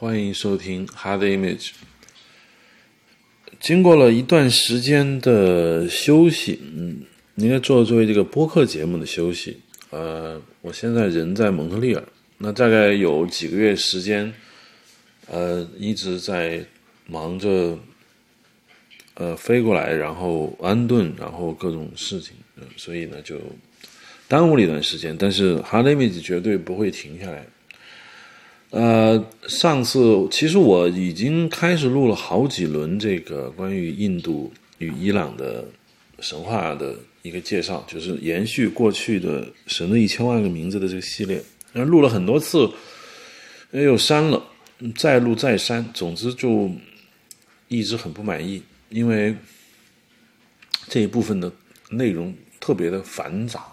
欢迎收听 Hard Image。经过了一段时间的休息，嗯，应该做作为这个播客节目的休息。呃，我现在人在蒙特利尔，那大概有几个月时间，呃，一直在忙着，呃，飞过来，然后安顿，然后各种事情，嗯，所以呢就耽误了一段时间。但是 Hard Image 绝对不会停下来。呃，上次其实我已经开始录了好几轮这个关于印度与伊朗的神话的一个介绍，就是延续过去的《神的一千万个名字》的这个系列。然后录了很多次，又删了，再录再删，总之就一直很不满意，因为这一部分的内容特别的繁杂，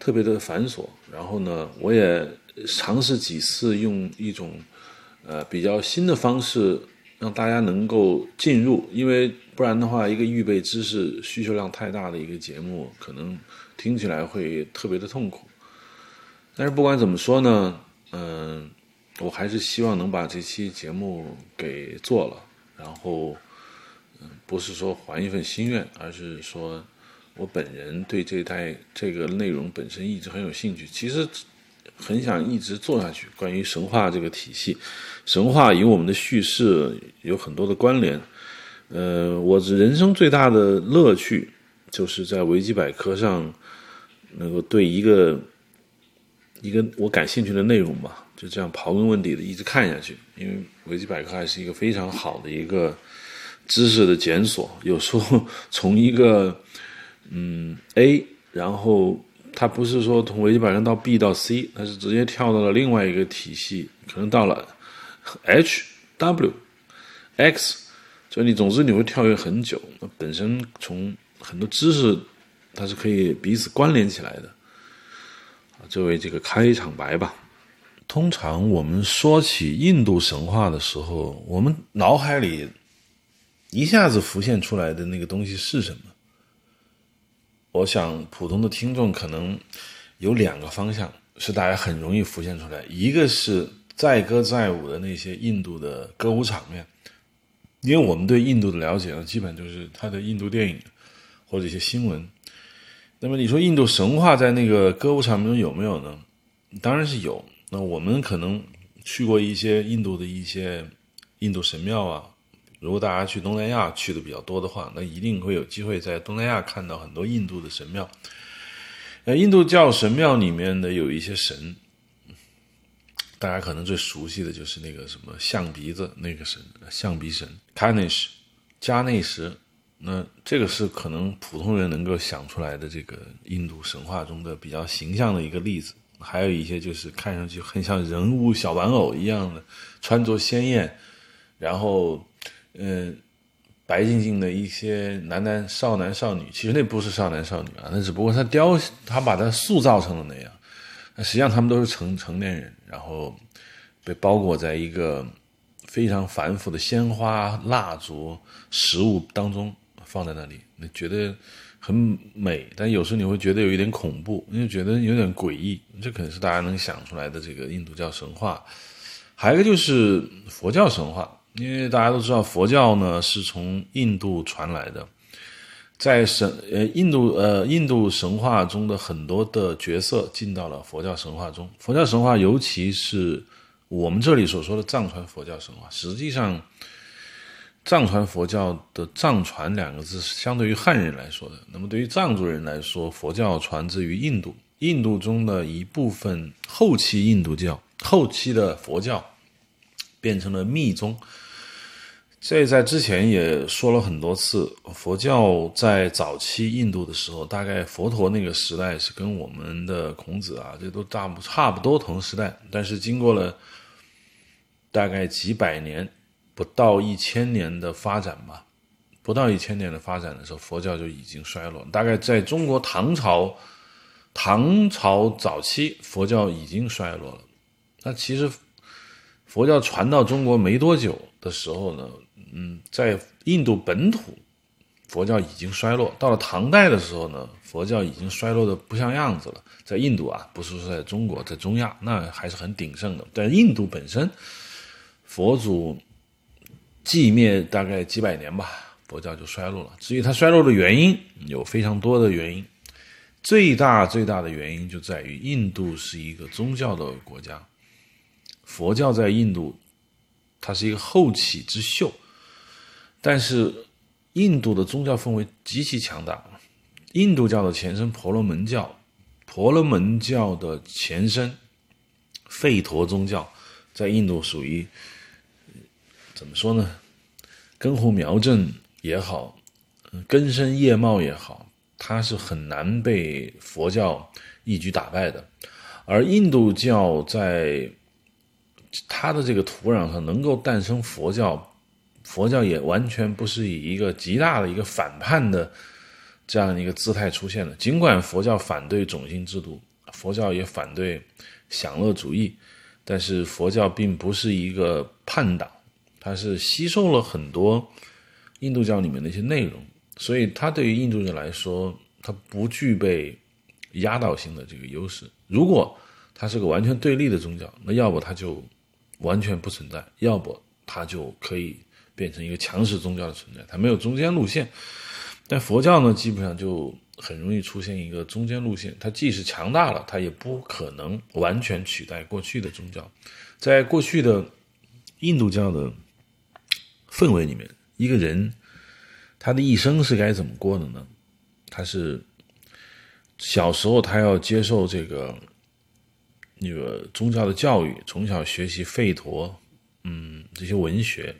特别的繁琐。然后呢，我也。尝试几次用一种呃比较新的方式让大家能够进入，因为不然的话，一个预备知识需求量太大的一个节目，可能听起来会特别的痛苦。但是不管怎么说呢，嗯，我还是希望能把这期节目给做了，然后嗯，不是说还一份心愿，而是说我本人对这代这个内容本身一直很有兴趣。其实。很想一直做下去。关于神话这个体系，神话与我们的叙事有很多的关联。呃，我人生最大的乐趣就是在维基百科上能够对一个一个我感兴趣的内容吧，就这样刨根问底的一直看下去。因为维基百科还是一个非常好的一个知识的检索。有时候从一个嗯 A，然后。它不是说从维基百科到 B 到 C，它是直接跳到了另外一个体系，可能到了 H、W、X，所以你总之你会跳跃很久。那本身从很多知识，它是可以彼此关联起来的。啊，作为这个开场白吧。通常我们说起印度神话的时候，我们脑海里一下子浮现出来的那个东西是什么？我想，普通的听众可能有两个方向是大家很容易浮现出来，一个是载歌载舞的那些印度的歌舞场面，因为我们对印度的了解呢，基本就是他的印度电影或者一些新闻。那么你说印度神话在那个歌舞场面中有没有呢？当然是有。那我们可能去过一些印度的一些印度神庙啊。如果大家去东南亚去的比较多的话，那一定会有机会在东南亚看到很多印度的神庙。呃，印度教神庙里面的有一些神，大家可能最熟悉的就是那个什么象鼻子那个神，象鼻神 Kanesh 加内什。那这个是可能普通人能够想出来的这个印度神话中的比较形象的一个例子。还有一些就是看上去很像人物小玩偶一样的，穿着鲜艳，然后。嗯，白净净的一些男男少男少女，其实那不是少男少女啊，那只不过他雕，他把它塑造成了那样。那实际上他们都是成成年人，然后被包裹在一个非常繁复的鲜花、蜡烛、食物当中，放在那里，你觉得很美，但有时候你会觉得有一点恐怖，你就觉得有点诡异。这可能是大家能想出来的这个印度教神话。还有一个就是佛教神话。因为大家都知道，佛教呢是从印度传来的，在神呃印度呃印度神话中的很多的角色进到了佛教神话中。佛教神话，尤其是我们这里所说的藏传佛教神话，实际上藏传佛教的“藏传”两个字是相对于汉人来说的。那么对于藏族人来说，佛教传自于印度，印度中的一部分后期印度教，后期的佛教变成了密宗。这在之前也说了很多次，佛教在早期印度的时候，大概佛陀那个时代是跟我们的孔子啊，这都差不差不多同时代。但是经过了大概几百年，不到一千年的发展吧，不到一千年的发展的时候，佛教就已经衰落。大概在中国唐朝，唐朝早期，佛教已经衰落了。那其实佛教传到中国没多久的时候呢？嗯，在印度本土，佛教已经衰落。到了唐代的时候呢，佛教已经衰落的不像样子了。在印度啊，不是说在中国，在中亚，那还是很鼎盛的。但印度本身，佛祖寂灭大概几百年吧，佛教就衰落了。至于它衰落的原因，有非常多的原因。最大最大的原因就在于印度是一个宗教的国家，佛教在印度它是一个后起之秀，但是印度的宗教氛围极其强大。印度教的前身婆罗门教，婆罗门教的前身吠陀宗教，在印度属于怎么说呢？根胡苗正也好，根深叶茂也好。它是很难被佛教一举打败的，而印度教在它的这个土壤上能够诞生佛教，佛教也完全不是以一个极大的一个反叛的这样一个姿态出现的。尽管佛教反对种姓制度，佛教也反对享乐主义，但是佛教并不是一个叛党，它是吸收了很多印度教里面的一些内容。所以，它对于印度人来说，它不具备压倒性的这个优势。如果它是个完全对立的宗教，那要不它就完全不存在，要不它就可以变成一个强势宗教的存在。它没有中间路线。但佛教呢，基本上就很容易出现一个中间路线。它既是强大了，它也不可能完全取代过去的宗教。在过去的印度教的氛围里面，一个人。他的一生是该怎么过的呢？他是小时候他要接受这个那个宗教的教育，从小学习吠陀，嗯，这些文学，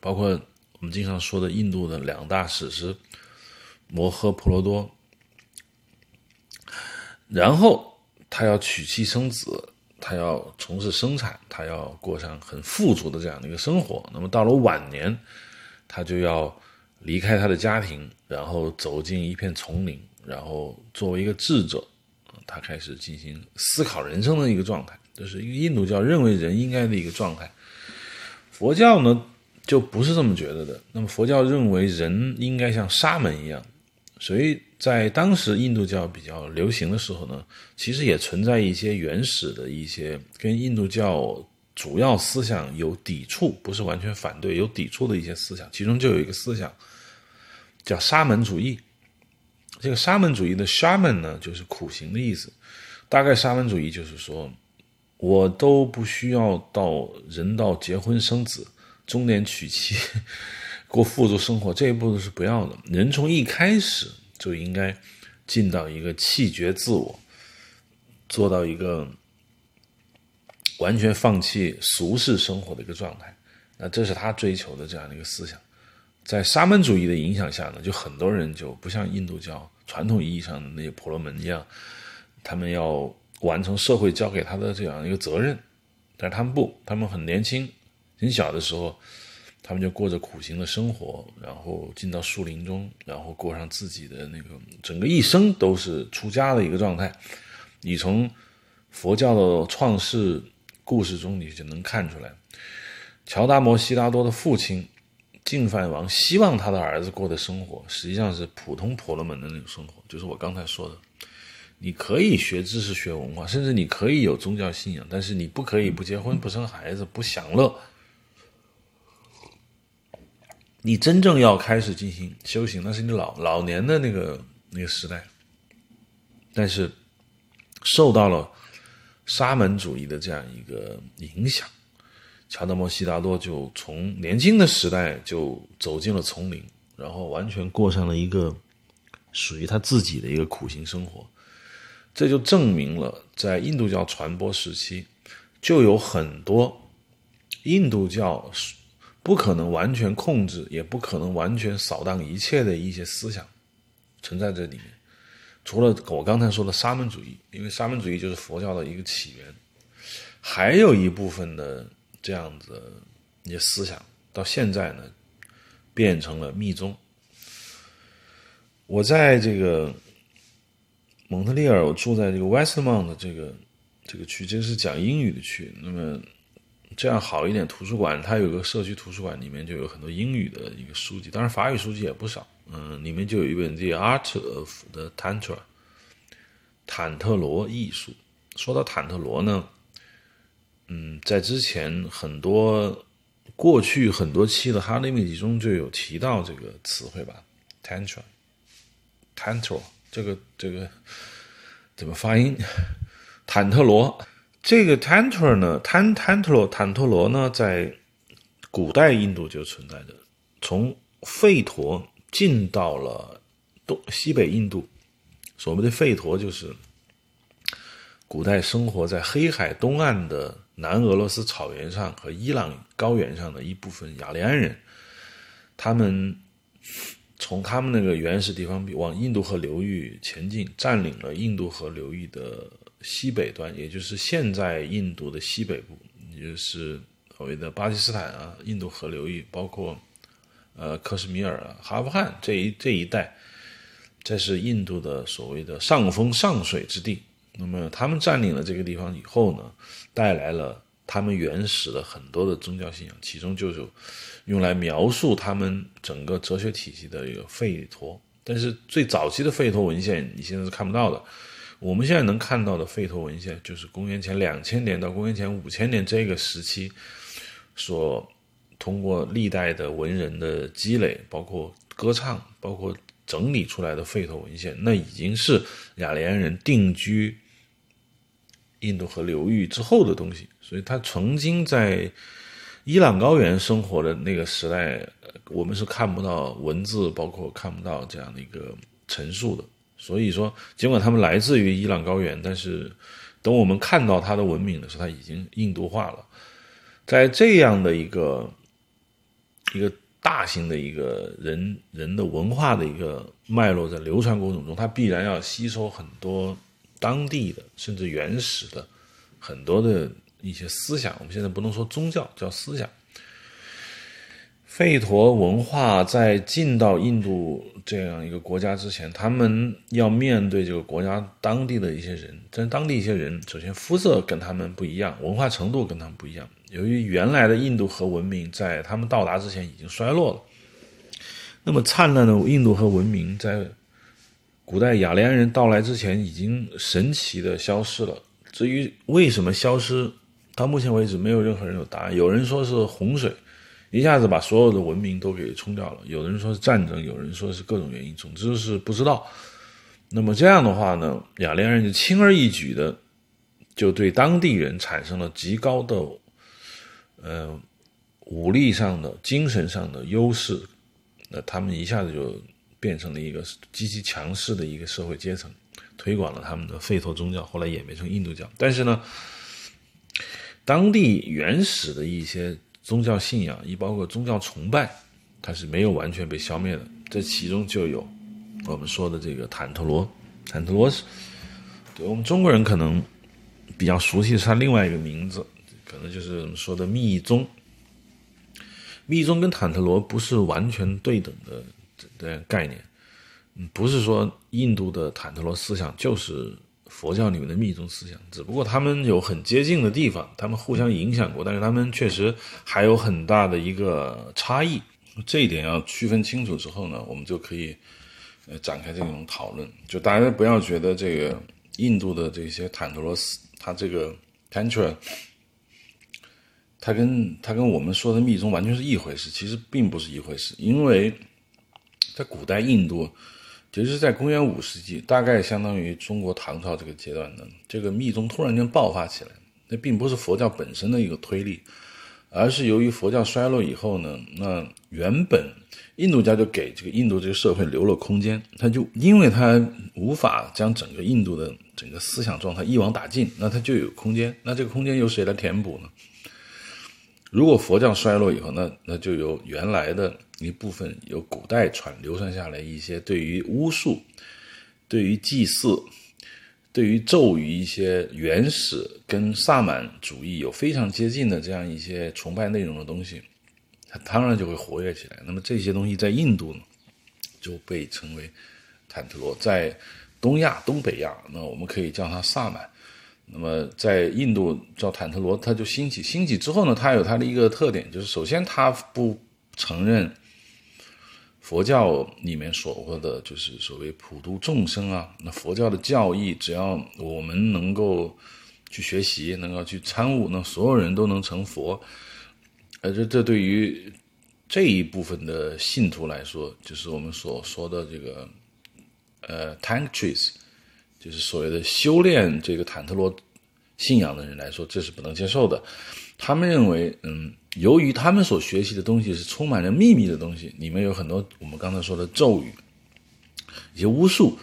包括我们经常说的印度的两大史诗《摩诃婆罗多》，然后他要娶妻生子，他要从事生产，他要过上很富足的这样的一个生活。那么到了晚年，他就要。离开他的家庭，然后走进一片丛林，然后作为一个智者，他开始进行思考人生的一个状态，这是一个印度教认为人应该的一个状态。佛教呢就不是这么觉得的。那么佛教认为人应该像沙门一样，所以在当时印度教比较流行的时候呢，其实也存在一些原始的一些跟印度教。主要思想有抵触，不是完全反对，有抵触的一些思想，其中就有一个思想叫沙门主义。这个沙门主义的沙门呢，就是苦行的意思。大概沙门主义就是说，我都不需要到人到结婚生子、中年娶妻、过富足生活这一步是不要的。人从一开始就应该进到一个气绝自我，做到一个。完全放弃俗世生活的一个状态，那这是他追求的这样的一个思想。在沙门主义的影响下呢，就很多人就不像印度教传统意义上的那些婆罗门一样，他们要完成社会交给他的这样一个责任，但是他们不，他们很年轻，很小的时候，他们就过着苦行的生活，然后进到树林中，然后过上自己的那个整个一生都是出家的一个状态。你从佛教的创世。故事中你就能看出来，乔达摩悉达多的父亲净饭王希望他的儿子过的生活，实际上是普通婆罗门的那种生活，就是我刚才说的，你可以学知识、学文化，甚至你可以有宗教信仰，但是你不可以不结婚、不生孩子、不享乐。你真正要开始进行修行，那是你老老年的那个那个时代，但是受到了。沙门主义的这样一个影响，乔达摩悉达多就从年轻的时代就走进了丛林，然后完全过上了一个属于他自己的一个苦行生活。这就证明了，在印度教传播时期，就有很多印度教不可能完全控制，也不可能完全扫荡一切的一些思想存在这里面。除了我刚才说的沙门主义，因为沙门主义就是佛教的一个起源，还有一部分的这样子一些思想，到现在呢变成了密宗。我在这个蒙特利尔，我住在这个 Westmont 这个这个区，这是讲英语的区。那么这样好一点，图书馆它有个社区图书馆，里面就有很多英语的一个书籍，当然法语书籍也不少。嗯，里面就有一本《The Art of the Tantra》，坦特罗艺术。说到坦特罗呢，嗯，在之前很多过去很多期的《哈利密集》中就有提到这个词汇吧，tantra，tantra，这个这个怎么发音？坦特罗。这个 tantra 呢，tan tantra 坦特罗呢，在古代印度就存在着，从吠陀进到了东西北印度。所谓的吠陀，就是古代生活在黑海东岸的南俄罗斯草原上和伊朗高原上的一部分雅利安人，他们从他们那个原始地方往印度河流域前进，占领了印度河流域的。西北端，也就是现在印度的西北部，也就是所谓的巴基斯坦啊，印度河流域，包括呃克什米尔啊、阿富汗这一这一带，这是印度的所谓的上风上水之地。那么他们占领了这个地方以后呢，带来了他们原始的很多的宗教信仰，其中就是用来描述他们整个哲学体系的一个吠陀。但是最早期的吠陀文献，你现在是看不到的。我们现在能看到的吠陀文献，就是公元前两千年到公元前五千年这个时期，所通过历代的文人的积累，包括歌唱，包括整理出来的吠陀文献，那已经是雅利安人定居印度河流域之后的东西。所以，他曾经在伊朗高原生活的那个时代，我们是看不到文字，包括看不到这样的一个陈述的。所以说，尽管他们来自于伊朗高原，但是等我们看到他的文明的时候，他已经印度化了。在这样的一个一个大型的一个人人的文化的一个脉络在流传过程中，它必然要吸收很多当地的甚至原始的很多的一些思想。我们现在不能说宗教，叫思想。吠陀文化在进到印度这样一个国家之前，他们要面对这个国家当地的一些人。但当地一些人，首先肤色跟他们不一样，文化程度跟他们不一样。由于原来的印度河文明在他们到达之前已经衰落了，那么灿烂的印度河文明在古代雅利安人到来之前已经神奇的消失了。至于为什么消失，到目前为止没有任何人有答案。有人说是洪水。一下子把所有的文明都给冲掉了。有的人说是战争，有人说是各种原因，总之是不知道。那么这样的话呢，雅利安人就轻而易举的就对当地人产生了极高的呃武力上的、精神上的优势。那他们一下子就变成了一个极其强势的一个社会阶层，推广了他们的吠陀宗教，后来演变成印度教。但是呢，当地原始的一些。宗教信仰，一包括宗教崇拜，它是没有完全被消灭的。这其中就有我们说的这个坦特罗。坦特罗是，对我们中国人可能比较熟悉，是他另外一个名字，可能就是我们说的密宗。密宗跟坦特罗不是完全对等的的概念，不是说印度的坦特罗思想就是。佛教里面的密宗思想，只不过他们有很接近的地方，他们互相影响过，但是他们确实还有很大的一个差异。这一点要区分清楚之后呢，我们就可以呃展开这种讨论。就大家不要觉得这个印度的这些坦陀罗斯，它这个 tantra，它跟它跟我们说的密宗完全是一回事，其实并不是一回事，因为在古代印度。其实，在公元五世纪，大概相当于中国唐朝这个阶段呢，这个密宗突然间爆发起来，那并不是佛教本身的一个推力，而是由于佛教衰落以后呢，那原本印度教就给这个印度这个社会留了空间，他就因为他无法将整个印度的整个思想状态一网打尽，那他就有空间，那这个空间由谁来填补呢？如果佛教衰落以后，那那就由原来的。一部分由古代传流传下来一些对于巫术、对于祭祀、对于咒语一些原始跟萨满主义有非常接近的这样一些崇拜内容的东西，它当然就会活跃起来。那么这些东西在印度呢，就被称为坦特罗；在东亚、东北亚，那我们可以叫它萨满。那么在印度叫坦特罗，它就兴起。兴起之后呢，它有它的一个特点，就是首先它不承认。佛教里面说过的，就是所谓普度众生啊。那佛教的教义，只要我们能够去学习，能够去参悟，那所有人都能成佛。呃，这这对于这一部分的信徒来说，就是我们所说的这个呃 Tanktris，就是所谓的修炼这个坦特罗信仰的人来说，这是不能接受的。他们认为，嗯，由于他们所学习的东西是充满了秘密的东西，里面有很多我们刚才说的咒语、一些巫术，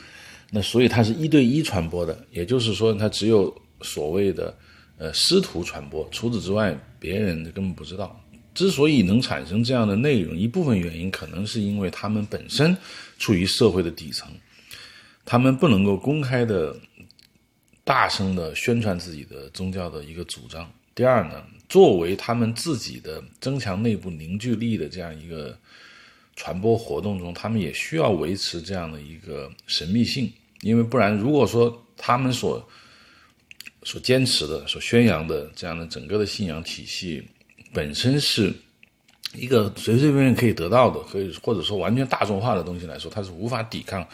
那所以它是一对一传播的，也就是说，它只有所谓的呃师徒传播，除此之外，别人根本不知道。之所以能产生这样的内容，一部分原因可能是因为他们本身处于社会的底层，他们不能够公开的、大声的宣传自己的宗教的一个主张。第二呢，作为他们自己的增强内部凝聚力的这样一个传播活动中，他们也需要维持这样的一个神秘性，因为不然，如果说他们所所坚持的、所宣扬的这样的整个的信仰体系。本身是一个随随便便可以得到的，可以或者说完全大众化的东西来说，它是无法抵抗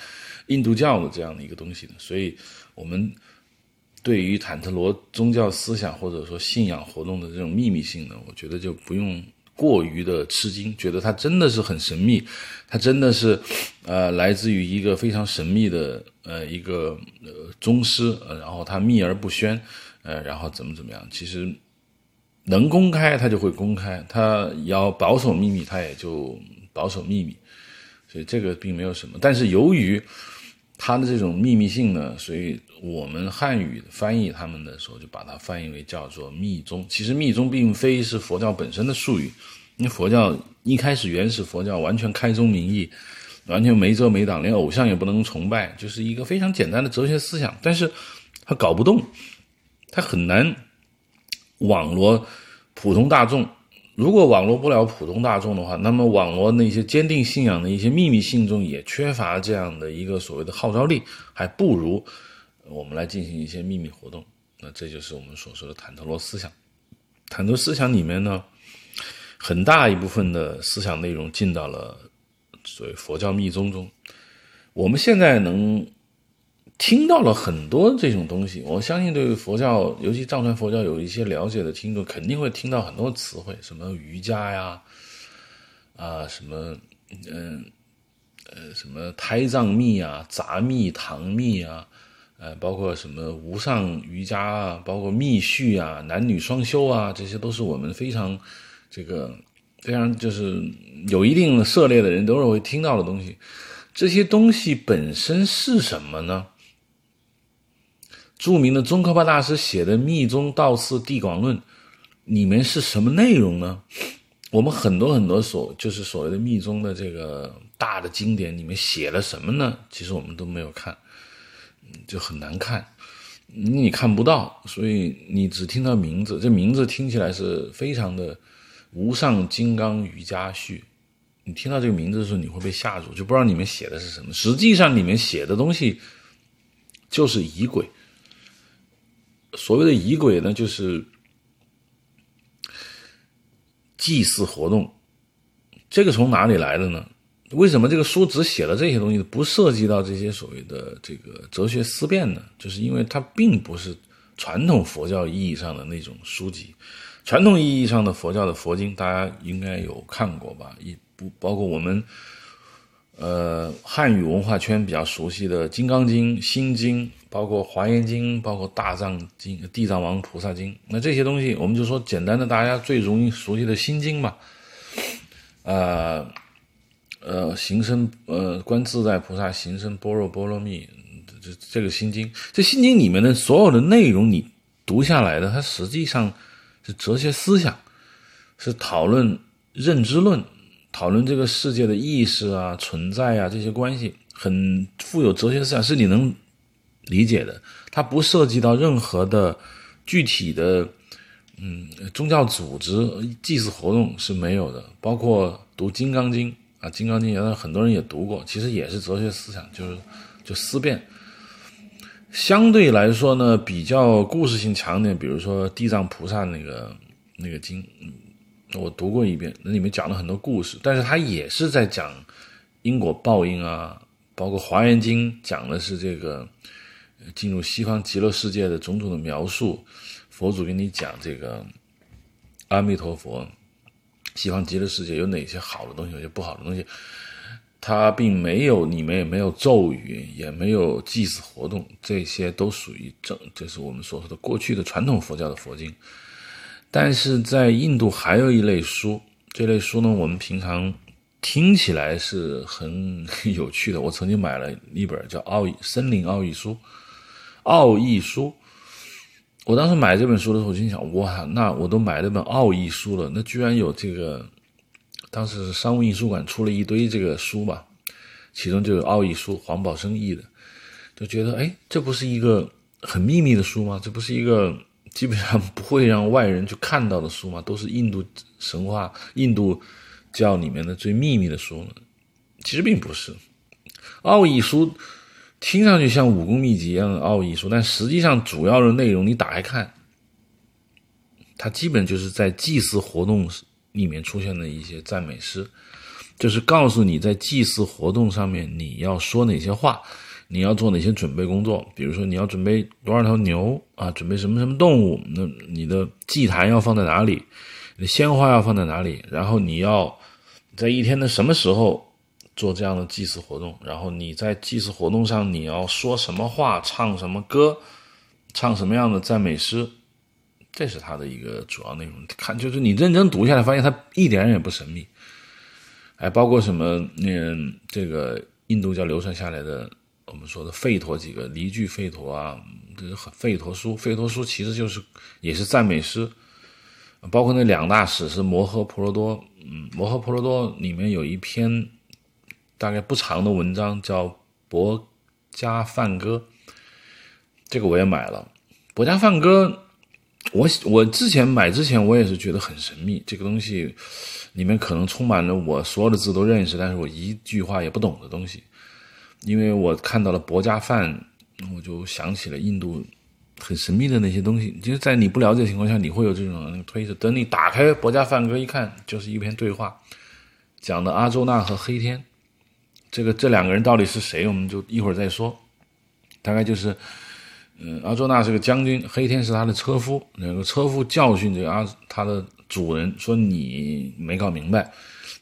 印度教的这样的一个东西的。所以，我们对于坦特罗宗教思想或者说信仰活动的这种秘密性呢，我觉得就不用过于的吃惊，觉得它真的是很神秘，它真的是呃来自于一个非常神秘的呃一个呃宗师，然后他秘而不宣，呃，然后怎么怎么样，其实。能公开，他就会公开；他要保守秘密，他也就保守秘密。所以这个并没有什么。但是由于他的这种秘密性呢，所以我们汉语翻译他们的时候，就把它翻译为叫做密宗。其实密宗并非是佛教本身的术语，因为佛教一开始原始佛教完全开宗明义，完全没遮没挡，连偶像也不能崇拜，就是一个非常简单的哲学思想。但是他搞不动，他很难。网罗普通大众，如果网络不了普通大众的话，那么网络那些坚定信仰的一些秘密信众也缺乏这样的一个所谓的号召力，还不如我们来进行一些秘密活动。那这就是我们所说的坦特罗思想。坦特思想里面呢，很大一部分的思想内容进到了所谓佛教密宗中。我们现在能。听到了很多这种东西，我相信对佛教，尤其藏传佛教有一些了解的听众，肯定会听到很多词汇，什么瑜伽呀，啊，什么，嗯，呃，什么胎藏密啊、杂密、唐密啊，呃，包括什么无上瑜伽啊，包括密续啊、男女双修啊，这些都是我们非常这个非常就是有一定涉猎的人都是会听到的东西。这些东西本身是什么呢？著名的宗喀巴大师写的《密宗道次地广论》，里面是什么内容呢？我们很多很多所就是所谓的密宗的这个大的经典里面写了什么呢？其实我们都没有看，就很难看，你看不到，所以你只听到名字，这名字听起来是非常的无上金刚瑜伽序。你听到这个名字的时候，你会被吓住，就不知道里面写的是什么。实际上里面写的东西就是仪轨。所谓的仪轨呢，就是祭祀活动。这个从哪里来的呢？为什么这个书只写了这些东西，不涉及到这些所谓的这个哲学思辨呢？就是因为它并不是传统佛教意义上的那种书籍。传统意义上的佛教的佛经，大家应该有看过吧？一不包括我们。呃，汉语文化圈比较熟悉的《金刚经》《心经》，包括《华严经》，包括《大藏经》《地藏王菩萨经》，那这些东西，我们就说简单的，大家最容易熟悉的《心经》嘛。呃，呃，行深呃，观自在菩萨行深般若波罗蜜，这这个《心经》，这《心经》里面的所有的内容，你读下来的，它实际上是哲学思想，是讨论认知论。讨论这个世界的意识啊、存在啊这些关系，很富有哲学思想，是你能理解的。它不涉及到任何的具体的，嗯，宗教组织、祭祀活动是没有的。包括读《金刚经》啊，《金刚经》原来很多人也读过，其实也是哲学思想，就是就思辨。相对来说呢，比较故事性强点，比如说地藏菩萨那个那个经。我读过一遍，那里面讲了很多故事，但是他也是在讲因果报应啊，包括《华严经》讲的是这个进入西方极乐世界的种种的描述。佛祖给你讲这个阿弥陀佛西方极乐世界有哪些好的东西，有些不好的东西。它并没有，里面也没有咒语，也没有祭祀活动，这些都属于正，就是我们所说的过去的传统佛教的佛经。但是在印度还有一类书，这类书呢，我们平常听起来是很 有趣的。我曾经买了一本叫《奥义森林奥义书》，奥义书。我当时买这本书的时候，我心想：哇，那我都买了本奥义书了，那居然有这个。当时商务印书馆出了一堆这个书嘛，其中就有奥义书，黄宝生译的，就觉得哎，这不是一个很秘密的书吗？这不是一个基本上不会让外人去看到的书嘛？都是印度神话、印度教里面的最秘密的书。其实并不是，奥义书听上去像武功秘籍一样的奥义书，但实际上主要的内容你打开看，它基本就是在祭祀活动。里面出现的一些赞美诗，就是告诉你在祭祀活动上面你要说哪些话，你要做哪些准备工作。比如说你要准备多少条牛啊，准备什么什么动物，那你的祭坛要放在哪里，你鲜花要放在哪里，然后你要在一天的什么时候做这样的祭祀活动，然后你在祭祀活动上你要说什么话，唱什么歌，唱什么样的赞美诗。这是它的一个主要内容，看就是你认真读下来，发现它一点也不神秘。哎，包括什么？嗯，这个印度教流传下来的，我们说的吠陀几个离句吠陀啊，这是吠陀书。吠陀书其实就是也是赞美诗，包括那两大史是摩诃婆罗多。嗯，摩诃婆罗多里面有一篇大概不长的文章叫《薄伽梵歌》，这个我也买了，《薄伽梵歌》。我我之前买之前我也是觉得很神秘，这个东西里面可能充满了我所有的字都认识，但是我一句话也不懂的东西。因为我看到了薄伽梵，我就想起了印度很神秘的那些东西。就是在你不了解的情况下，你会有这种推测。等你打开薄伽梵歌一看，就是一篇对话，讲的阿周那和黑天。这个这两个人到底是谁，我们就一会儿再说。大概就是。嗯，阿周那是个将军，黑天是他的车夫。那个车夫教训这个阿他的主人说：“你没搞明白，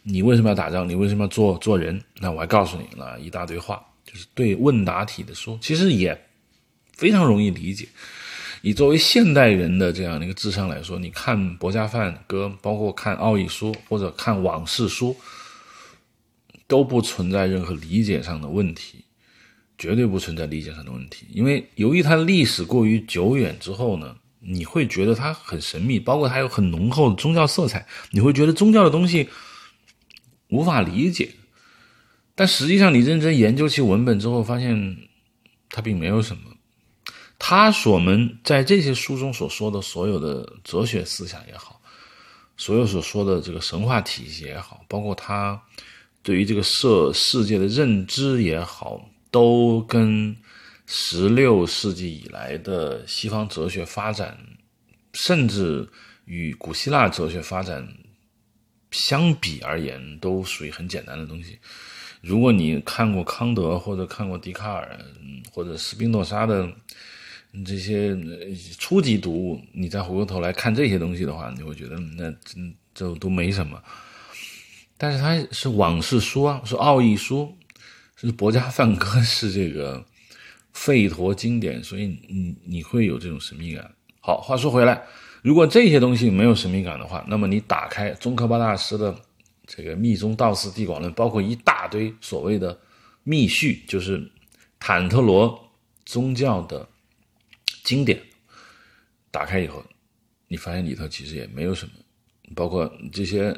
你为什么要打仗？你为什么要做做人？那我还告诉你了一大堆话，就是对问答体的书，其实也非常容易理解。以作为现代人的这样的一个智商来说，你看《薄伽范歌》，包括看奥义书或者看往事书，都不存在任何理解上的问题。”绝对不存在理解上的问题，因为由于它历史过于久远之后呢，你会觉得它很神秘，包括它有很浓厚的宗教色彩，你会觉得宗教的东西无法理解。但实际上，你认真研究其文本之后，发现它并没有什么。他所们在这些书中所说的所有的哲学思想也好，所有所说的这个神话体系也好，包括他对于这个社世界的认知也好。都跟十六世纪以来的西方哲学发展，甚至与古希腊哲学发展相比而言，都属于很简单的东西。如果你看过康德或者看过笛卡尔或者斯宾诺莎的这些初级读物，你再回过头来看这些东西的话，你会觉得那这都没什么。但是它是往事书啊，是奥义书。是薄伽梵歌是这个吠陀经典，所以你你会有这种神秘感。好，话说回来，如果这些东西没有神秘感的话，那么你打开宗喀巴大师的这个《密宗道次地广论》，包括一大堆所谓的密续，就是坦特罗宗教的经典，打开以后，你发现里头其实也没有什么，包括这些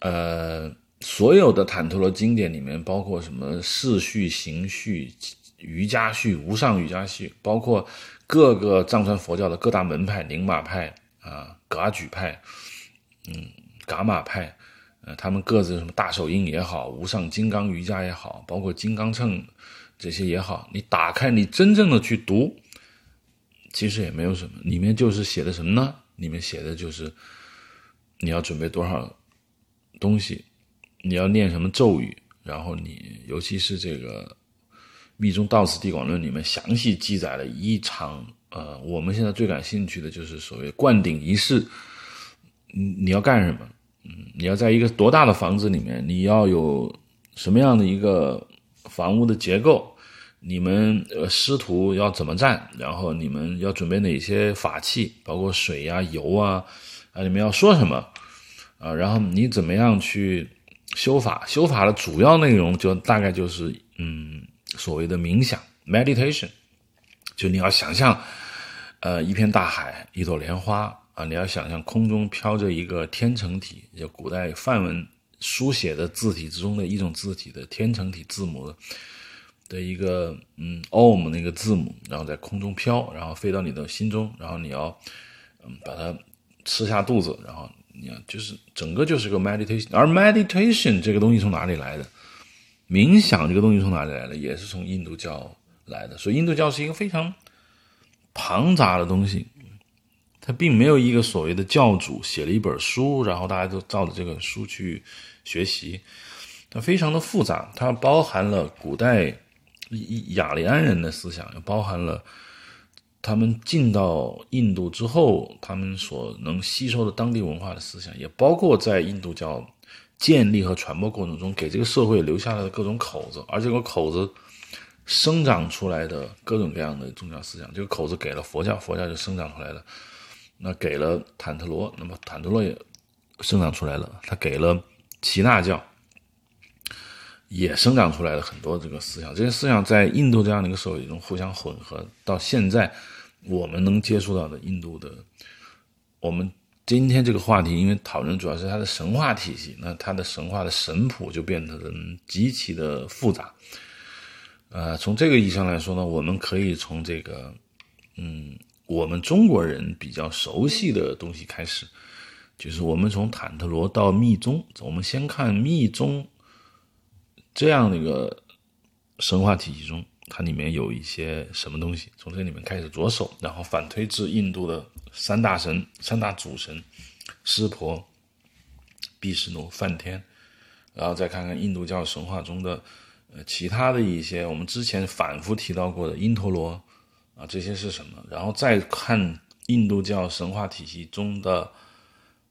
呃。所有的坦特罗经典里面，包括什么世序、行序、瑜伽序、无上瑜伽序，包括各个藏传佛教的各大门派，宁玛派啊、噶举派，嗯，噶玛派，呃，他们各自什么大手印也好，无上金刚瑜伽也好，包括金刚秤这些也好，你打开，你真正的去读，其实也没有什么，里面就是写的什么呢？里面写的就是你要准备多少东西。你要念什么咒语？然后你，尤其是这个《密宗道次地广论》里面详细记载了一场，呃，我们现在最感兴趣的就是所谓灌顶仪式。你你要干什么？嗯，你要在一个多大的房子里面，你要有什么样的一个房屋的结构？你们呃师徒要怎么站？然后你们要准备哪些法器？包括水呀、油啊，啊，你们要说什么？啊，然后你怎么样去修法？修法的主要内容就大概就是嗯，所谓的冥想 （meditation），就你要想象，呃，一片大海，一朵莲花啊，你要想象空中飘着一个天成体，就古代梵文书写的字体之中的一种字体的天成体字母。的一个嗯，om 那个字母，然后在空中飘，然后飞到你的心中，然后你要嗯把它吃下肚子，然后你要就是整个就是个 meditation，而 meditation 这个东西从哪里来的？冥想这个东西从哪里来的？也是从印度教来的。所以印度教是一个非常庞杂的东西，它并没有一个所谓的教主写了一本书，然后大家都照着这个书去学习，它非常的复杂，它包含了古代。雅利安人的思想，也包含了他们进到印度之后，他们所能吸收的当地文化的思想，也包括在印度教建立和传播过程中，给这个社会留下来的各种口子，而这个口子生长出来的各种各样的宗教思想，这个口子给了佛教，佛教就生长出来了；那给了坦特罗，那么坦特罗也生长出来了；他给了耆那教。也生长出来了很多这个思想，这些思想在印度这样的一个社会中互相混合。到现在，我们能接触到的印度的，我们今天这个话题，因为讨论主要是它的神话体系，那它的神话的神谱就变得极其的复杂。呃，从这个意义上来说呢，我们可以从这个，嗯，我们中国人比较熟悉的东西开始，就是我们从坦特罗到密宗，我们先看密宗。这样的一个神话体系中，它里面有一些什么东西？从这里面开始着手，然后反推至印度的三大神、三大主神：湿婆、毗湿奴、梵天，然后再看看印度教神话中的呃其他的一些我们之前反复提到过的因陀罗啊，这些是什么？然后再看印度教神话体系中的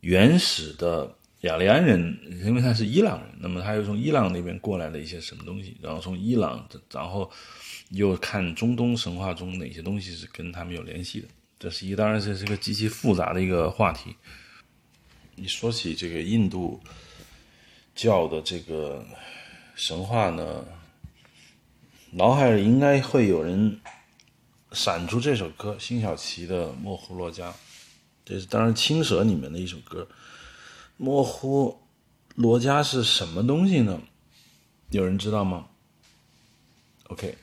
原始的。雅利安人，因为他是伊朗人，那么他又从伊朗那边过来了一些什么东西，然后从伊朗，然后又看中东神话中哪些东西是跟他们有联系的。这是一，当然这是个极其复杂的一个话题。你说起这个印度教的这个神话呢，脑海里应该会有人闪出这首歌，辛晓琪的《莫呼洛迦》，这是当然青蛇里面的一首歌。模糊罗家是什么东西呢？有人知道吗？OK，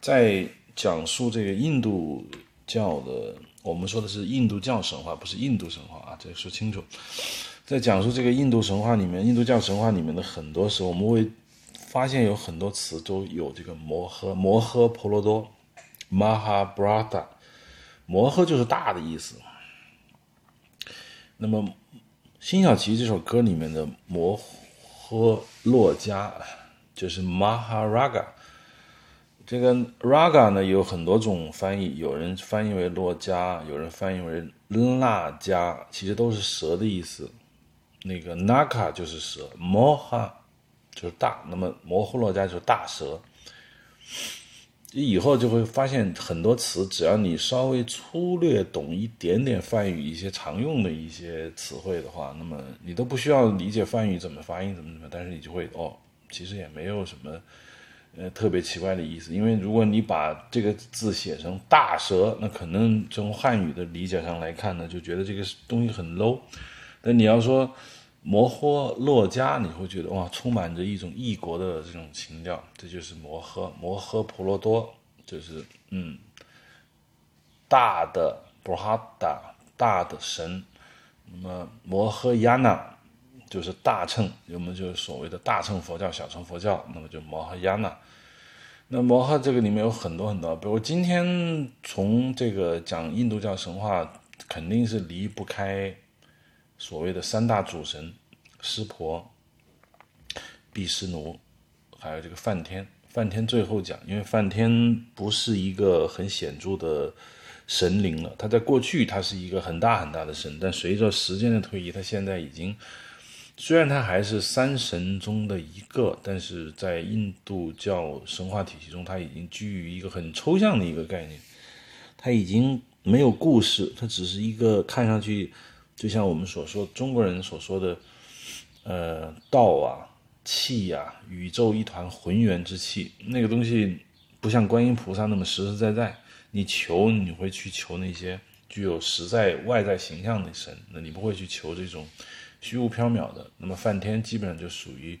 在讲述这个印度教的，我们说的是印度教神话，不是印度神话啊，这说清楚。在讲述这个印度神话里面，印度教神话里面的很多时候，我们会发现有很多词都有这个摩诃摩诃婆罗多 （Mahabharata），摩诃就是大的意思。那么。辛晓琪这首歌里面的摩诃洛迦就是 Maharaga，这个 Raga 呢有很多种翻译，有人翻译为洛迦，有人翻译为那迦，其实都是蛇的意思。那个 Naka 就是蛇，Moha 就是大，那么摩诃洛迦就是大蛇。以后就会发现很多词，只要你稍微粗略懂一点点梵语一些常用的一些词汇的话，那么你都不需要理解梵语怎么发音怎么怎么，但是你就会哦，其实也没有什么呃特别奇怪的意思。因为如果你把这个字写成大蛇，那可能从汉语的理解上来看呢，就觉得这个东西很 low。但你要说摩诃洛迦，你会觉得哇，充满着一种异国的这种情调，这就是摩诃摩诃婆罗多，就是嗯，大的布哈达大的神，那么摩诃亚那就是大乘，我们就是所谓的大乘佛教、小乘佛教，那么就摩诃亚那。那摩诃这个里面有很多很多，比如今天从这个讲印度教神话，肯定是离不开。所谓的三大主神，湿婆、毗湿奴，还有这个梵天。梵天最后讲，因为梵天不是一个很显著的神灵了。他在过去他是一个很大很大的神，但随着时间的推移，他现在已经虽然它还是三神中的一个，但是在印度教神话体系中，它已经居于一个很抽象的一个概念。它已经没有故事，它只是一个看上去就像我们所说中国人所说的，呃，道啊、气啊、宇宙一团浑圆之气，那个东西不像观音菩萨那么实实在在。你求你会去求那些具有实在外在形象的神，那你不会去求这种。虚无缥缈的，那么梵天基本上就属于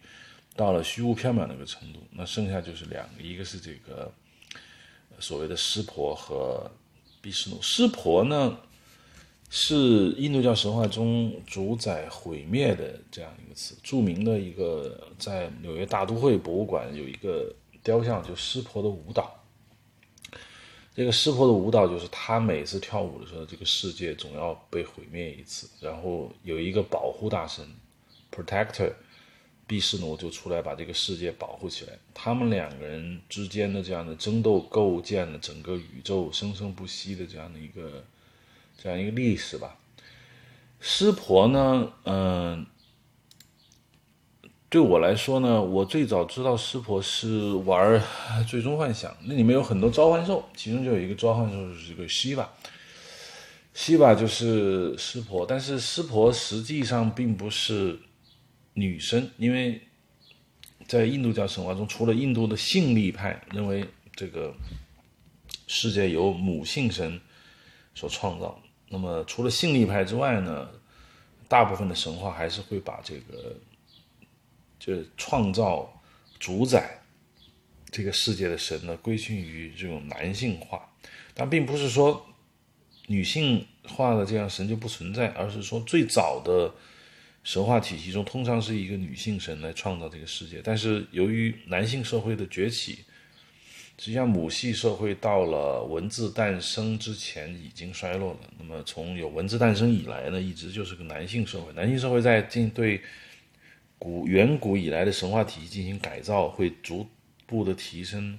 到了虚无缥缈那个程度。那剩下就是两个，一个是这个所谓的湿婆和毗湿奴。湿婆呢是印度教神话中主宰毁灭的这样一个词。著名的一个在纽约大都会博物馆有一个雕像，就湿婆的舞蹈。这个湿婆的舞蹈就是他每次跳舞的时候，这个世界总要被毁灭一次，然后有一个保护大神，protector，毗湿奴就出来把这个世界保护起来。他们两个人之间的这样的争斗，构建了整个宇宙生生不息的这样的一个这样一个历史吧。湿婆呢，嗯。对我来说呢，我最早知道湿婆是玩《最终幻想》，那里面有很多召唤兽，其中就有一个召唤兽是这个西巴，西巴就是湿婆，但是湿婆实际上并不是女生，因为在印度教神话中，除了印度的性力派认为这个世界由母性神所创造，那么除了性力派之外呢，大部分的神话还是会把这个。就是创造、主宰这个世界的神呢，归训于这种男性化，但并不是说女性化的这样神就不存在，而是说最早的神话体系中，通常是一个女性神来创造这个世界。但是由于男性社会的崛起，实际上母系社会到了文字诞生之前已经衰落了。那么从有文字诞生以来呢，一直就是个男性社会。男性社会在进对。古远古以来的神话体系进行改造，会逐步的提升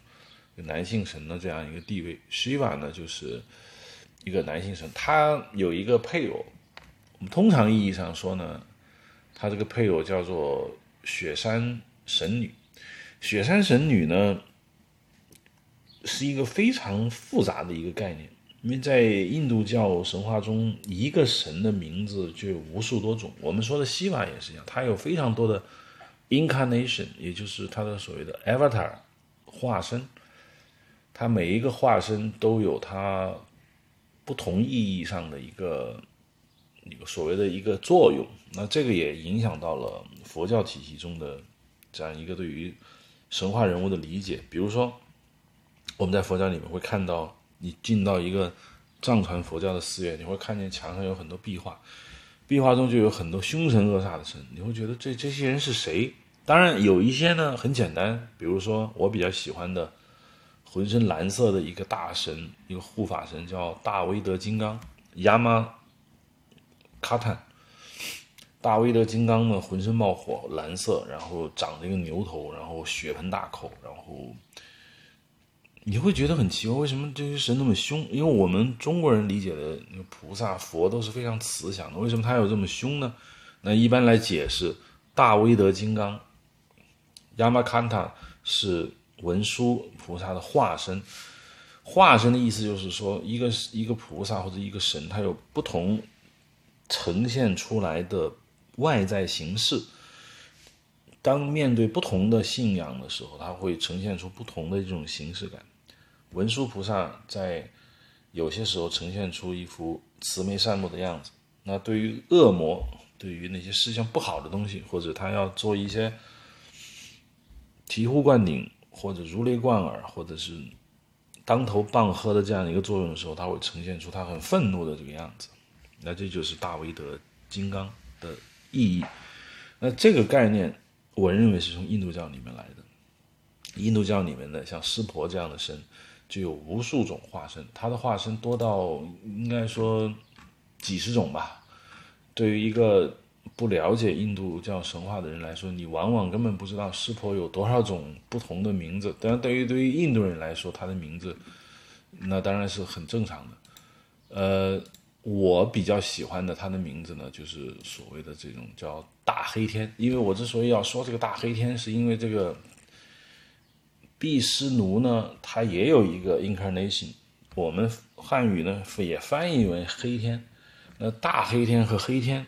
男性神的这样一个地位。Shiva 呢，就是一个男性神，他有一个配偶。我们通常意义上说呢，他这个配偶叫做雪山神女。雪山神女呢，是一个非常复杂的一个概念。因为在印度教神话中，一个神的名字就有无数多种。我们说的西瓦也是一样，它有非常多的 incarnation，也就是它的所谓的 avatar 化身。它每一个化身都有它不同意义上的一个一个所谓的一个作用。那这个也影响到了佛教体系中的这样一个对于神话人物的理解。比如说，我们在佛教里面会看到。你进到一个藏传佛教的寺院，你会看见墙上有很多壁画，壁画中就有很多凶神恶煞的神，你会觉得这这些人是谁？当然有一些呢很简单，比如说我比较喜欢的，浑身蓝色的一个大神，一个护法神叫大威德金刚亚玛卡坦。大威德金刚呢浑身冒火，蓝色，然后长着一个牛头，然后血盆大口，然后。你会觉得很奇怪，为什么这些神那么凶？因为我们中国人理解的那个菩萨、佛都是非常慈祥的，为什么他有这么凶呢？那一般来解释，大威德金刚亚玛坎塔是文殊菩萨的化身。化身的意思就是说，一个一个菩萨或者一个神，他有不同呈现出来的外在形式。当面对不同的信仰的时候，他会呈现出不同的这种形式感。文殊菩萨在有些时候呈现出一副慈眉善目的样子，那对于恶魔，对于那些思想不好的东西，或者他要做一些醍醐灌顶，或者如雷贯耳，或者是当头棒喝的这样一个作用的时候，他会呈现出他很愤怒的这个样子。那这就是大威德金刚的意义。那这个概念，我认为是从印度教里面来的。印度教里面的像湿婆这样的神。就有无数种化身，他的化身多到应该说几十种吧。对于一个不了解印度教神话的人来说，你往往根本不知道湿婆有多少种不同的名字。当然，对于对于印度人来说，他的名字那当然是很正常的。呃，我比较喜欢的他的名字呢，就是所谓的这种叫大黑天。因为我之所以要说这个大黑天，是因为这个毕湿奴呢，它也有一个 incarnation，我们汉语呢也翻译为黑天。那大黑天和黑天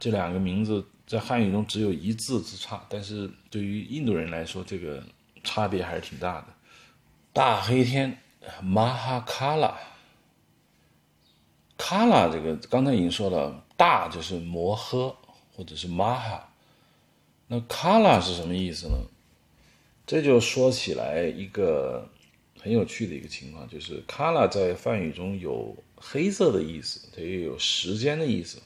这两个名字在汉语中只有一字之差，但是对于印度人来说，这个差别还是挺大的。大黑天，Mahakala。卡拉这个刚才已经说了，大就是摩诃或者是玛哈，那卡拉是什么意思呢？这就说起来一个很有趣的一个情况，就是卡拉在梵语中有黑色的意思，它也有时间的意思。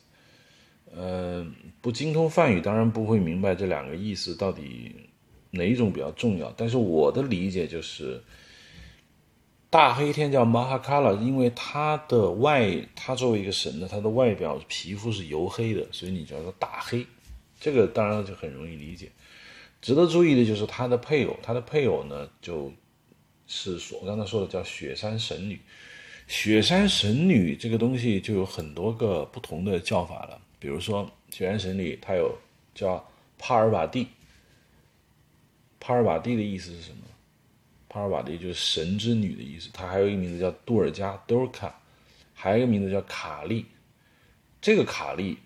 嗯，不精通梵语当然不会明白这两个意思到底哪一种比较重要，但是我的理解就是。大黑天叫马哈卡拉，因为它的外，它作为一个神呢，它的外表皮肤是黝黑的，所以你叫做大黑。这个当然就很容易理解。值得注意的就是他的配偶，他的配偶呢，就是我刚才说的叫雪山神女。雪山神女这个东西就有很多个不同的叫法了，比如说雪山神女，它有叫帕尔瓦蒂。帕尔瓦蒂的意思是什么？帕尔瓦蒂就是神之女的意思，她还有一个名字叫杜尔加 （Durga），还有一个名字叫卡利。这个卡利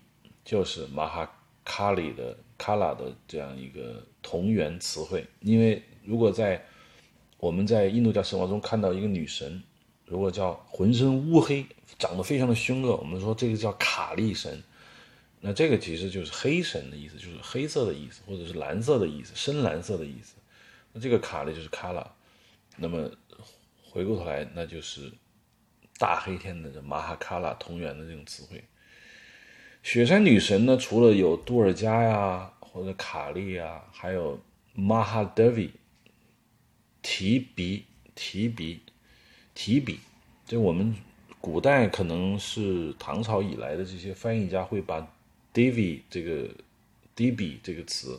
就是马哈卡里的卡拉的这样一个同源词汇。因为如果在我们在印度教神话中看到一个女神，如果叫浑身乌黑、长得非常的凶恶，我们说这个叫卡利神。那这个其实就是黑神的意思，就是黑色的意思，或者是蓝色的意思，深蓝色的意思。那这个卡利就是卡拉。那么回过头来，那就是大黑天的这马哈卡拉同源的这种词汇。雪山女神呢，除了有杜尔加呀，或者卡利呀，还有马哈德维、提比、提比、提比。这我们古代可能是唐朝以来的这些翻译家会把 Devi 这个 Devi 这个词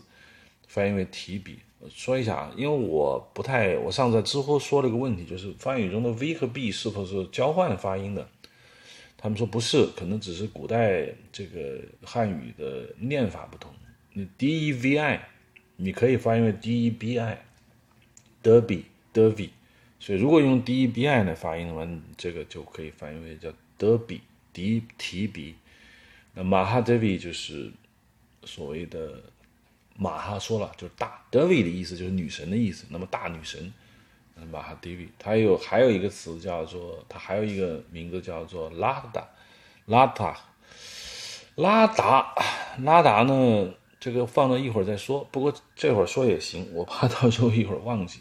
翻译为提比。说一下啊，因为我不太，我上次在知乎说了一个问题，就是发语中的 V 和 B 是否是交换发音的？他们说不是，可能只是古代这个汉语的念法不同。你 D E V I，你可以发音为 D E B I，Derby，Derby。所以如果用 D E B I 来发音的话，这个就可以翻译为叫 Derby，迪提比。那马哈德 v 就是所谓的。马哈说了，就是大 Devi 的意思，就是女神的意思。那么大女神，马哈 Devi，它有还有一个词叫做，它还有一个名字叫做拉达，拉达，拉达，拉达呢？这个放到一会儿再说。不过这会儿说也行，我怕到时候一会儿忘记。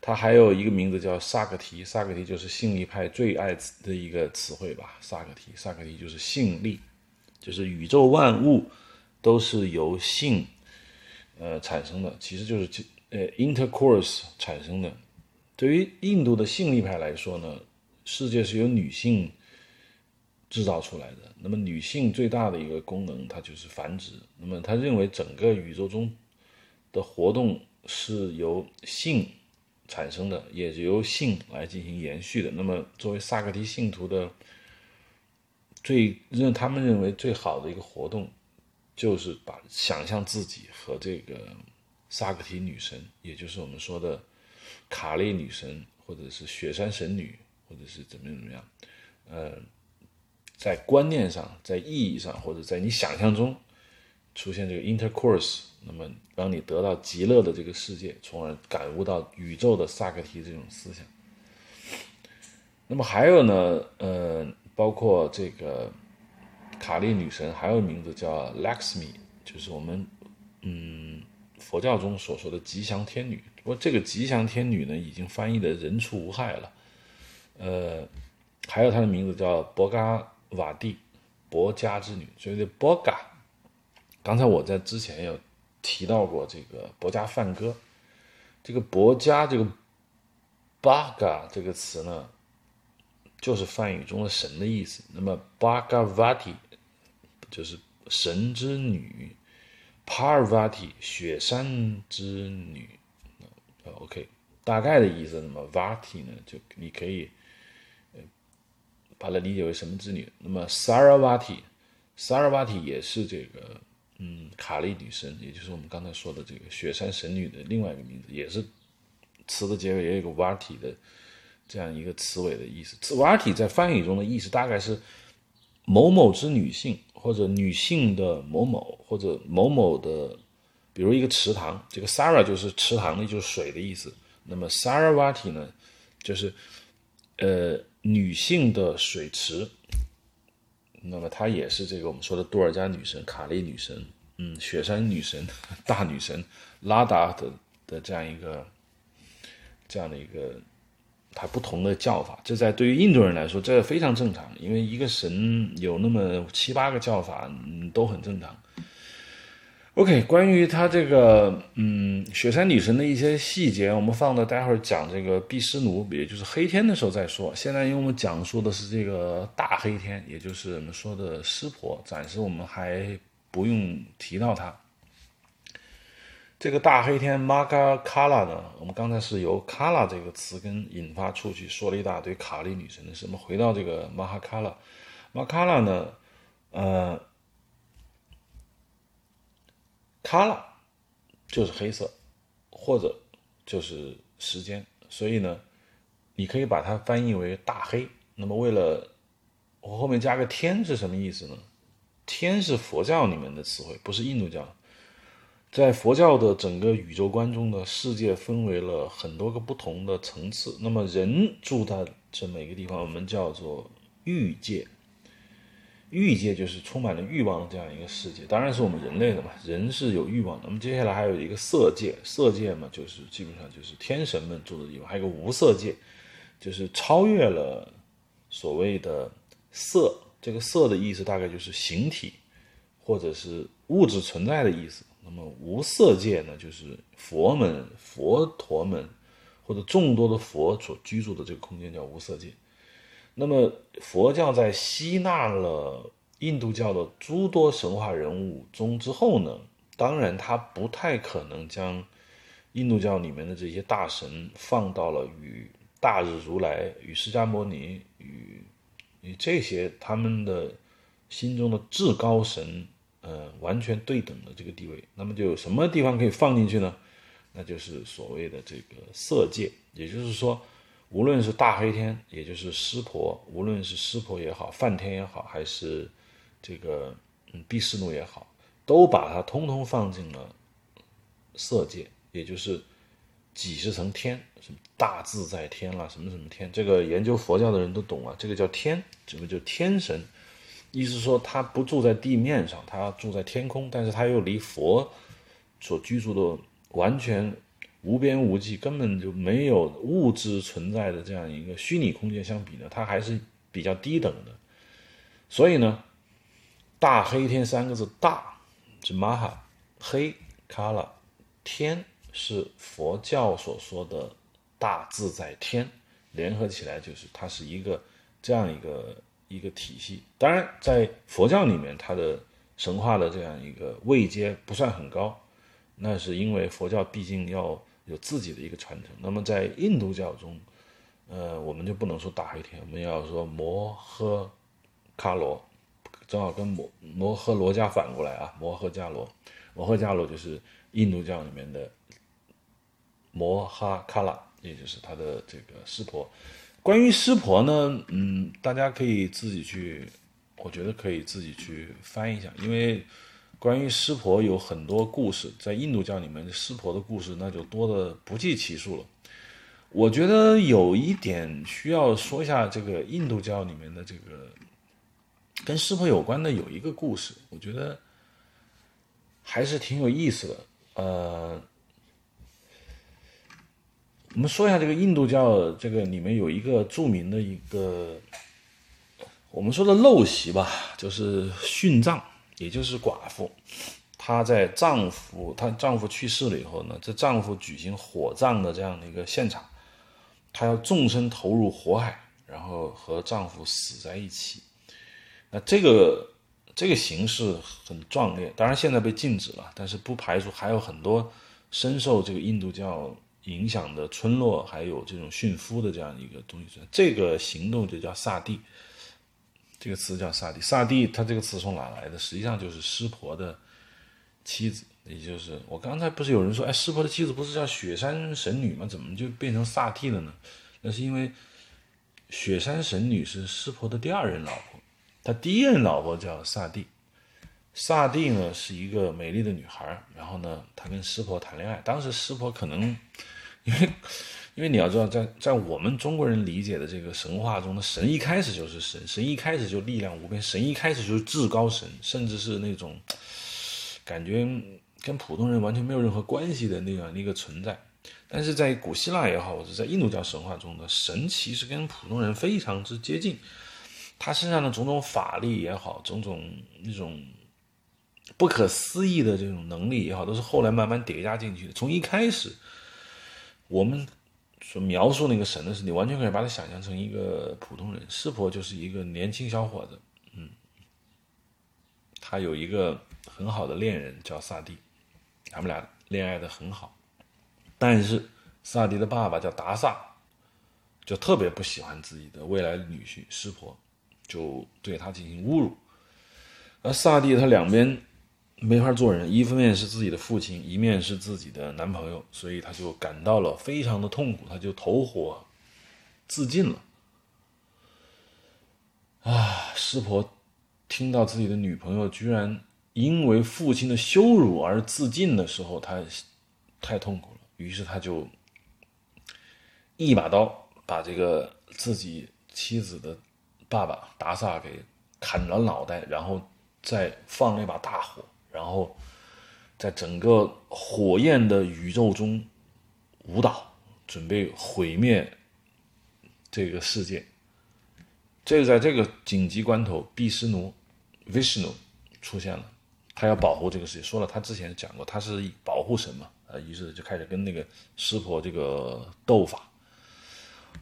它还有一个名字叫萨克提，萨克提就是信力派最爱的一个词汇吧。萨克提，萨克提就是信力，就是宇宙万物都是由性。呃，产生的其实就是呃，intercourse 产生的。对于印度的性力派来说呢，世界是由女性制造出来的。那么，女性最大的一个功能，它就是繁殖。那么，他认为整个宇宙中的活动是由性产生的，也是由性来进行延续的。那么，作为萨克提信徒的最认他们认为最好的一个活动。就是把想象自己和这个萨克提女神，也就是我们说的卡利女神，或者是雪山神女，或者是怎么怎么样，呃，在观念上、在意义上，或者在你想象中出现这个 intercourse，那么让你得到极乐的这个世界，从而感悟到宇宙的萨克提这种思想。那么还有呢，呃，包括这个。卡利女神还有名字叫 Lakshmi，就是我们嗯佛教中所说的吉祥天女。不过这个吉祥天女呢，已经翻译的人畜无害了。呃，还有她的名字叫博嘎瓦蒂，博伽之女。所以这博嘎，刚才我在之前有提到过这个博伽梵歌。这个博伽这个巴嘎这个词呢，就是梵语中的神的意思。那么巴嘎瓦蒂。就是神之女帕尔瓦蒂雪山之女，OK，大概的意思。那么 Vati 呢，就你可以把它理解为什么之女。那么 Saravati，Saravati 也是这个嗯卡利女神，也就是我们刚才说的这个雪山神女的另外一个名字，也是词的结尾也有一个 Vati 的这样一个词尾的意思。Vati 在翻译中的意思大概是某某之女性，或者女性的某某，或者某某的，比如一个池塘，这个 Sara 就是池塘的，就是水的意思。那么 Saravati 呢，就是呃女性的水池。那么她也是这个我们说的多尔加女神、卡利女神，嗯，雪山女神、大女神拉达的的这样一个这样的一个它不同的叫法。这在对于印度人来说，这非常正常，因为一个神有那么七八个叫法，嗯，都很正常。OK，关于他这个嗯雪山女神的一些细节，我们放到待会儿讲这个毕湿奴，也就是黑天的时候再说。现在因为我们讲述的是这个大黑天，也就是我们说的湿婆，暂时我们还不用提到它。这个大黑天 Maga Kala 呢，我们刚才是由 Kala 这个词根引发出去，说了一大堆卡利女神的事。我们回到这个 m a h a k a l a m a k a l a 呢，呃。咖拉就是黑色，或者就是时间，所以呢，你可以把它翻译为大黑。那么为了我后面加个天是什么意思呢？天是佛教里面的词汇，不是印度教。在佛教的整个宇宙观中的世界分为了很多个不同的层次。那么人住在这每个地方，我们叫做欲界。欲界就是充满了欲望的这样一个世界，当然是我们人类的嘛，人是有欲望的。那么接下来还有一个色界，色界嘛，就是基本上就是天神们住的地方。还有个无色界，就是超越了所谓的色，这个色的意思大概就是形体或者是物质存在的意思。那么无色界呢，就是佛们、佛陀们或者众多的佛所居住的这个空间叫无色界。那么，佛教在吸纳了印度教的诸多神话人物中之后呢，当然他不太可能将印度教里面的这些大神放到了与大日如来、与释迦牟尼、与与这些他们的心中的至高神，呃，完全对等的这个地位。那么，就有什么地方可以放进去呢？那就是所谓的这个色界，也就是说。无论是大黑天，也就是湿婆，无论是湿婆也好，梵天也好，还是这个嗯毗湿奴也好，都把它通通放进了色界，也就是几十层天，什么大自在天啦，什么什么天，这个研究佛教的人都懂啊，这个叫天，这个叫天神，意思说他不住在地面上，他住在天空，但是他又离佛所居住的完全。无边无际，根本就没有物质存在的这样一个虚拟空间相比呢，它还是比较低等的。所以呢，大黑天三个字，大是玛哈黑卡拉天是佛教所说的大自在天，联合起来就是它是一个这样一个一个体系。当然，在佛教里面，它的神话的这样一个位阶不算很高，那是因为佛教毕竟要。有自己的一个传承。那么在印度教中，呃，我们就不能说大黑天，我们要说摩诃伽罗，正好跟摩摩诃罗伽反过来啊，摩诃伽罗，摩诃伽罗就是印度教里面的摩哈卡拉，也就是他的这个湿婆。关于湿婆呢，嗯，大家可以自己去，我觉得可以自己去翻一下，因为。关于湿婆有很多故事，在印度教里面，湿婆的故事那就多的不计其数了。我觉得有一点需要说一下，这个印度教里面的这个跟湿婆有关的有一个故事，我觉得还是挺有意思的。呃，我们说一下这个印度教这个里面有一个著名的一个我们说的陋习吧，就是殉葬。也就是寡妇，她在丈夫她丈夫去世了以后呢，这丈夫举行火葬的这样的一个现场，她要纵身投入火海，然后和丈夫死在一起。那这个这个形式很壮烈，当然现在被禁止了，但是不排除还有很多深受这个印度教影响的村落，还有这种驯夫的这样一个东西。这个行动就叫萨蒂，这个词叫萨蒂。萨蒂，它这个词从哪来的？实际上就是湿婆的妻子，也就是我刚才不是有人说，哎，湿婆的妻子不是叫雪山神女吗？怎么就变成萨蒂了呢？那是因为雪山神女是湿婆的第二任老婆，她第一任老婆叫萨蒂。萨蒂呢是一个美丽的女孩，然后呢，她跟湿婆谈恋爱。当时湿婆可能因为因为你要知道，在在我们中国人理解的这个神话中的神，一开始就是神，神一开始就力量无边，神一开始就是至高神，甚至是那种感觉跟普通人完全没有任何关系的那样一个存在。但是在古希腊也好，或者在印度教神话中的神，其实跟普通人非常之接近。他身上的种种法力也好，种种那种。不可思议的这种能力也好，都是后来慢慢叠加进去的。从一开始，我们所描述那个神的时候，你完全可以把它想象成一个普通人。湿婆就是一个年轻小伙子，嗯，他有一个很好的恋人叫萨蒂，他们俩恋爱的很好。但是萨蒂的爸爸叫达萨，就特别不喜欢自己的未来女婿湿婆，就对他进行侮辱。而萨蒂他两边。没法做人，一方面是自己的父亲，一面是自己的男朋友，所以他就感到了非常的痛苦，他就投火自尽了。啊，师婆听到自己的女朋友居然因为父亲的羞辱而自尽的时候，他太痛苦了，于是他就一把刀把这个自己妻子的爸爸达萨给砍了脑袋，然后再放了一把大火。然后，在整个火焰的宇宙中舞蹈，准备毁灭这个世界。这个在这个紧急关头，毕斯奴 （Vishnu） 出现了，他要保护这个世界。说了，他之前讲过，他是保护神嘛，呃，于是就开始跟那个湿婆这个斗法。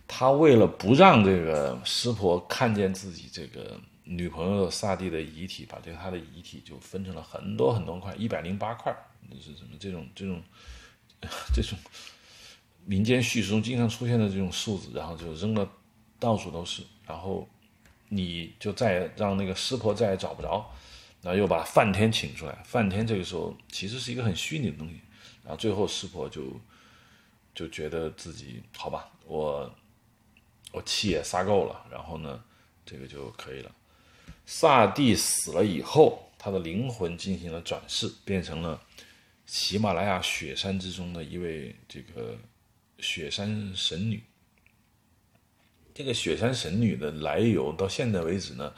他为了不让这个湿婆看见自己这个。女朋友萨蒂的遗体，把这个他的遗体就分成了很多很多块，一百零八块，就是什么这种这种 这种民间叙事中经常出现的这种数字，然后就扔了到处都是，然后你就再让那个师婆再也找不着，然后又把梵天请出来，梵天这个时候其实是一个很虚拟的东西，然后最后师婆就就觉得自己好吧，我我气也撒够了，然后呢，这个就可以了。萨蒂死了以后，他的灵魂进行了转世，变成了喜马拉雅雪山之中的一位这个雪山神女。这个雪山神女的来由，到现在为止呢，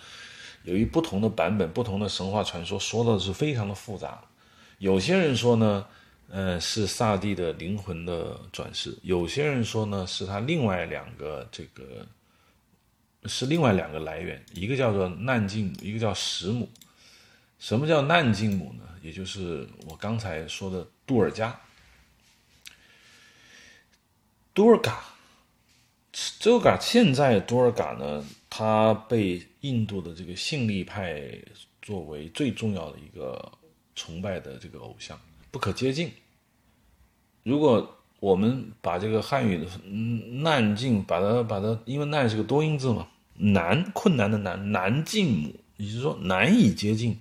由于不同的版本、不同的神话传说，说的是非常的复杂。有些人说呢，呃，是萨蒂的灵魂的转世；有些人说呢，是他另外两个这个。是另外两个来源，一个叫做难敬母，一个叫石母。什么叫难敬母呢？也就是我刚才说的杜尔加。杜尔嘎，这个现在杜尔嘎呢，他被印度的这个信力派作为最重要的一个崇拜的这个偶像，不可接近。如果我们把这个汉语的“难敬”把它把它，因为“难”是个多音字嘛。难困难的难难进母，也就是说难以接近。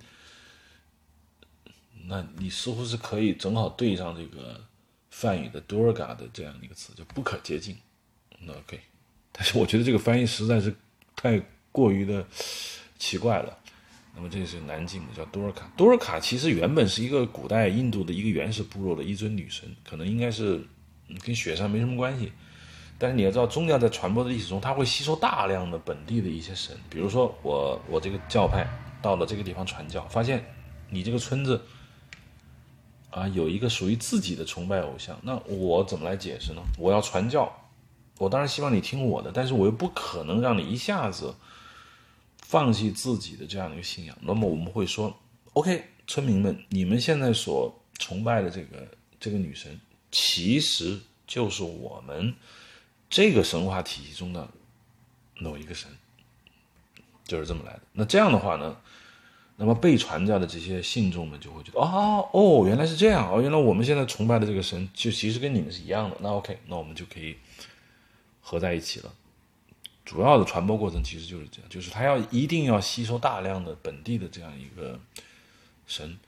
那你似乎是可以正好对上这个梵语的 “durga” 的这样一个词，就不可接近。那 OK，但是我觉得这个翻译实在是太过于的奇怪了。那么这是难进的，叫多尔卡。多尔卡其实原本是一个古代印度的一个原始部落的一尊女神，可能应该是跟雪山没什么关系。但是你要知道，宗教在传播的历史中，它会吸收大量的本地的一些神。比如说，我我这个教派到了这个地方传教，发现你这个村子啊有一个属于自己的崇拜偶像，那我怎么来解释呢？我要传教，我当然希望你听我的，但是我又不可能让你一下子放弃自己的这样的一个信仰。那么我们会说，OK，村民们，你们现在所崇拜的这个这个女神，其实就是我们。这个神话体系中的某一个神，就是这么来的。那这样的话呢，那么被传教的这些信众们就会觉得，哦哦，原来是这样哦，原来我们现在崇拜的这个神，就其实跟你们是一样的。那 OK，那我们就可以合在一起了。主要的传播过程其实就是这样，就是他要一定要吸收大量的本地的这样一个神。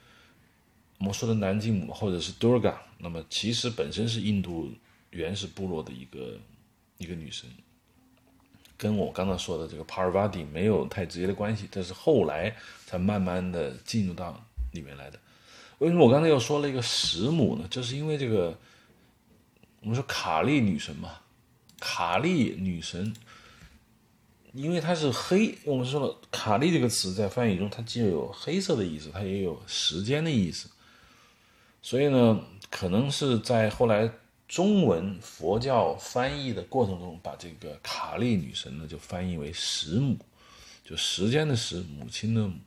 我们说的南京母或者是 Durga，那么其实本身是印度原始部落的一个一个女神，跟我刚刚说的这个 Parvati 没有太直接的关系，但是后来才慢慢的进入到里面来的。为什么我刚才又说了一个石母呢？就是因为这个，我们说卡利女神嘛，卡利女神，因为它是黑，我们说了卡利这个词在翻译中，它既有黑色的意思，它也有时间的意思。所以呢，可能是在后来中文佛教翻译的过程中，把这个卡利女神呢就翻译为时母，就时间的时，母亲的母，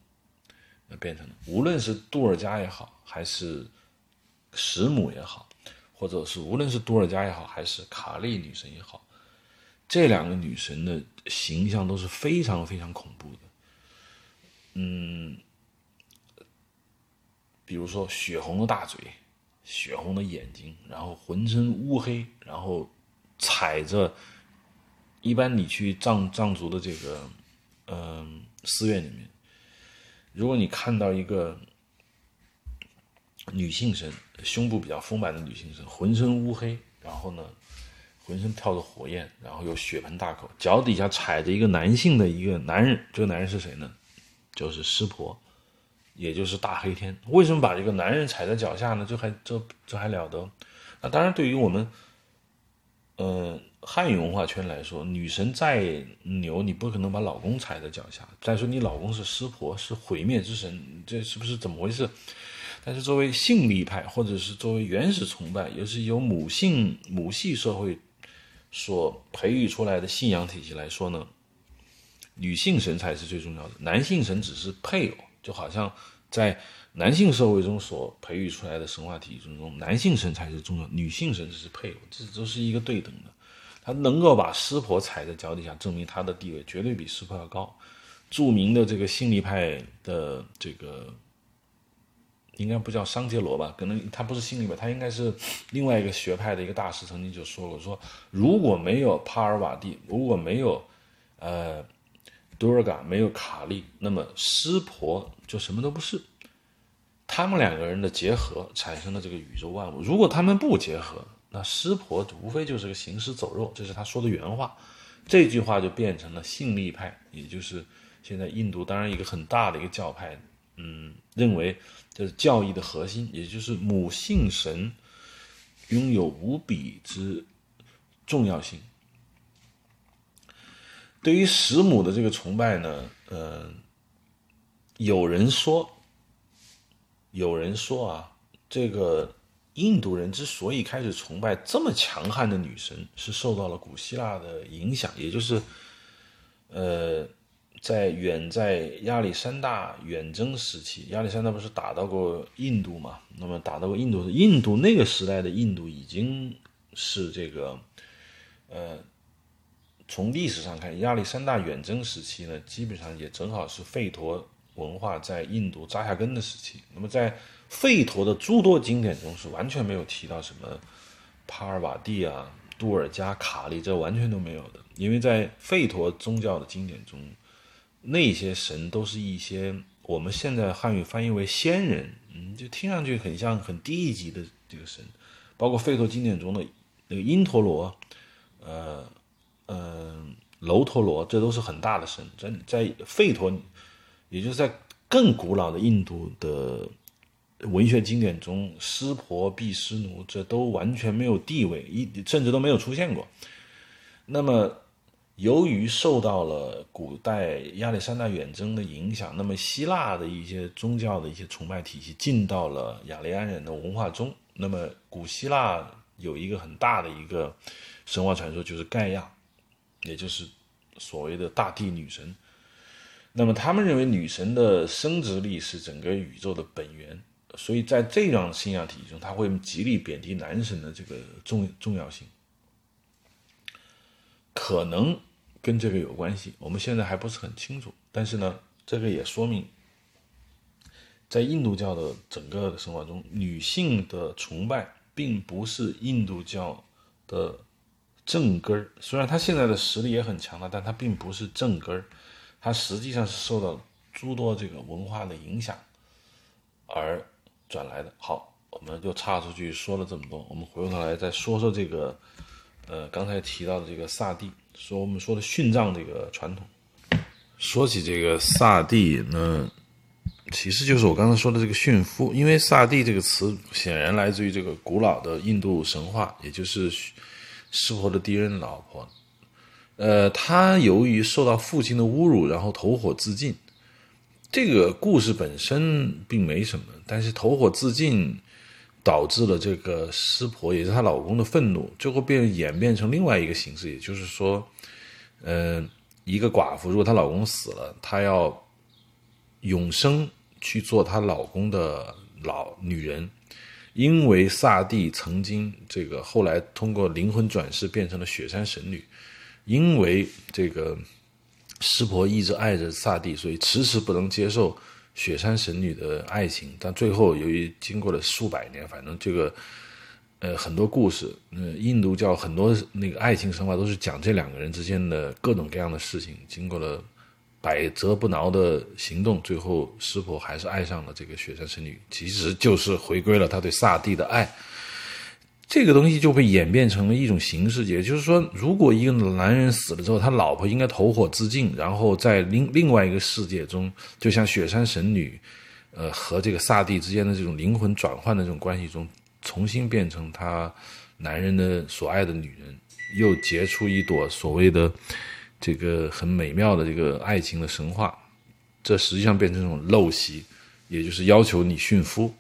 那变成了无论是杜尔加也好，还是时母也好，或者是无论是杜尔加也好，还是卡利女神也好，这两个女神的形象都是非常非常恐怖的，嗯。比如说血红的大嘴，血红的眼睛，然后浑身乌黑，然后踩着。一般你去藏藏族的这个，嗯，寺院里面，如果你看到一个女性神，胸部比较丰满的女性神，浑身乌黑，然后呢，浑身跳着火焰，然后有血盆大口，脚底下踩着一个男性的一个男人，这个男人是谁呢？就是湿婆。也就是大黑天，为什么把这个男人踩在脚下呢？这还这这还了得？那当然，对于我们，呃，汉语文化圈来说，女神再牛，你不可能把老公踩在脚下。再说你老公是湿婆，是毁灭之神，这是不是怎么回事？但是作为性力派，或者是作为原始崇拜，也是由母性母系社会所培育出来的信仰体系来说呢，女性神才是最重要的，男性神只是配偶。就好像在男性社会中所培育出来的神话体系中，男性神才是重要，女性神只是配偶，这都是一个对等的。他能够把湿婆踩在脚底下，证明他的地位绝对比湿婆要高。著名的这个心理派的这个，应该不叫桑杰罗吧？可能他不是心理派，他应该是另外一个学派的一个大师，曾经就说过：说如果没有帕尔瓦蒂，如果没有呃。多尔嘎没有卡利，那么湿婆就什么都不是。他们两个人的结合产生了这个宇宙万物。如果他们不结合，那湿婆无非就是个行尸走肉。这是他说的原话。这句话就变成了信力派，也就是现在印度当然一个很大的一个教派，嗯，认为这是教义的核心，也就是母性神拥有无比之重要性。对于石母的这个崇拜呢，呃，有人说，有人说啊，这个印度人之所以开始崇拜这么强悍的女神，是受到了古希腊的影响，也就是，呃，在远在亚历山大远征时期，亚历山大不是打到过印度嘛？那么打到过印度，印度那个时代的印度已经是这个，呃。从历史上看，亚历山大远征时期呢，基本上也正好是吠陀文化在印度扎下根的时期。那么，在吠陀的诸多经典中，是完全没有提到什么帕尔瓦蒂啊、杜尔加、卡利，这完全都没有的。因为在吠陀宗教的经典中，那些神都是一些我们现在汉语翻译为仙人，嗯，就听上去很像很低一级的这个神，包括吠陀经典中的那个因陀罗，呃。嗯，楼陀罗，这都是很大的神。在在吠陀，也就是在更古老的印度的文学经典中，湿婆、毗湿奴，这都完全没有地位，一甚至都没有出现过。那么，由于受到了古代亚历山大远征的影响，那么希腊的一些宗教的一些崇拜体系进到了雅利安人的文化中。那么，古希腊有一个很大的一个神话传说，就是盖亚。也就是所谓的大地女神，那么他们认为女神的生殖力是整个宇宙的本源，所以在这样的信仰体系中，他会极力贬低男神的这个重重要性，可能跟这个有关系，我们现在还不是很清楚。但是呢，这个也说明，在印度教的整个的生活中，女性的崇拜并不是印度教的正根儿。虽然他现在的实力也很强大，但他并不是正根儿，他实际上是受到诸多这个文化的影响而转来的。好，我们就岔出去说了这么多，我们回过头来再说说这个，呃，刚才提到的这个萨蒂，说我们说的殉葬这个传统。说起这个萨蒂，那其实就是我刚才说的这个驯夫，因为萨蒂这个词显然来自于这个古老的印度神话，也就是湿婆的第一任老婆。呃，他由于受到父亲的侮辱，然后投火自尽。这个故事本身并没什么，但是投火自尽导致了这个湿婆，也是她老公的愤怒，最后变演变成另外一个形式，也就是说，嗯。一个寡妇，如果她老公死了，她要永生去做她老公的老女人，因为萨蒂曾经这个后来通过灵魂转世变成了雪山神女，因为这个湿婆一直爱着萨蒂，所以迟迟不能接受雪山神女的爱情，但最后由于经过了数百年，反正这个。呃，很多故事，呃，印度教很多那个爱情神话都是讲这两个人之间的各种各样的事情，经过了百折不挠的行动，最后湿婆还是爱上了这个雪山神女，其实就是回归了他对萨蒂的爱。这个东西就被演变成了一种形式，也就是说，如果一个男人死了之后，他老婆应该投火自尽，然后在另另外一个世界中，就像雪山神女，呃，和这个萨蒂之间的这种灵魂转换的这种关系中。重新变成他男人的所爱的女人，又结出一朵所谓的这个很美妙的这个爱情的神话，这实际上变成一种陋习，也就是要求你驯夫。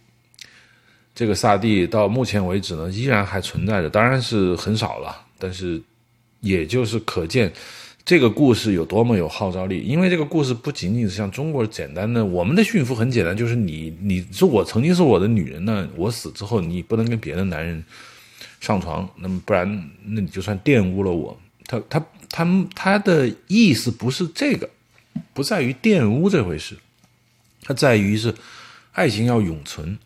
这个萨蒂到目前为止呢，依然还存在着，当然是很少了，但是也就是可见。这个故事有多么有号召力？因为这个故事不仅仅是像中国简单的，我们的驯服很简单，就是你，你说我曾经是我的女人呢，我死之后你不能跟别的男人上床，那么不然那你就算玷污了我。他他他他的意思不是这个，不在于玷污这回事，它在于是爱情要永存。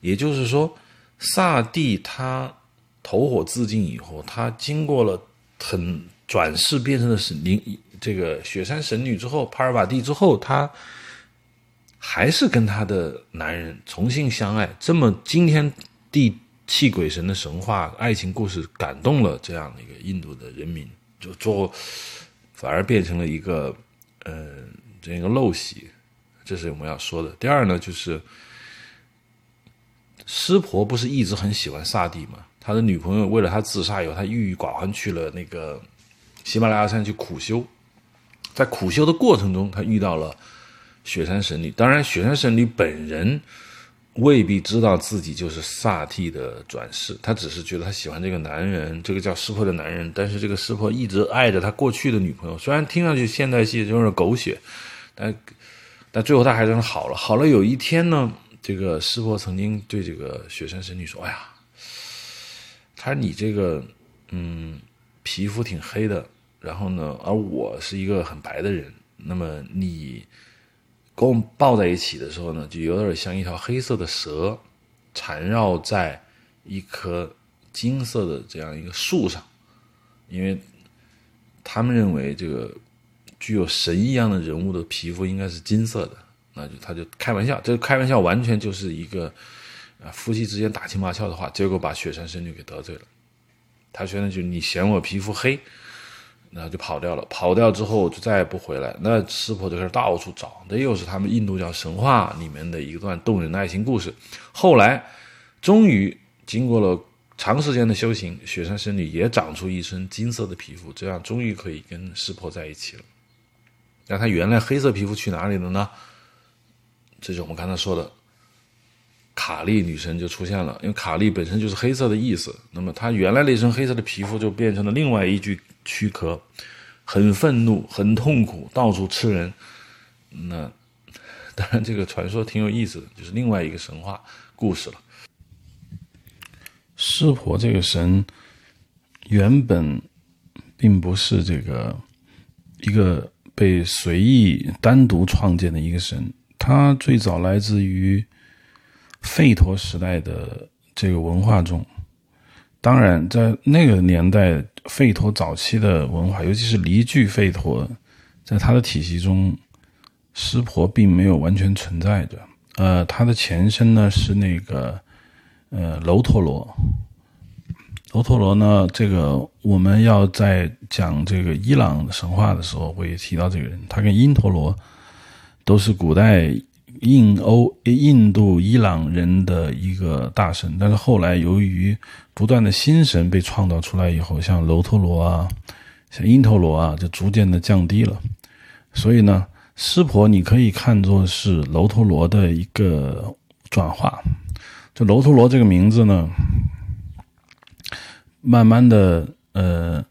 也就是说，萨蒂他投火自尽以后，他经过了很。转世变成的是灵，这个雪山神女之后，帕尔瓦蒂之后，他还是跟他的男人重新相爱。这么惊天地泣鬼神的神话爱情故事，感动了这样的一个印度的人民，就做反而变成了一个呃这样一个陋习。这是我们要说的。第二呢，就是湿婆不是一直很喜欢萨蒂吗？他的女朋友为了他自杀以后，他郁郁寡欢去了那个。喜马拉雅山去苦修，在苦修的过程中，他遇到了雪山神女。当然，雪山神女本人未必知道自己就是萨蒂的转世，他只是觉得他喜欢这个男人，这个叫湿婆的男人。但是，这个湿婆一直爱着他过去的女朋友。虽然听上去现代戏就是狗血，但 但最后他还是好了。好了，有一天呢，这个湿婆曾经对这个雪山神女说：“哎呀，他说你这个嗯，皮肤挺黑的。”然后呢？而我是一个很白的人，那么你跟我们抱在一起的时候呢，就有点像一条黑色的蛇缠绕在一棵金色的这样一个树上，因为他们认为这个具有神一样的人物的皮肤应该是金色的，那就他就开玩笑，这个开玩笑完全就是一个啊夫妻之间打情骂俏的话，结果把雪山神女给得罪了。他觉得就你嫌我皮肤黑。然后就跑掉了，跑掉之后就再也不回来。那湿婆就开始到处找，这又是他们印度教神话里面的一段动人的爱情故事。后来，终于经过了长时间的修行，雪山神女也长出一身金色的皮肤，这样终于可以跟湿婆在一起了。那她原来黑色皮肤去哪里了呢？这是我们刚才说的，卡利女神就出现了，因为卡利本身就是黑色的意思。那么她原来那身黑色的皮肤就变成了另外一具。躯壳很愤怒，很痛苦，到处吃人。那当然，这个传说挺有意思的，就是另外一个神话故事了。湿婆这个神原本并不是这个一个被随意单独创建的一个神，它最早来自于吠陀时代的这个文化中。当然，在那个年代，吠陀早期的文化，尤其是离句吠陀，在他的体系中，湿婆并没有完全存在着。呃，他的前身呢是那个呃楼陀罗。楼陀罗呢，这个我们要在讲这个伊朗神话的时候会提到这个人，他跟因陀罗都是古代。印欧、印度、伊朗人的一个大神，但是后来由于不断的新神被创造出来以后，像楼陀罗啊、像因陀罗啊，就逐渐的降低了。所以呢，湿婆你可以看作是楼陀罗的一个转化。这楼陀罗这个名字呢，慢慢的呃，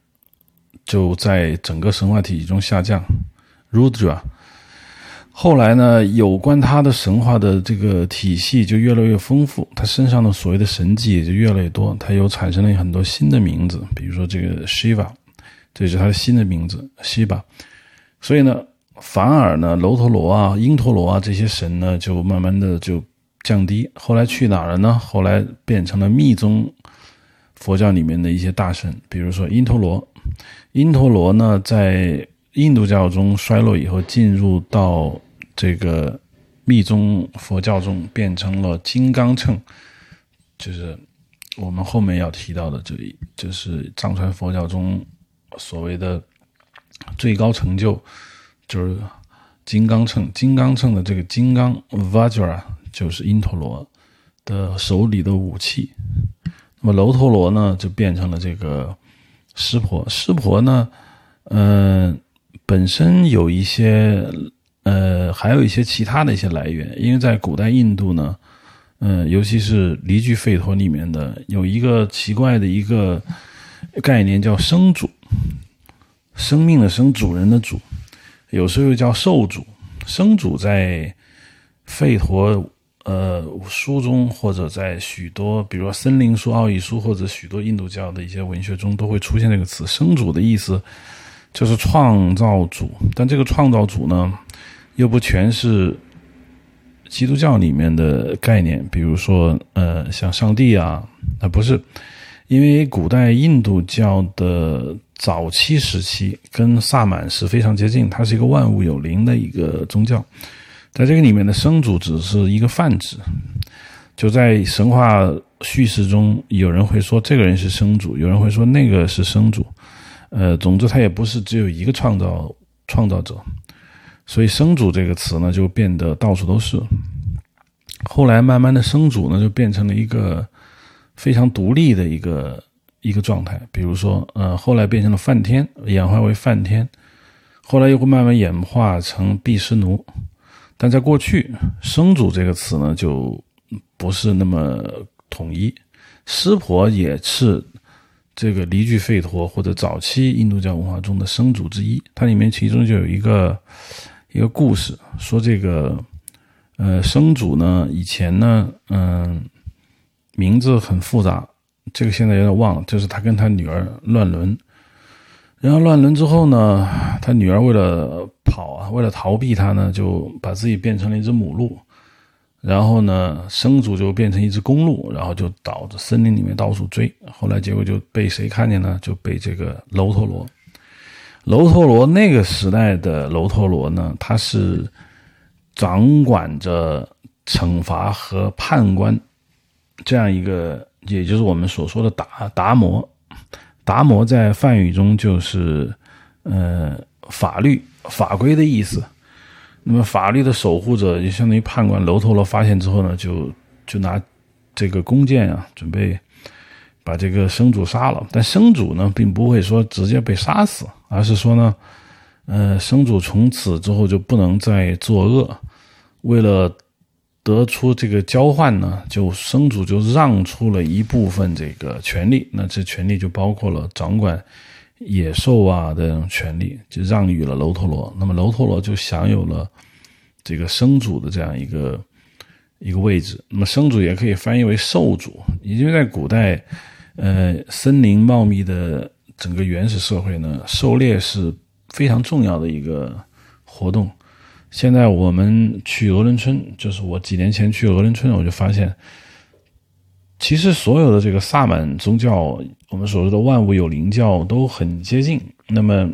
就在整个神话体系中下降。Rudra。后来呢，有关他的神话的这个体系就越来越丰富，他身上的所谓的神迹也就越来越多，他又产生了很多新的名字，比如说这个 Shiva，这是他的新的名字 Shiva。所以呢，反而呢，楼陀罗啊、因陀罗啊这些神呢，就慢慢的就降低。后来去哪儿了呢？后来变成了密宗佛教里面的一些大神，比如说因陀罗。因陀罗呢，在印度教中衰落以后，进入到这个密宗佛教中，变成了金刚秤，就是我们后面要提到的，这里就是藏传佛教中所谓的最高成就，就是金刚秤。金刚秤的这个金刚 Vajra 就是因陀罗的手里的武器。那么楼陀罗呢，就变成了这个湿婆。湿婆呢，嗯。本身有一些，呃，还有一些其他的一些来源，因为在古代印度呢，嗯，尤其是离句吠陀里面的有一个奇怪的一个概念叫生主，生命的生，主人的主，有时候又叫兽主。生主在吠陀呃书中，或者在许多，比如说森林书、奥义书，或者许多印度教的一些文学中，都会出现这个词。生主的意思。就是创造主，但这个创造主呢，又不全是基督教里面的概念。比如说，呃，像上帝啊，啊不是，因为古代印度教的早期时期跟萨满是非常接近，它是一个万物有灵的一个宗教。在这个里面的生主只是一个泛指，就在神话叙事中，有人会说这个人是生主，有人会说那个是生主。呃，总之，它也不是只有一个创造创造者，所以“生主”这个词呢，就变得到处都是。后来，慢慢的，“生主”呢，就变成了一个非常独立的一个一个状态。比如说，呃，后来变成了梵天，演化为梵天，后来又会慢慢演化成毗湿奴。但在过去，“生主”这个词呢，就不是那么统一。湿婆也是。这个离聚吠陀或者早期印度教文化中的生主之一，它里面其中就有一个一个故事，说这个呃生主呢以前呢嗯名字很复杂，这个现在有点忘了，就是他跟他女儿乱伦，然后乱伦之后呢，他女儿为了跑啊，为了逃避他呢，就把自己变成了一只母鹿。然后呢，生主就变成一只公鹿，然后就倒着森林里面到处追。后来结果就被谁看见呢？就被这个楼陀罗。楼陀罗那个时代的楼陀罗呢，他是掌管着惩罚和判官这样一个，也就是我们所说的达达摩。达摩在梵语中就是呃法律法规的意思。那么法律的守护者就相当于判官楼头罗发现之后呢，就就拿这个弓箭啊，准备把这个生主杀了。但生主呢，并不会说直接被杀死，而是说呢，呃，生主从此之后就不能再作恶。为了得出这个交换呢，就生主就让出了一部分这个权利。那这权利就包括了掌管。野兽啊的权利就让予了楼陀罗，那么楼陀罗就享有了这个生主的这样一个一个位置。那么生主也可以翻译为兽主，因为在古代，呃，森林茂密的整个原始社会呢，狩猎是非常重要的一个活动。现在我们去鹅伦村，就是我几年前去鹅伦村，我就发现。其实所有的这个萨满宗教，我们所说的万物有灵教都很接近。那么，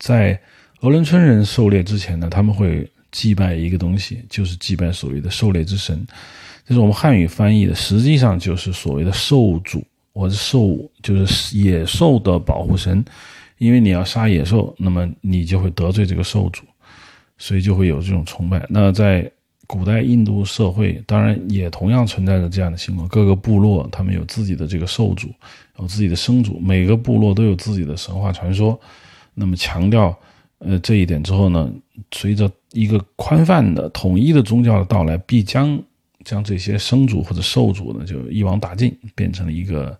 在俄伦村人狩猎之前呢，他们会祭拜一个东西，就是祭拜所谓的狩猎之神。这是我们汉语翻译的，实际上就是所谓的兽主或者兽，就是野兽的保护神。因为你要杀野兽，那么你就会得罪这个兽主，所以就会有这种崇拜。那在古代印度社会，当然也同样存在着这样的情况。各个部落他们有自己的这个兽主，有自己的生主，每个部落都有自己的神话传说。那么强调呃这一点之后呢，随着一个宽泛的统一的宗教的到来，必将将这些生主或者兽主呢就一网打尽，变成了一个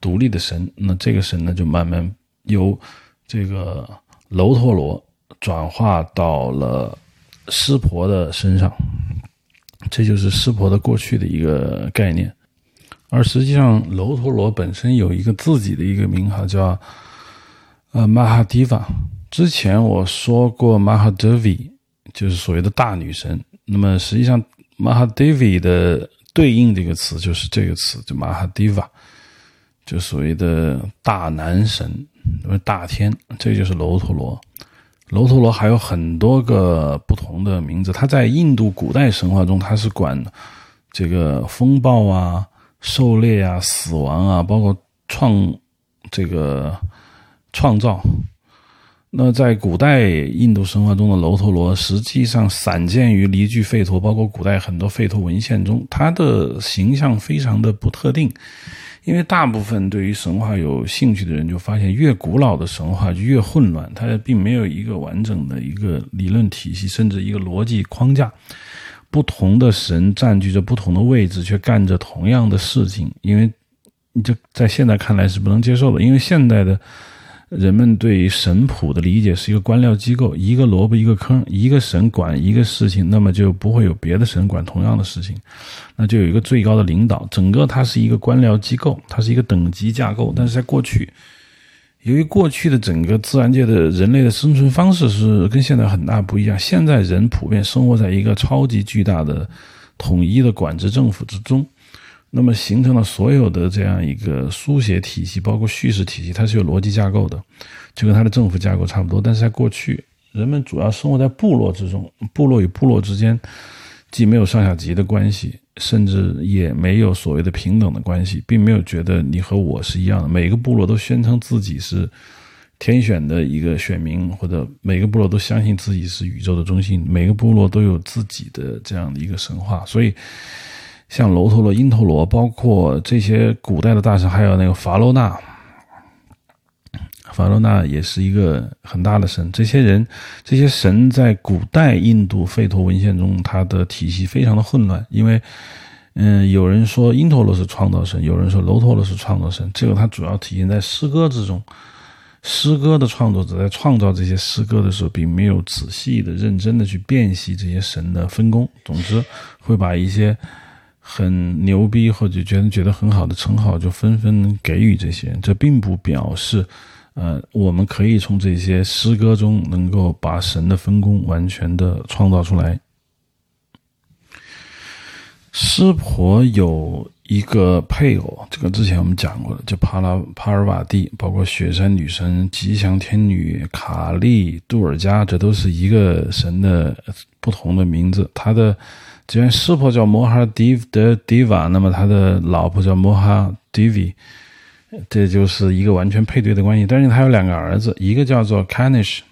独立的神。那这个神呢就慢慢。由这个楼陀罗转化到了湿婆的身上，这就是湿婆的过去的一个概念。而实际上，楼陀罗本身有一个自己的一个名号，叫呃玛哈迪瓦。之前我说过玛哈德维，就是所谓的大女神。那么实际上，玛哈德维的对应这个词就是这个词，就玛哈迪瓦，就所谓的大男神。因为大天，这就是楼陀罗。楼陀罗还有很多个不同的名字。他在印度古代神话中，他是管这个风暴啊、狩猎啊、死亡啊，包括创这个创造。那在古代印度神话中的楼陀罗，实际上散见于离句吠陀，包括古代很多吠陀文献中，他的形象非常的不特定。因为大部分对于神话有兴趣的人就发现，越古老的神话就越混乱，它并没有一个完整的一个理论体系，甚至一个逻辑框架。不同的神占据着不同的位置，却干着同样的事情。因为你就在现在看来是不能接受的，因为现代的。人们对于神谱的理解是一个官僚机构，一个萝卜一个坑，一个神管一个事情，那么就不会有别的神管同样的事情，那就有一个最高的领导。整个它是一个官僚机构，它是一个等级架构。但是在过去，由于过去的整个自然界的人类的生存方式是跟现在很大不一样，现在人普遍生活在一个超级巨大的统一的管制政府之中。那么形成了所有的这样一个书写体系，包括叙事体系，它是有逻辑架构的，就跟它的政府架构差不多。但是在过去，人们主要生活在部落之中，部落与部落之间既没有上下级的关系，甚至也没有所谓的平等的关系，并没有觉得你和我是一样的。每个部落都宣称自己是天选的一个选民，或者每个部落都相信自己是宇宙的中心，每个部落都有自己的这样的一个神话，所以。像楼陀罗、因陀罗，包括这些古代的大神，还有那个法罗纳，法罗纳也是一个很大的神。这些人、这些神在古代印度吠陀文献中，它的体系非常的混乱。因为，嗯，有人说因陀罗是创造神，有人说楼陀罗是创造神。这个它主要体现在诗歌之中。诗歌的创作者在创造这些诗歌的时候，并没有仔细的、认真的去辨析这些神的分工。总之，会把一些。很牛逼或者觉得觉得很好的称号，就纷纷给予这些。这并不表示，呃，我们可以从这些诗歌中能够把神的分工完全的创造出来。湿婆有一个配偶，这个之前我们讲过了，叫帕拉帕尔瓦蒂，包括雪山女神、吉祥天女卡利、杜尔加，这都是一个神的不同的名字。他的。既然师婆叫摩哈迪德迪瓦，那么他的老婆叫摩哈迪维，这就是一个完全配对的关系。但是他有两个儿子，一个叫做 k a n i s h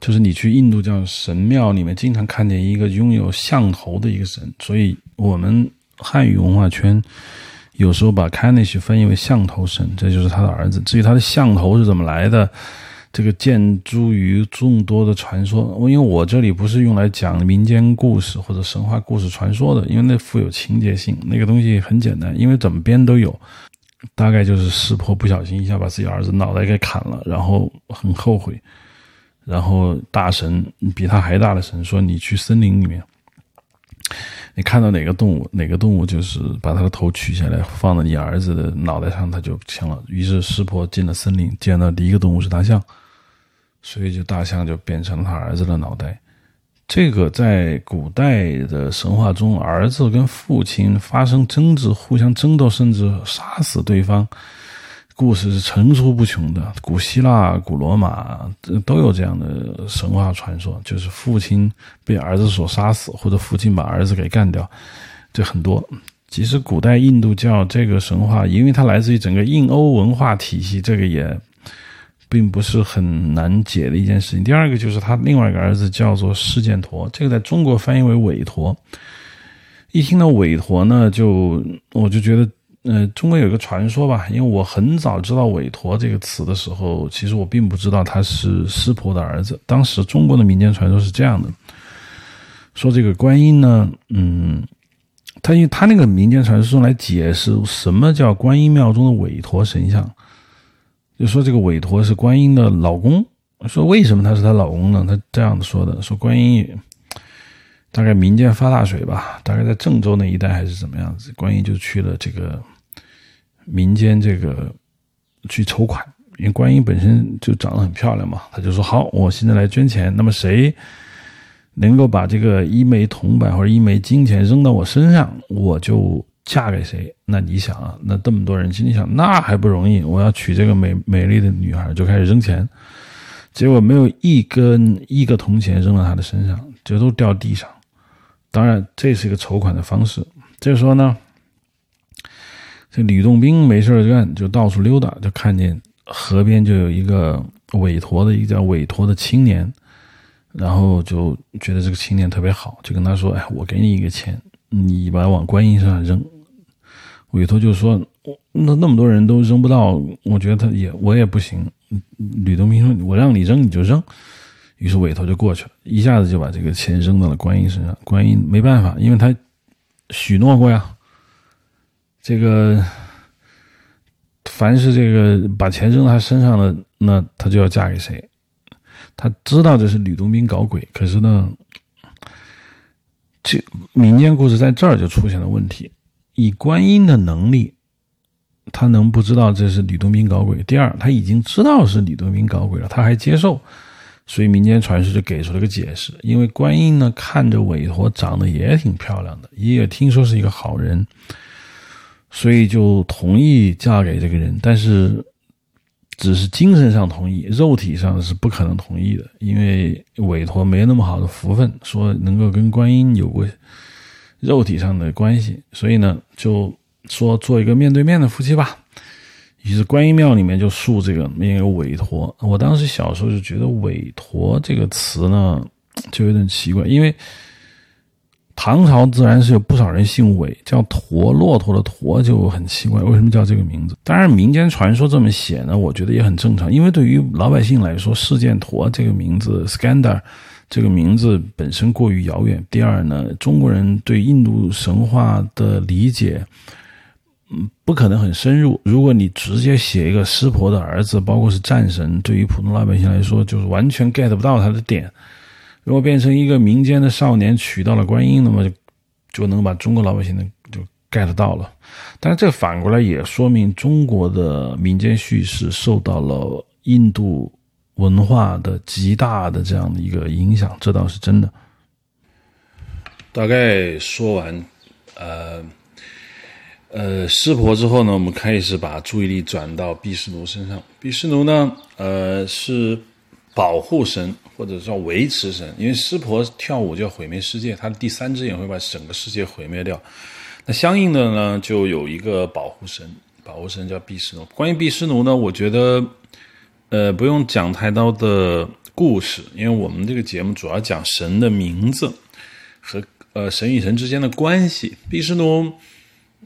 就是你去印度教神庙里面经常看见一个拥有象头的一个神，所以我们汉语文化圈有时候把 k a n i s h 翻译为象头神，这就是他的儿子。至于他的象头是怎么来的？这个建筑于众多的传说，因为我这里不是用来讲民间故事或者神话故事传说的，因为那富有情节性，那个东西很简单，因为怎么编都有。大概就是师婆不小心一下把自己儿子脑袋给砍了，然后很后悔，然后大神比他还大的神说：“你去森林里面。”你看到哪个动物，哪个动物就是把他的头取下来放在你儿子的脑袋上，他就行了。于是师婆进了森林，见到第一个动物是大象，所以就大象就变成了他儿子的脑袋。这个在古代的神话中，儿子跟父亲发生争执，互相争斗，甚至杀死对方，故事是层出不穷的。古希腊、古罗马都有这样的神话传说，就是父亲被儿子所杀死，或者父亲把儿子给干掉，这很多。其实古代印度教这个神话，因为它来自于整个印欧文化体系，这个也。并不是很难解的一件事情。第二个就是他另外一个儿子叫做释建陀，这个在中国翻译为韦陀。一听到韦陀呢，就我就觉得，呃，中国有一个传说吧，因为我很早知道韦陀这个词的时候，其实我并不知道他是湿婆的儿子。当时中国的民间传说是这样的，说这个观音呢，嗯，他用他那个民间传说来解释什么叫观音庙中的韦陀神像。就说这个韦陀是观音的老公，说为什么他是她老公呢？他这样子说的：说观音大概民间发大水吧，大概在郑州那一带还是怎么样子，观音就去了这个民间这个去筹款，因为观音本身就长得很漂亮嘛，他就说好，我现在来捐钱，那么谁能够把这个一枚铜板或者一枚金钱扔到我身上，我就。嫁给谁？那你想啊，那这么多人，心里想，那还不容易？我要娶这个美美丽的女孩，就开始扔钱，结果没有一根一个铜钱扔到她的身上，就都掉地上。当然，这是一个筹款的方式。这时候呢，这吕洞宾没事干，就到处溜达，就看见河边就有一个韦陀的一个叫韦陀的青年，然后就觉得这个青年特别好，就跟他说：“哎，我给你一个钱，你把往观音身上扔。”委托就说：“那那么多人都扔不到，我觉得他也我也不行。”吕洞宾说：“我让你扔你就扔。”于是委托就过去了，一下子就把这个钱扔到了观音身上。观音没办法，因为他许诺过呀，这个凡是这个把钱扔到他身上的，那他就要嫁给谁。他知道这是吕洞宾搞鬼，可是呢，这民间故事在这儿就出现了问题。以观音的能力，他能不知道这是吕洞宾搞鬼？第二，他已经知道是吕洞宾搞鬼了，他还接受，所以民间传说就给出了个解释：因为观音呢看着韦陀长得也挺漂亮的，也听说是一个好人，所以就同意嫁给这个人。但是只是精神上同意，肉体上是不可能同意的，因为韦陀没那么好的福分，说能够跟观音有过。肉体上的关系，所以呢，就说做一个面对面的夫妻吧。于是观音庙里面就塑这个那个韦陀。我当时小时候就觉得“韦陀”这个词呢，就有点奇怪，因为唐朝自然是有不少人姓韦，叫驼，骆驼的驼就很奇怪，为什么叫这个名字？当然，民间传说这么写呢，我觉得也很正常，因为对于老百姓来说，释犍陀这个名字 （Skandar）。这个名字本身过于遥远。第二呢，中国人对印度神话的理解，嗯，不可能很深入。如果你直接写一个湿婆的儿子，包括是战神，对于普通老百姓来说，就是完全 get 不到他的点。如果变成一个民间的少年娶到了观音，那么就就能把中国老百姓的就 get 到了。但是这反过来也说明中国的民间叙事受到了印度。文化的极大的这样的一个影响，这倒是真的。大概说完，呃，呃，湿婆之后呢，我们开始把注意力转到毗湿奴身上。毗湿奴呢，呃，是保护神或者叫维持神，因为湿婆跳舞就要毁灭世界，他的第三只眼会把整个世界毁灭掉。那相应的呢，就有一个保护神，保护神叫毗湿奴。关于毗湿奴呢，我觉得。呃，不用讲太多的故事，因为我们这个节目主要讲神的名字和呃神与神之间的关系。毗湿奴，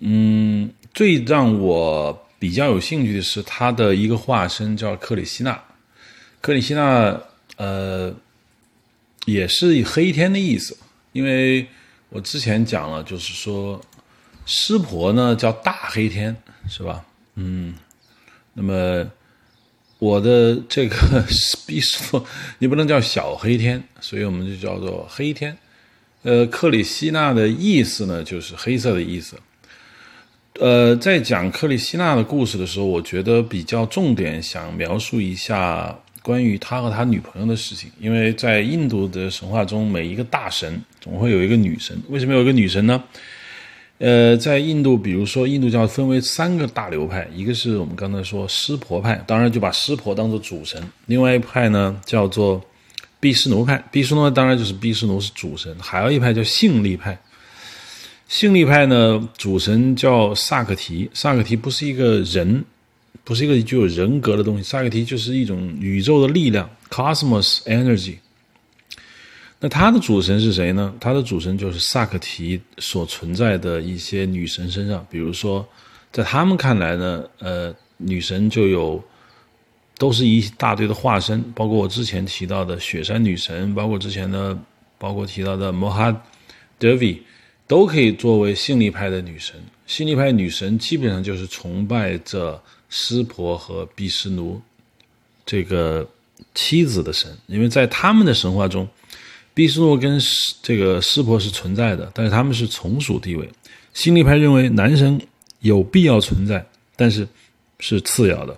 嗯，最让我比较有兴趣的是他的一个化身叫克里希纳。克里希纳，呃，也是黑天的意思，因为我之前讲了，就是说湿婆呢叫大黑天，是吧？嗯，那么。我的这个必说，你不能叫小黑天，所以我们就叫做黑天。呃，克里希纳的意思呢，就是黑色的意思。呃，在讲克里希纳的故事的时候，我觉得比较重点想描述一下关于他和他女朋友的事情。因为在印度的神话中，每一个大神总会有一个女神。为什么有一个女神呢？呃，在印度，比如说印度教分为三个大流派，一个是我们刚才说湿婆派，当然就把湿婆当做主神；另外一派呢叫做毗湿奴派，毗湿奴当然就是毗湿奴是主神；还有一派叫性力派，性力派呢主神叫萨克提，萨克提不是一个人，不是一个具有人格的东西，萨克提就是一种宇宙的力量 （cosmos energy）。那他的主神是谁呢？他的主神就是萨克提所存在的一些女神身上，比如说，在他们看来呢，呃，女神就有都是一大堆的化身，包括我之前提到的雪山女神，包括之前的，包括提到的摩哈德维，都可以作为性力派的女神。性力派女神基本上就是崇拜着湿婆和毗湿奴这个妻子的神，因为在他们的神话中。毗湿奴跟这个湿婆是存在的，但是他们是从属地位。心力派认为男神有必要存在，但是是次要的，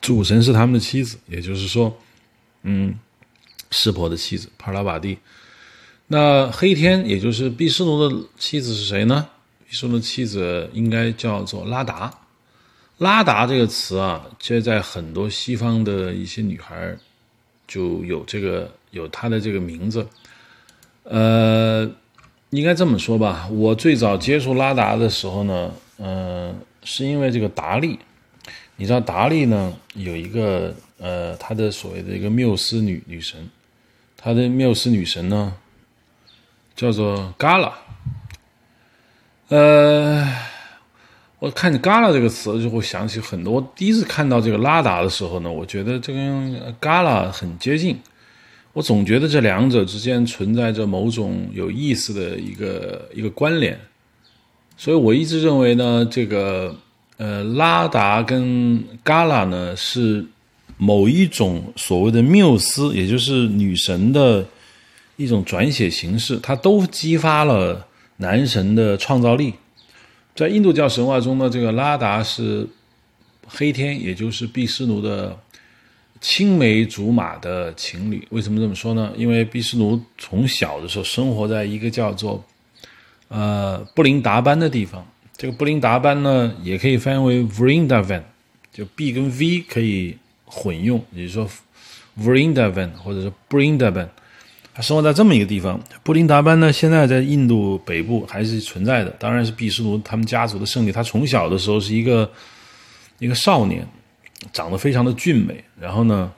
主神是他们的妻子，也就是说，嗯，湿婆的妻子帕拉瓦蒂。那黑天，也就是毗湿奴的妻子是谁呢？毗湿奴的妻子应该叫做拉达。拉达这个词啊，这在很多西方的一些女孩就有这个。有他的这个名字，呃，应该这么说吧。我最早接触拉达的时候呢，嗯，是因为这个达利。你知道达利呢有一个呃，他的所谓的一个缪斯女女神，他的缪斯女神呢叫做 Gala。呃，我看见 Gala 这个词就会想起很多。第一次看到这个拉达的时候呢，我觉得这跟 Gala 很接近。我总觉得这两者之间存在着某种有意思的一个一个关联，所以我一直认为呢，这个呃拉达跟嘎拉呢是某一种所谓的缪斯，也就是女神的一种转写形式，它都激发了男神的创造力。在印度教神话中呢，这个拉达是黑天，也就是毗湿奴的。青梅竹马的情侣，为什么这么说呢？因为毗湿奴从小的时候生活在一个叫做呃布林达班的地方。这个布林达班呢，也可以翻译为 Vrindavan，就 B 跟 V 可以混用，也就是说 Vrindavan 或者是 Brindavan。他生活在这么一个地方。布林达班呢，现在在印度北部还是存在的，当然是毗湿奴他们家族的胜利。他从小的时候是一个一个少年。长得非常的俊美，然后呢，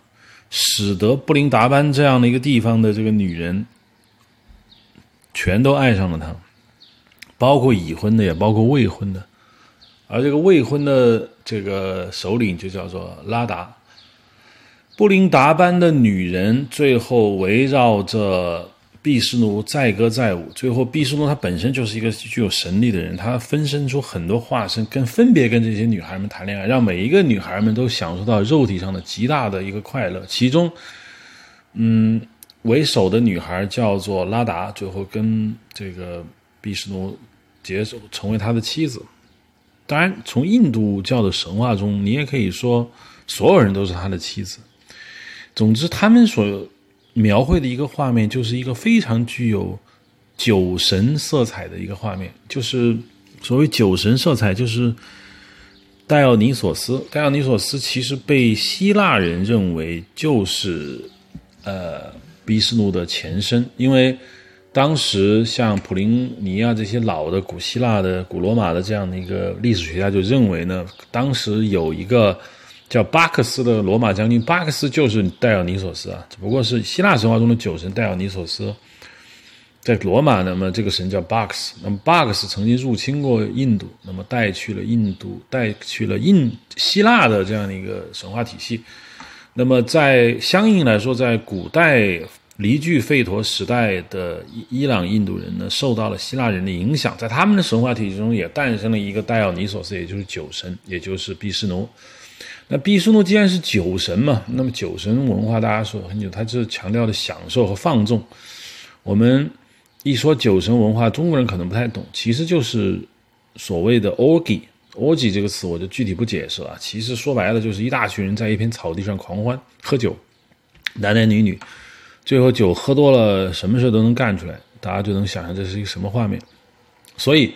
使得布林达班这样的一个地方的这个女人，全都爱上了他，包括已婚的，也包括未婚的，而这个未婚的这个首领就叫做拉达。布林达班的女人最后围绕着。毕湿奴载歌载舞，最后毕湿奴他本身就是一个具有神力的人，他分身出很多化身，跟分别跟这些女孩们谈恋爱，让每一个女孩们都享受到肉体上的极大的一个快乐。其中，嗯，为首的女孩叫做拉达，最后跟这个毕湿奴结，成为他的妻子。当然，从印度教的神话中，你也可以说所有人都是他的妻子。总之，他们所。描绘的一个画面，就是一个非常具有酒神色彩的一个画面。就是所谓酒神色彩，就是戴奥尼索斯。戴奥尼索斯其实被希腊人认为就是呃比斯奴的前身，因为当时像普林尼啊这些老的古希腊的、古罗马的这样的一个历史学家就认为呢，当时有一个。叫巴克斯的罗马将军，巴克斯就是戴奥尼索斯啊，只不过是希腊神话中的酒神戴奥尼索斯。在罗马，那么这个神叫巴克斯。那么巴克斯曾经入侵过印度，那么带去了印度，带去了印希腊的这样的一个神话体系。那么在相应来说，在古代离居吠陀时代的伊朗印度人呢，受到了希腊人的影响，在他们的神话体系中也诞生了一个戴奥尼索斯，也就是酒神，也就是毕士奴。那毕苏奴既然是酒神嘛，那么酒神文化大家说很久，他就是强调的享受和放纵。我们一说酒神文化，中国人可能不太懂，其实就是所谓的 orgy。orgy 这个词我就具体不解释了，其实说白了就是一大群人在一片草地上狂欢喝酒。男男女女，最后酒喝多了，什么事都能干出来，大家就能想象这是一个什么画面。所以，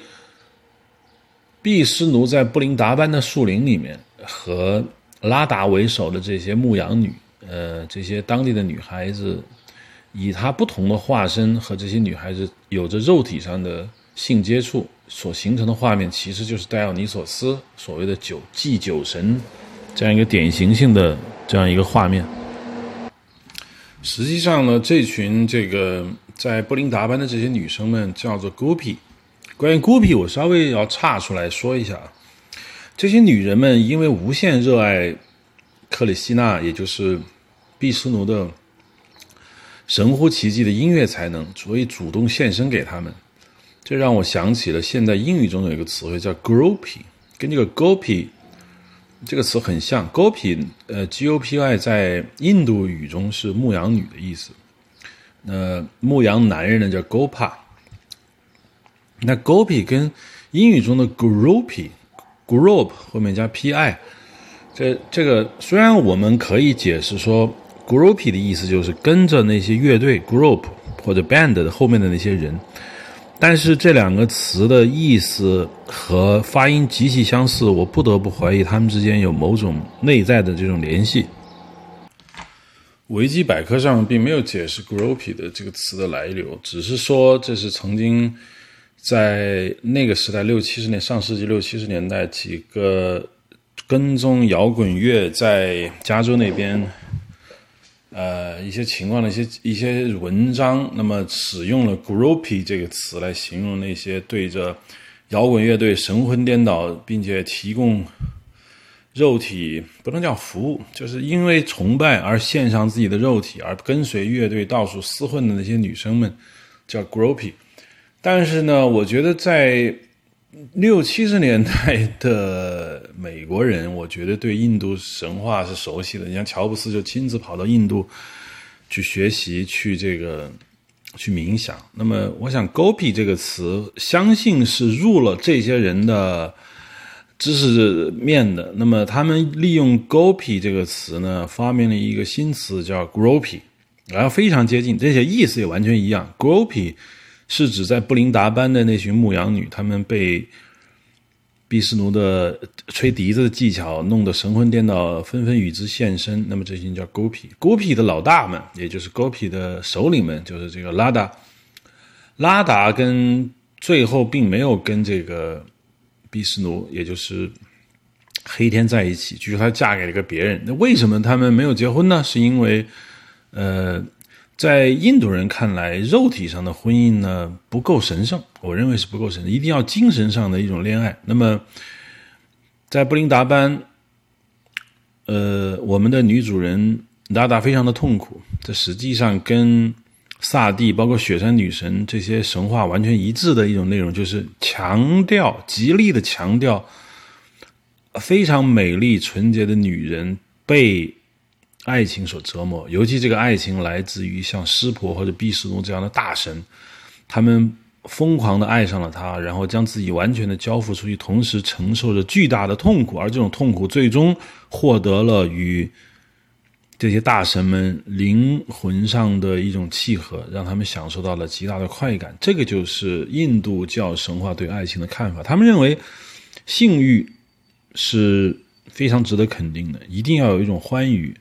毕斯奴在布林达班的树林里面，和拉达为首的这些牧羊女，呃，这些当地的女孩子，以她不同的化身和这些女孩子有着肉体上的性接触所形成的画面，其实就是戴奥尼索斯所谓的酒祭酒神这样一个典型性的这样一个画面。实际上呢，这群这个在布林达班的这些女生们叫做 Gopi。关于 Gopi，我稍微要岔出来说一下。这些女人们因为无限热爱克里希纳，也就是毕斯奴的神乎其技的音乐才能，所以主动献身给他们。这让我想起了现代英语中有一个词汇叫 “Gopi”，跟这个 “Gopi” 这个词很像。Gopi，呃，G-O-P-I 在印度语中是牧羊女的意思。那牧羊男人呢叫 Gopa。那 Gopi 跟英语中的 g r o p y Group 后面加 P-I，这这个虽然我们可以解释说 Groupie 的意思就是跟着那些乐队 Group 或者 Band 的后面的那些人，但是这两个词的意思和发音极其相似，我不得不怀疑他们之间有某种内在的这种联系。维基百科上并没有解释 Groupie 的这个词的来流，只是说这是曾经。在那个时代，六七十年，上世纪六七十年代，几个跟踪摇滚乐在加州那边，呃，一些情况的一些一些文章，那么使用了 “groupie” 这个词来形容那些对着摇滚乐队神魂颠倒，并且提供肉体不能叫服务，就是因为崇拜而献上自己的肉体，而跟随乐队到处厮混的那些女生们，叫 “groupie”。但是呢，我觉得在六七十年代的美国人，我觉得对印度神话是熟悉的。你像乔布斯就亲自跑到印度去学习，去这个去冥想。那么，我想 “gopi” 这个词，相信是入了这些人的知识面的。那么，他们利用 “gopi” 这个词呢，发明了一个新词叫 “Gropi”，然后非常接近，这些意思也完全一样。“Gropi” 是指在布林达班的那群牧羊女，她们被毕斯奴的吹笛子的技巧弄得神魂颠倒，纷纷与之现身。那么这群叫 Gopi，Gopi 的老大们，也就是 Gopi 的首领们，就是这个拉达。拉达跟最后并没有跟这个毕斯奴，也就是黑天在一起，据说她嫁给了一个别人。那为什么他们没有结婚呢？是因为，呃。在印度人看来，肉体上的婚姻呢不够神圣，我认为是不够神圣，一定要精神上的一种恋爱。那么，在布林达班，呃，我们的女主人达达非常的痛苦，这实际上跟萨蒂、包括雪山女神这些神话完全一致的一种内容，就是强调、极力的强调，非常美丽纯洁的女人被。爱情所折磨，尤其这个爱情来自于像湿婆或者毕士奴这样的大神，他们疯狂的爱上了他，然后将自己完全的交付出去，同时承受着巨大的痛苦，而这种痛苦最终获得了与这些大神们灵魂上的一种契合，让他们享受到了极大的快感。这个就是印度教神话对爱情的看法。他们认为性欲是非常值得肯定的，一定要有一种欢愉。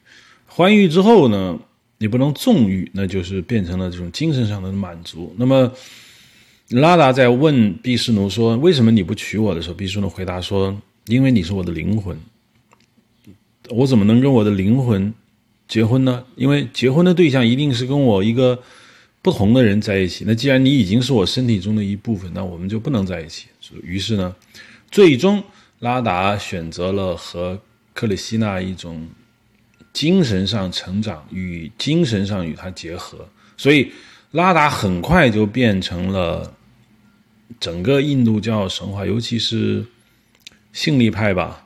欢愉之后呢，你不能纵欲，那就是变成了这种精神上的满足。那么，拉达在问毕士奴说：“为什么你不娶我的时候？”毕士奴回答说：“因为你是我的灵魂，我怎么能跟我的灵魂结婚呢？因为结婚的对象一定是跟我一个不同的人在一起。那既然你已经是我身体中的一部分，那我们就不能在一起。于是呢，最终拉达选择了和克里希那一种。”精神上成长与精神上与他结合，所以拉达很快就变成了整个印度教神话，尤其是性力派吧，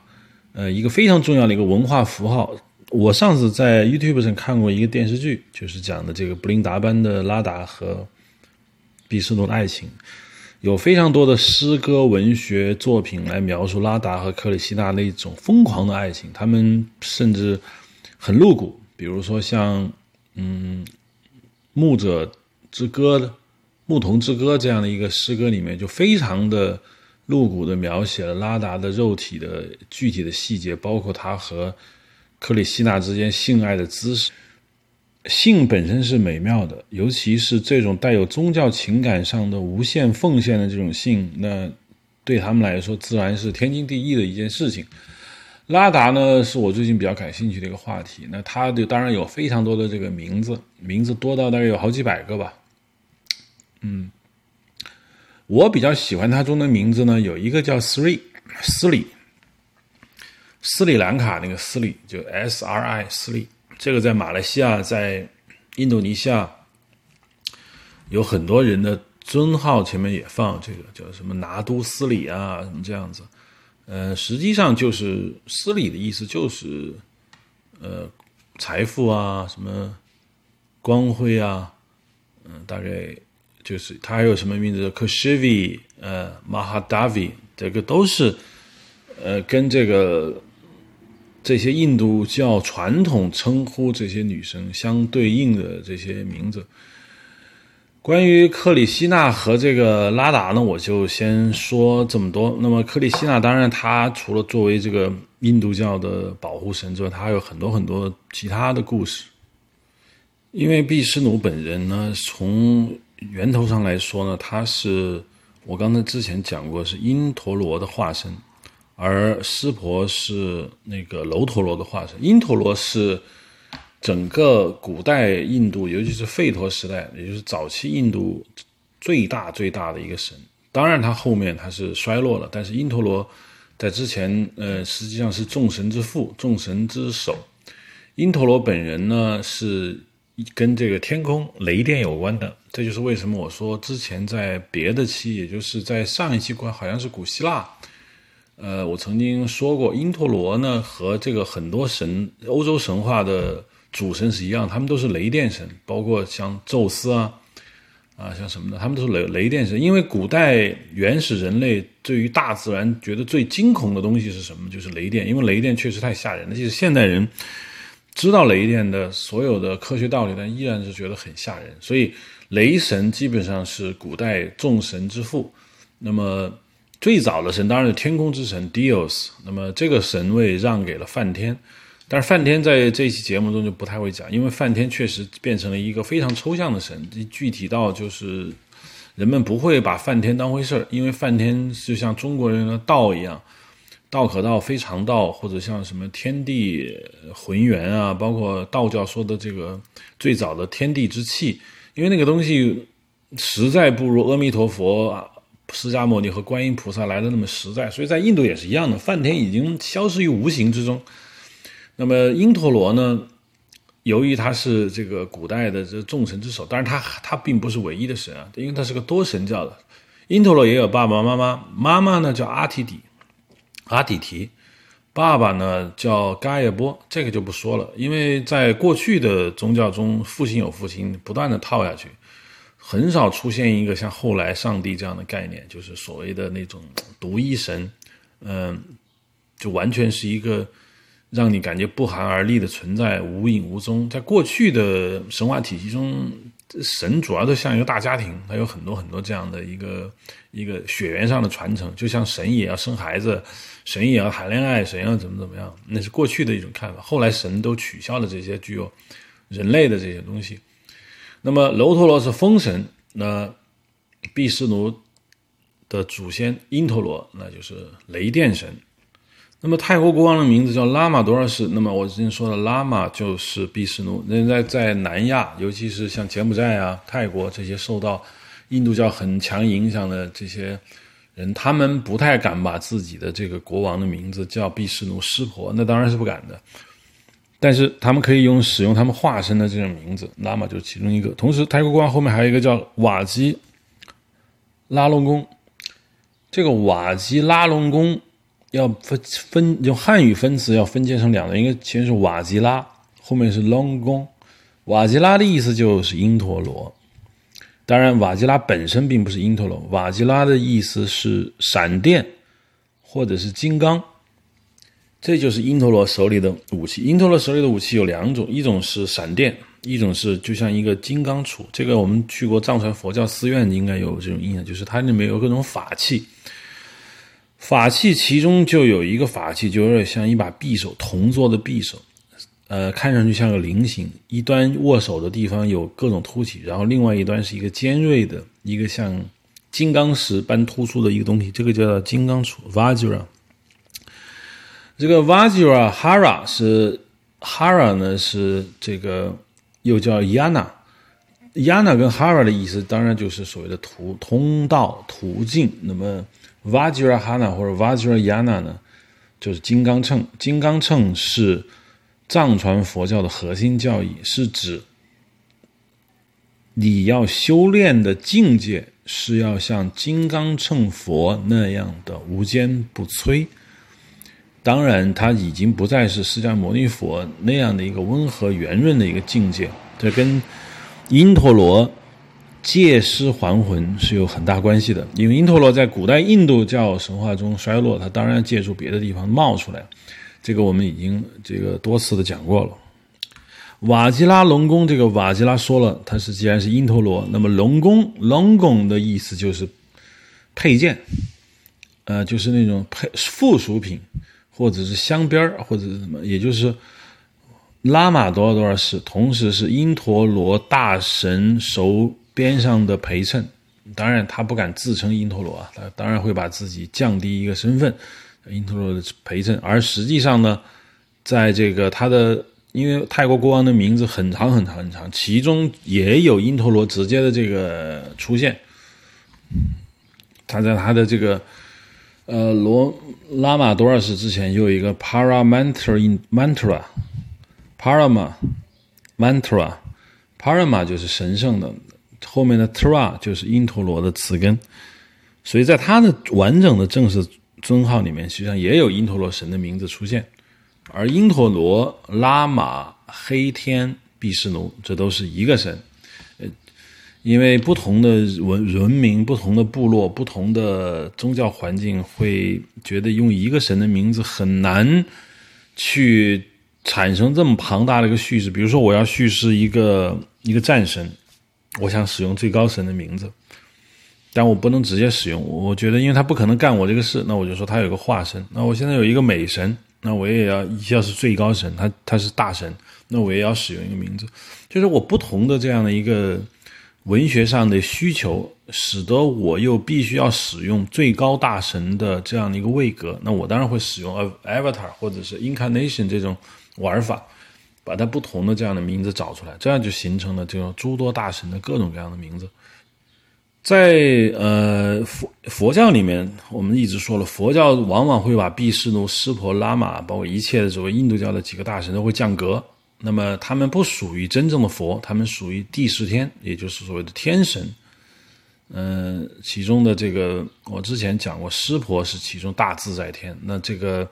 呃，一个非常重要的一个文化符号。我上次在 YouTube 上看过一个电视剧，就是讲的这个布林达班的拉达和毕斯诺的爱情，有非常多的诗歌文学作品来描述拉达和克里希纳那种疯狂的爱情，他们甚至。很露骨，比如说像嗯，《牧者之歌》的《牧童之歌》这样的一个诗歌里面，就非常的露骨的描写了拉达的肉体的具体的细节，包括他和克里希纳之间性爱的姿势。性本身是美妙的，尤其是这种带有宗教情感上的无限奉献的这种性，那对他们来说自然是天经地义的一件事情。拉达呢，是我最近比较感兴趣的一个话题。那它就当然有非常多的这个名字，名字多到大概有好几百个吧。嗯，我比较喜欢它中的名字呢，有一个叫斯里斯里斯里兰卡那个斯里，就 S R I 斯里。这个在马来西亚、在印度尼西亚有很多人的尊号前面也放这个叫什么拿督斯里啊，什么这样子。呃，实际上就是斯里的意思就是呃财富啊，什么光辉啊，嗯，大概就是他还有什么名字？Kashvi，呃，Mahadavi，这个都是呃跟这个。这些印度教传统称呼这些女生相对应的这些名字。关于克里希纳和这个拉达呢，我就先说这么多。那么克里希纳，当然他除了作为这个印度教的保护神之外，他还有很多很多其他的故事。因为毕湿奴本人呢，从源头上来说呢，他是我刚才之前讲过，是因陀罗的化身。而湿婆是那个楼陀罗的化身，因陀罗是整个古代印度，尤其是吠陀时代，也就是早期印度最大最大的一个神。当然，他后面他是衰落了，但是因陀罗在之前，呃，实际上是众神之父、众神之首。因陀罗本人呢，是跟这个天空雷电有关的。这就是为什么我说之前在别的期，也就是在上一期关，好像是古希腊。呃，我曾经说过，因陀罗呢和这个很多神，欧洲神话的主神是一样，他们都是雷电神，包括像宙斯啊，啊像什么的，他们都是雷雷电神。因为古代原始人类对于大自然觉得最惊恐的东西是什么？就是雷电，因为雷电确实太吓人了。其实现代人知道雷电的所有的科学道理，但依然是觉得很吓人。所以雷神基本上是古代众神之父。那么。最早的神当然是天空之神 Dios，那么这个神位让给了梵天，但是梵天在这期节目中就不太会讲，因为梵天确实变成了一个非常抽象的神，具体到就是人们不会把梵天当回事儿，因为梵天就像中国人的道一样，道可道非常道，或者像什么天地浑元啊，包括道教说的这个最早的天地之气，因为那个东西实在不如阿弥陀佛。释迦牟尼和观音菩萨来的那么实在，所以在印度也是一样的。梵天已经消失于无形之中。那么因陀罗呢？由于他是这个古代的这众神之首，当然他他并不是唯一的神啊，因为他是个多神教的。因陀罗也有爸爸妈妈，妈妈呢叫阿提底，阿底提，爸爸呢叫嘎耶波，这个就不说了，因为在过去的宗教中，父亲有父亲，不断的套下去。很少出现一个像后来上帝这样的概念，就是所谓的那种独一神，嗯，就完全是一个让你感觉不寒而栗的存在，无影无踪。在过去的神话体系中，神主要都像一个大家庭，它有很多很多这样的一个一个血缘上的传承，就像神也要生孩子，神也要谈恋爱，神要怎么怎么样，那是过去的一种看法。后来神都取消了这些具有人类的这些东西。那么楼陀罗是风神，那毗湿奴的祖先因陀罗那就是雷电神。那么泰国国王的名字叫拉玛多尔士。那么我之前说的拉玛就是毗湿奴。那在在南亚，尤其是像柬埔寨啊、泰国这些受到印度教很强影响的这些人，他们不太敢把自己的这个国王的名字叫毗湿奴湿婆，那当然是不敢的。但是他们可以用使用他们化身的这种名字，拉玛就是其中一个。同时，泰国国王后面还有一个叫瓦吉拉隆功。这个瓦吉拉隆功要分分用汉语分词要分解成两类，应该前是瓦吉拉，后面是隆功。瓦吉拉的意思就是因陀罗。当然，瓦吉拉本身并不是因陀罗，瓦吉拉的意思是闪电或者是金刚。这就是因陀罗手里的武器。因陀罗手里的武器有两种，一种是闪电，一种是就像一个金刚杵，这个我们去过藏传佛教寺院应该有这种印象，就是它里面有各种法器。法器其中就有一个法器，就有点像一把匕首，铜做的匕首，呃，看上去像个菱形，一端握手的地方有各种凸起，然后另外一端是一个尖锐的，一个像金刚石般突出的一个东西，这个叫金刚杵 （Vajra）。这个 Vajra Hara 是 Hara 呢，是这个又叫 Yana，Yana 跟 Hara 的意思当然就是所谓的途通道途径，那么。Vajrahana 或者 Vajrayana 呢，就是金刚秤。金刚秤是藏传佛教的核心教义，是指你要修炼的境界是要像金刚秤佛那样的无坚不摧。当然，他已经不再是释迦牟尼佛那样的一个温和圆润的一个境界。这跟因陀罗。借尸还魂是有很大关系的，因为因陀罗在古代印度教神话中衰落，它当然借助别的地方冒出来，这个我们已经这个多次的讲过了。瓦吉拉龙宫，这个瓦吉拉说了，它是既然是因陀罗，那么龙宫龙宫的意思就是配件，呃，就是那种配附属品，或者是镶边或者是什么，也就是拉玛多少多少世，同时是因陀罗大神手。边上的陪衬，当然他不敢自称因陀罗啊，他当然会把自己降低一个身份，因陀罗的陪衬。而实际上呢，在这个他的，因为泰国国王的名字很长很长很长，其中也有因陀罗直接的这个出现。他在他的这个呃罗拉玛多尔斯之前，有一个 Paramantra in Mantra，Parama Mantra，Parama 就是神圣的。后面的 Tra 就是因陀罗的词根，所以在他的完整的正式尊号里面，实际上也有因陀罗神的名字出现。而因陀罗、拉玛、黑天、毗湿奴，这都是一个神。呃，因为不同的文文明、不同的部落、不同的宗教环境，会觉得用一个神的名字很难去产生这么庞大的一个叙事。比如说，我要叙事一个一个战神。我想使用最高神的名字，但我不能直接使用。我觉得，因为他不可能干我这个事，那我就说他有个化身。那我现在有一个美神，那我也要要是最高神，他他是大神，那我也要使用一个名字。就是我不同的这样的一个文学上的需求，使得我又必须要使用最高大神的这样的一个位格。那我当然会使用 avatar 或者是 incarnation 这种玩法。把它不同的这样的名字找出来，这样就形成了这种诸多大神的各种各样的名字。在呃佛佛教里面，我们一直说了，佛教往往会把毕湿奴、湿婆、拉玛，包括一切的所谓印度教的几个大神都会降格。那么他们不属于真正的佛，他们属于第十天，也就是所谓的天神。嗯，其中的这个我之前讲过，湿婆是其中大自在天。那这个。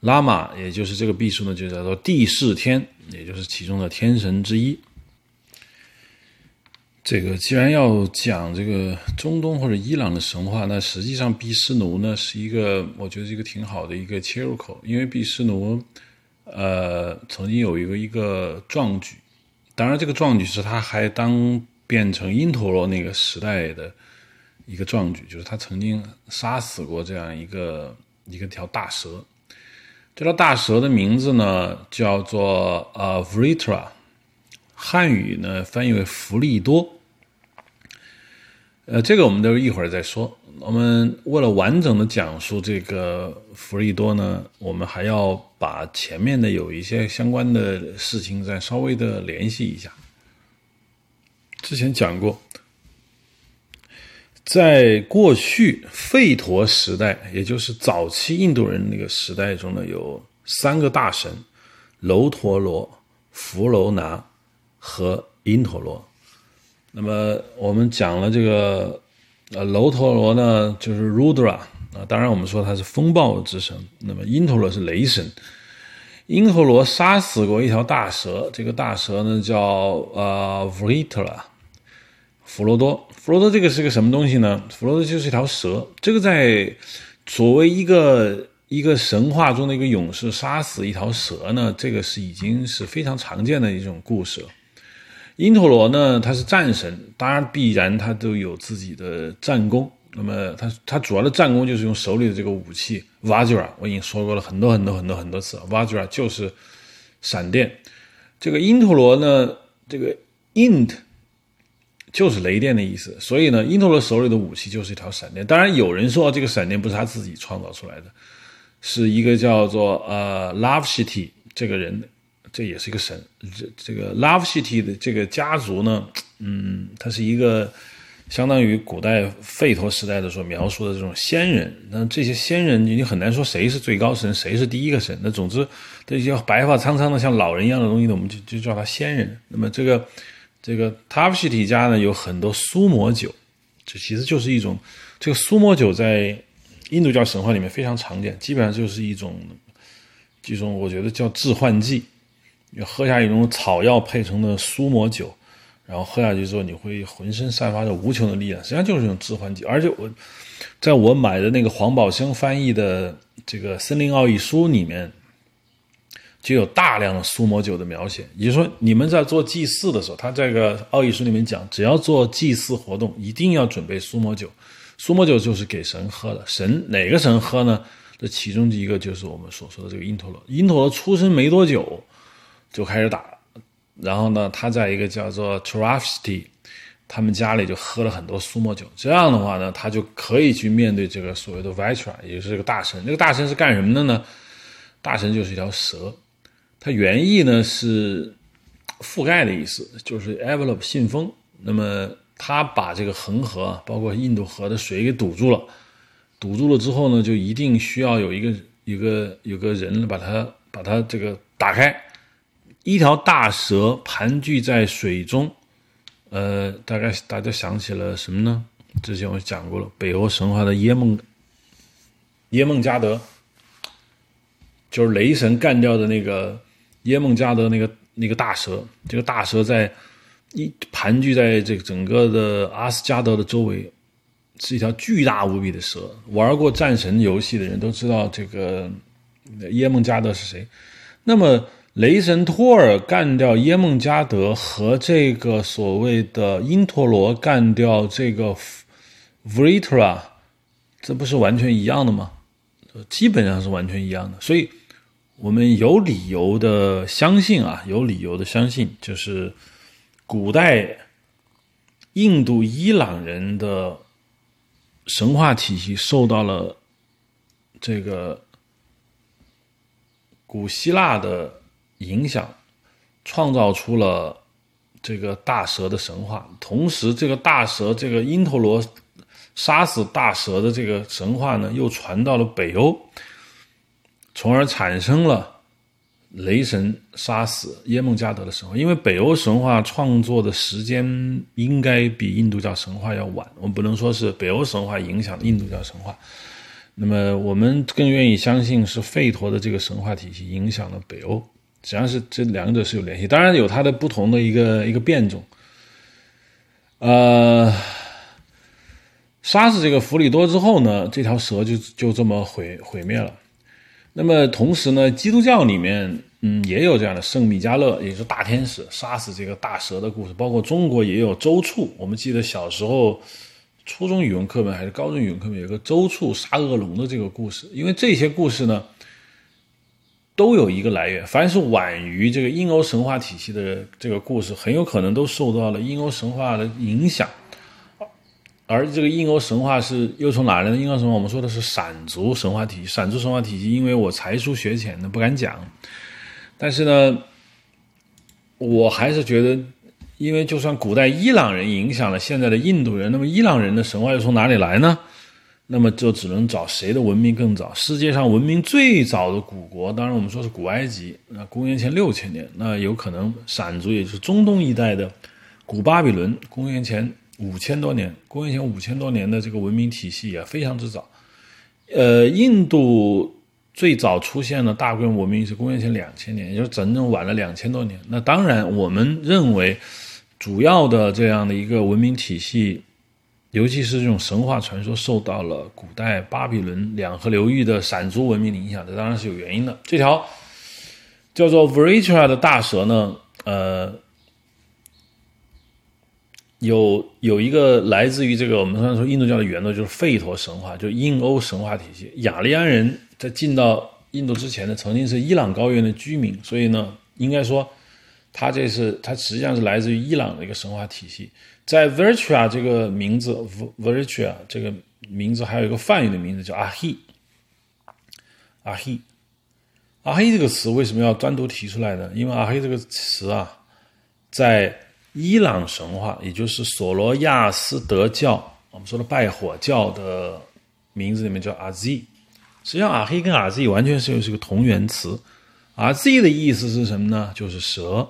拉玛，也就是这个秘书呢，就叫做地势天，也就是其中的天神之一。这个既然要讲这个中东或者伊朗的神话，那实际上毕湿奴呢是一个，我觉得是一个挺好的一个切入口，因为毕湿奴，呃，曾经有一个一个壮举，当然这个壮举是他还当变成因陀罗那个时代的一个壮举，就是他曾经杀死过这样一个一个条大蛇。这条大蛇的名字呢，叫做呃 Vrita 汉语呢翻译为弗利多。呃，这个我们都一会儿再说。我们为了完整的讲述这个弗利多呢，我们还要把前面的有一些相关的事情再稍微的联系一下。之前讲过。在过去吠陀时代，也就是早期印度人那个时代中呢，有三个大神：楼陀罗、弗楼拿和因陀罗。那么我们讲了这个，呃，楼陀罗呢就是 Rudra 啊，当然我们说他是风暴之神。那么因陀罗是雷神。因陀罗杀死过一条大蛇，这个大蛇呢叫呃 Vritra，弗罗多。弗罗多这个是个什么东西呢？弗罗多就是一条蛇。这个在作为一个一个神话中的一个勇士杀死一条蛇呢，这个是已经是非常常见的一种故事了。因陀罗呢，他是战神，当然必然他都有自己的战功。那么他他主要的战功就是用手里的这个武器 Vajra，我已经说过了很多很多很多很多次，Vajra 就是闪电。这个因陀罗呢，这个 int 就是雷电的意思，所以呢，因陀罗手里的武器就是一条闪电。当然有人说这个闪电不是他自己创造出来的，是一个叫做呃 Love City 这个人。这也是一个神，这这个 Love City 的这个家族呢，嗯，他是一个相当于古代吠陀时代的所描述的这种仙人。那这些仙人，你很难说谁是最高神，谁是第一个神。那总之，这些白发苍苍的像老人一样的东西呢，我们就就叫他仙人。那么这个这个 Love City 家呢，有很多苏摩酒，这其实就是一种这个苏摩酒在印度教神话里面非常常见，基本上就是一种这种我觉得叫致幻剂。你喝下一种草药配成的苏摩酒，然后喝下去之后，你会浑身散发着无穷的力量，实际上就是一种致幻剂。而且我在我买的那个黄宝生翻译的这个《森林奥义书》里面，就有大量的苏摩酒的描写。也就是说，你们在做祭祀的时候，他这个奥义书里面讲，只要做祭祀活动，一定要准备苏摩酒。苏摩酒就是给神喝的，神哪个神喝呢？这其中一个就是我们所说的这个因陀罗。因陀罗出生没多久。就开始打，然后呢，他在一个叫做 t r a f s t y 他们家里就喝了很多苏莫酒。这样的话呢，他就可以去面对这个所谓的 Vitra，也就是这个大神。这个大神是干什么的呢？大神就是一条蛇，它原意呢是覆盖的意思，就是 envelope 信封。那么它把这个恒河，包括印度河的水给堵住了，堵住了之后呢，就一定需要有一个一个有个人把它把它这个打开。一条大蛇盘踞在水中，呃，大概大家想起了什么呢？之前我讲过了，北欧神话的耶梦耶梦加德，就是雷神干掉的那个耶梦加德那个那个大蛇。这个大蛇在一盘踞在这个整个的阿斯加德的周围，是一条巨大无比的蛇。玩过战神游戏的人都知道这个耶梦加德是谁。那么。雷神托尔干掉耶梦加德，和这个所谓的因陀罗干掉这个 Vritra，这不是完全一样的吗？基本上是完全一样的。所以，我们有理由的相信啊，有理由的相信，就是古代印度伊朗人的神话体系受到了这个古希腊的。影响，创造出了这个大蛇的神话。同时，这个大蛇，这个因陀罗杀死大蛇的这个神话呢，又传到了北欧，从而产生了雷神杀死耶梦加德的神话。因为北欧神话创作的时间应该比印度教神话要晚，我们不能说是北欧神话影响印度教神话。那么，我们更愿意相信是吠陀的这个神话体系影响了北欧。实际上是这两者是有联系，当然有它的不同的一个一个变种。呃，杀死这个弗里多之后呢，这条蛇就就这么毁毁灭了。那么同时呢，基督教里面嗯也有这样的圣米迦勒，也就是大天使杀死这个大蛇的故事，包括中国也有周处。我们记得小时候初中语文课本还是高中语文课本有个周处杀恶龙的这个故事，因为这些故事呢。都有一个来源，凡是晚于这个印欧神话体系的这个故事，很有可能都受到了印欧神话的影响。而这个印欧神话是又从哪来的？印欧神话我们说的是闪族神话体系。闪族神话体系，因为我才疏学浅的不敢讲，但是呢，我还是觉得，因为就算古代伊朗人影响了现在的印度人，那么伊朗人的神话又从哪里来呢？那么就只能找谁的文明更早？世界上文明最早的古国，当然我们说是古埃及，那公元前六千年。那有可能闪族，也就是中东一带的古巴比伦，公元前五千多年。公元前五千多年的这个文明体系也非常之早。呃，印度最早出现的大规模文明是公元前两千年，也就是整整晚了两千多年。那当然，我们认为主要的这样的一个文明体系。尤其是这种神话传说受到了古代巴比伦两河流域的闪族文明的影响，这当然是有原因的。这条叫做 Vritra 的大蛇呢，呃，有有一个来自于这个我们刚才说印度教的源头，就是吠陀神话，就印欧神话体系。雅利安人在进到印度之前呢，曾经是伊朗高原的居民，所以呢，应该说，他这是他实际上是来自于伊朗的一个神话体系。在 Virtua 这个名字，Virtua 这个名字还有一个梵语的名字叫阿希，阿希，阿希这个词为什么要单独提出来呢？因为阿希这个词啊，在伊朗神话，也就是索罗亚斯德教，我们说的拜火教的名字里面叫阿 Z。实际上，阿黑跟阿 Z 完全是又是个同源词。阿 Z 的意思是什么呢？就是蛇。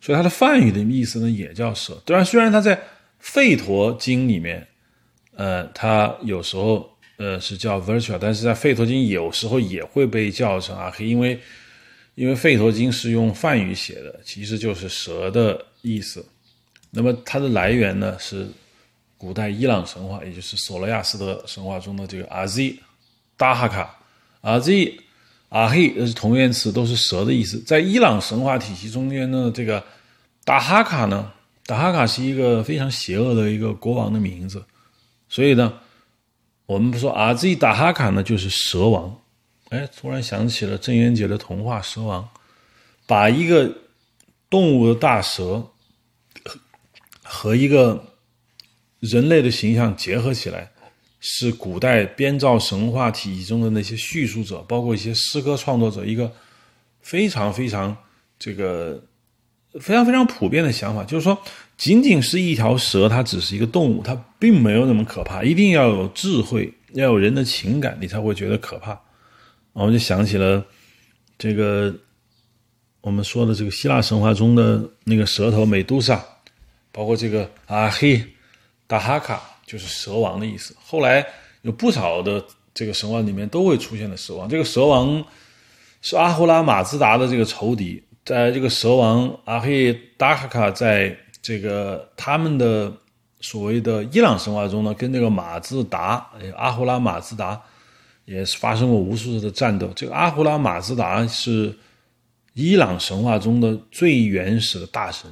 所以它的梵语的意思呢，也叫蛇。当然，虽然它在吠陀经里面，呃，它有时候呃是叫 Virtual，但是在吠陀经有时候也会被叫成阿黑，因为。因为《吠陀经》是用梵语写的，其实就是蛇的意思。那么它的来源呢，是古代伊朗神话，也就是索罗亚斯德神话中的这个阿 Z、达哈卡、阿 Z、阿黑，这是同源词，都是蛇的意思。在伊朗神话体系中间呢，这个达哈卡呢，达哈卡是一个非常邪恶的一个国王的名字，所以呢，我们不说阿 Z 达哈卡呢，就是蛇王。哎，突然想起了郑渊洁的童话《蛇王》，把一个动物的大蛇和一个人类的形象结合起来，是古代编造神话体系中的那些叙述者，包括一些诗歌创作者，一个非常非常这个非常非常普遍的想法，就是说，仅仅是一条蛇，它只是一个动物，它并没有那么可怕，一定要有智慧，要有人的情感，你才会觉得可怕。我们就想起了这个我们说的这个希腊神话中的那个蛇头美杜莎，包括这个阿黑达哈卡，就是蛇王的意思。后来有不少的这个神话里面都会出现的蛇王。这个蛇王是阿胡拉马兹达的这个仇敌，在这个蛇王阿黑达哈卡在这个他们的所谓的伊朗神话中呢，跟这个马自达阿胡拉马自达。也是发生过无数次的战斗。这个阿胡拉马兹达是伊朗神话中的最原始的大神，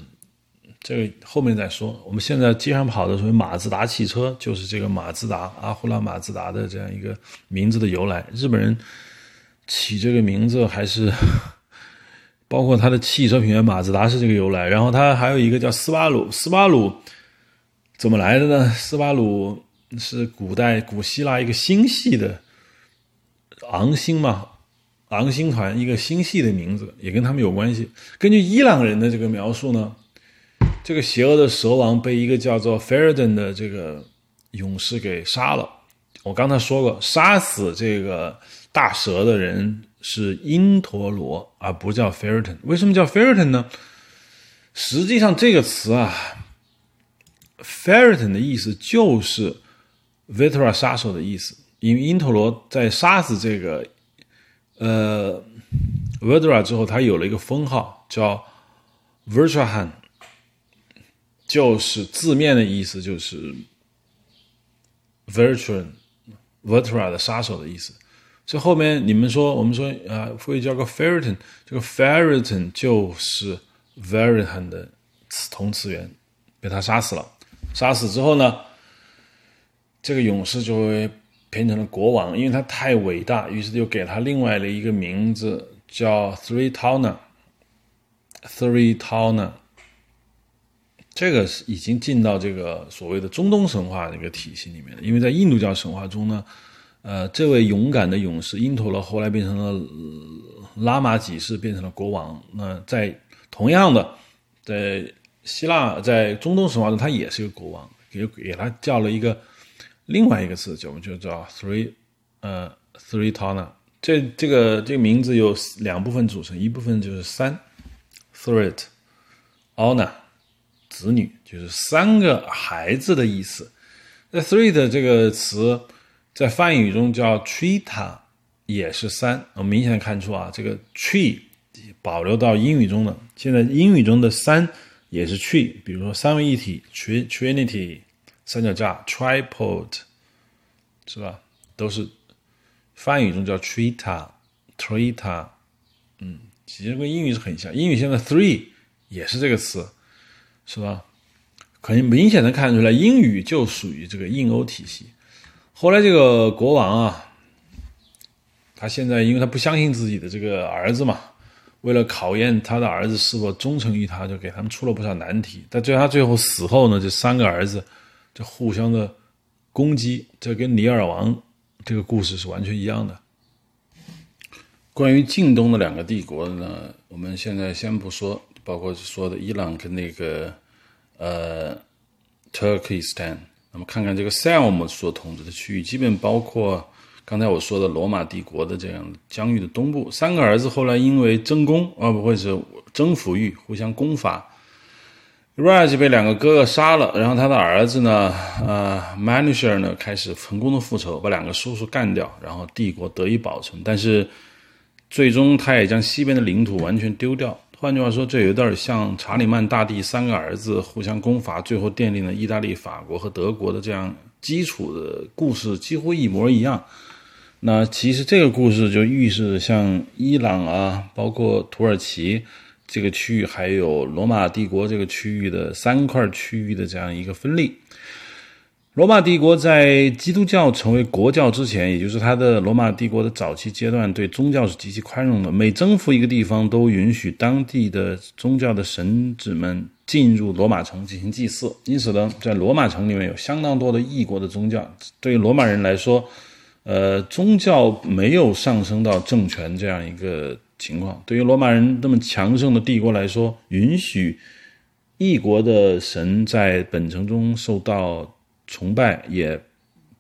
这个后面再说。我们现在街上跑的所谓马自达汽车，就是这个马自达阿胡拉马自达的这样一个名字的由来。日本人起这个名字还是包括他的汽车品牌马自达是这个由来。然后他还有一个叫斯巴鲁，斯巴鲁怎么来的呢？斯巴鲁是古代古希腊一个星系的。昂星嘛，昂星团一个星系的名字也跟他们有关系。根据伊朗人的这个描述呢，这个邪恶的蛇王被一个叫做 Faridun 的这个勇士给杀了。我刚才说过，杀死这个大蛇的人是因陀罗，而不叫 Faridun。为什么叫 Faridun 呢？实际上这个词啊，Faridun 的意思就是 Vitra 杀手的意思。因为因陀罗在杀死这个呃 Verdra 之后，他有了一个封号叫 Virtuahan，就是字面的意思就是 Virtuan Verdra 的杀手的意思。这后面你们说，我们说啊，会叫个 Ferriton，这个 Ferriton 就是 Veritan 的同词源，被他杀死了。杀死之后呢，这个勇士就会。变成了国王，因为他太伟大，于是就给他另外的一个名字叫 Three Towner。Three Towner，这个是已经进到这个所谓的中东神话的一个体系里面了。因为在印度教神话中呢，呃，这位勇敢的勇士因陀罗后来变成了拉玛几世，变成了国王。那在同样的，在希腊，在中东神话中，他也是一个国王，给给他叫了一个。另外一个词就我们就叫 three，呃，three tona。这这个这个名字由两部分组成，一部分就是三，threat，honor，子女就是三个孩子的意思。那 three 的这个词在梵语中叫 trita，也是三。我们明显看出啊，这个 tree 保留到英语中的，现在英语中的三也是 tree，比如说三位一体 trinity。三脚架 tripod 是吧？都是梵语中叫 trita，trita，嗯，其实跟英语是很像。英语现在 three 也是这个词，是吧可以明显的看出来，英语就属于这个印欧体系。后来这个国王啊，他现在因为他不相信自己的这个儿子嘛，为了考验他的儿子是否忠诚于他，就给他们出了不少难题。但最后他最后死后呢，这三个儿子这互相的攻击，这跟尼尔王这个故事是完全一样的。关于近东的两个帝国呢，我们现在先不说，包括说的伊朗跟那个呃 Turkestan。那么看看这个 Selm 所统治的区域，基本包括刚才我说的罗马帝国的这样疆域的东部。三个儿子后来因为争功啊，不会是征服欲，互相攻伐。Raj 被两个哥哥杀了，然后他的儿子呢，呃 m a n u s h e r 呢开始成功的复仇，把两个叔叔干掉，然后帝国得以保存。但是最终他也将西边的领土完全丢掉。换句话说，这有点像查理曼大帝三个儿子互相攻伐，最后奠定了意大利、法国和德国的这样基础的故事，几乎一模一样。那其实这个故事就预示像伊朗啊，包括土耳其这个区域，还有罗马帝国这个区域的三块区域的这样一个分立。罗马帝国在基督教成为国教之前，也就是它的罗马帝国的早期阶段，对宗教是极其宽容的。每征服一个地方，都允许当地的宗教的神子们进入罗马城进行祭祀。因此呢，在罗马城里面有相当多的异国的宗教。对于罗马人来说，呃，宗教没有上升到政权这样一个情况。对于罗马人那么强盛的帝国来说，允许异国的神在本城中受到。崇拜也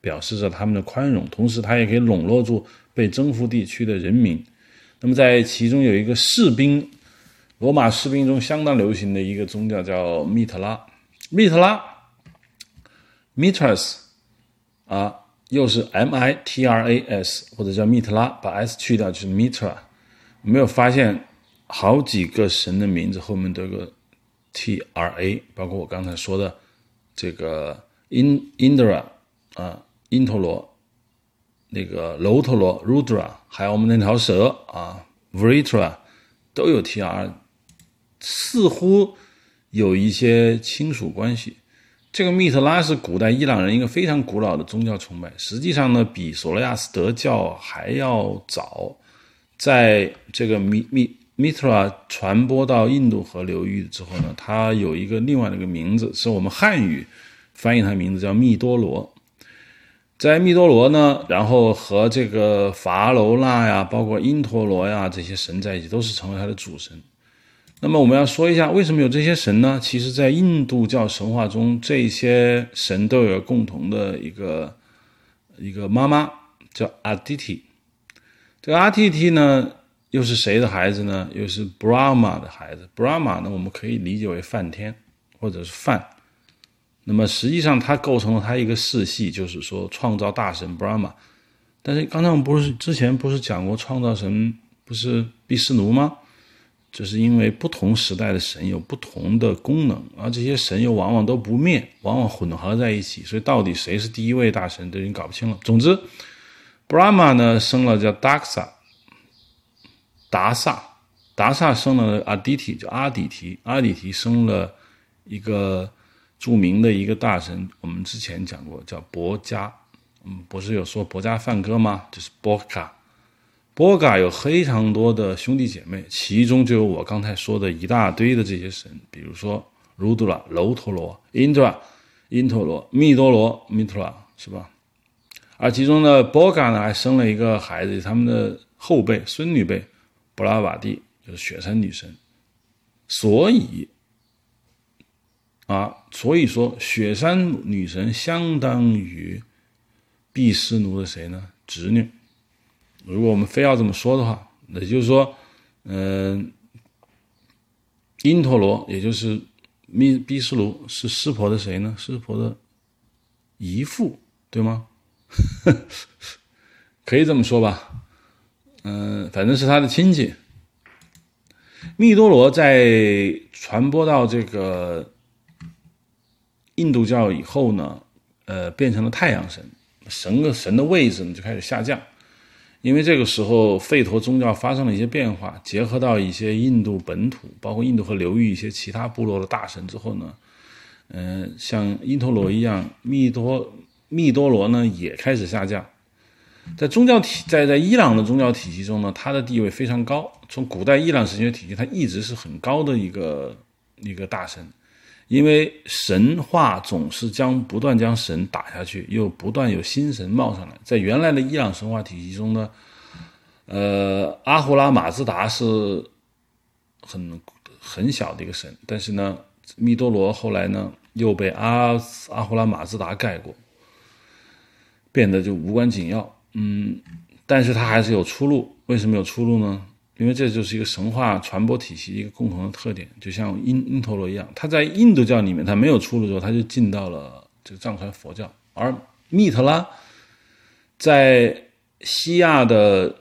表示着他们的宽容，同时他也可以笼络住被征服地区的人民。那么在其中有一个士兵，罗马士兵中相当流行的一个宗教叫密特拉，密特拉，Mitras，啊，又是 M I T R A S 或者叫密特拉，把 S 去掉就是 Mitra。没有发现好几个神的名字后面都有个 T R A，包括我刚才说的这个。因 Indra 啊，因陀罗，那个楼陀罗 Rudra，还有我们那条蛇啊，Vritra，都有 Tr，似乎有一些亲属关系。这个密特拉是古代伊朗人一个非常古老的宗教崇拜，实际上呢，比索罗亚斯德教还要早。在这个密密 Mitra 传播到印度河流域之后呢，它有一个另外的一个名字，是我们汉语。翻译它的名字叫密多罗，在密多罗呢，然后和这个法罗那呀，包括因陀罗呀这些神在一起，都是成为它的主神。那么我们要说一下，为什么有这些神呢？其实，在印度教神话中，这些神都有共同的一个一个妈妈，叫阿蒂提。这个阿蒂提呢，又是谁的孩子呢？又是 Brahma 的孩子。Brahma 呢，我们可以理解为梵天，或者是梵。那么实际上，它构成了它一个世系，就是说创造大神 Brahma。但是刚才我们不是之前不是讲过创造神不是毗湿奴吗？这是因为不同时代的神有不同的功能，而这些神又往往都不灭，往往混合在一起，所以到底谁是第一位大神都已经搞不清了。总之，Brahma 呢生了叫 Daksa，达萨，达萨生了阿迪提，叫阿底提，阿底提生了一个。著名的一个大神，我们之前讲过，叫博伽。嗯，不是有说博伽梵歌吗？就是波卡。波卡有非常多的兄弟姐妹，其中就有我刚才说的一大堆的这些神，比如说卢杜拉、楼陀罗、因陀、因陀罗、密多罗、密陀拉，是吧？而其中呢波嘎呢，还生了一个孩子，他们的后辈、孙女辈，布拉瓦蒂，就是雪山女神。所以。啊，所以说雪山女神相当于毕湿奴的谁呢？侄女。如果我们非要这么说的话，那就是说，嗯，因陀罗，也就是密毕湿奴是湿婆的谁呢？湿婆的姨父，对吗？可以这么说吧。嗯，反正是他的亲戚。密多罗在传播到这个。印度教以后呢，呃，变成了太阳神，神的神的位置呢就开始下降，因为这个时候吠陀宗教发生了一些变化，结合到一些印度本土，包括印度和流域一些其他部落的大神之后呢，嗯，像因陀罗一样，密多密多罗呢也开始下降。在宗教体在在伊朗的宗教体系中呢，它的地位非常高。从古代伊朗神学体系，它一直是很高的一个一个大神，因为神话总是将不断将神打下去，又不断有新神冒上来。在原来的伊朗神话体系中呢，呃，阿胡拉马自达是很很小的一个神，但是呢，密多罗后来呢又被阿阿胡拉马自达盖过，变得就无关紧要。嗯，但是它还是有出路。为什么有出路呢？因为这就是一个神话传播体系一个共同的特点，就像因因陀罗一样，它在印度教里面它没有出路之后，它就进到了这个藏传佛教。而密特拉在西亚的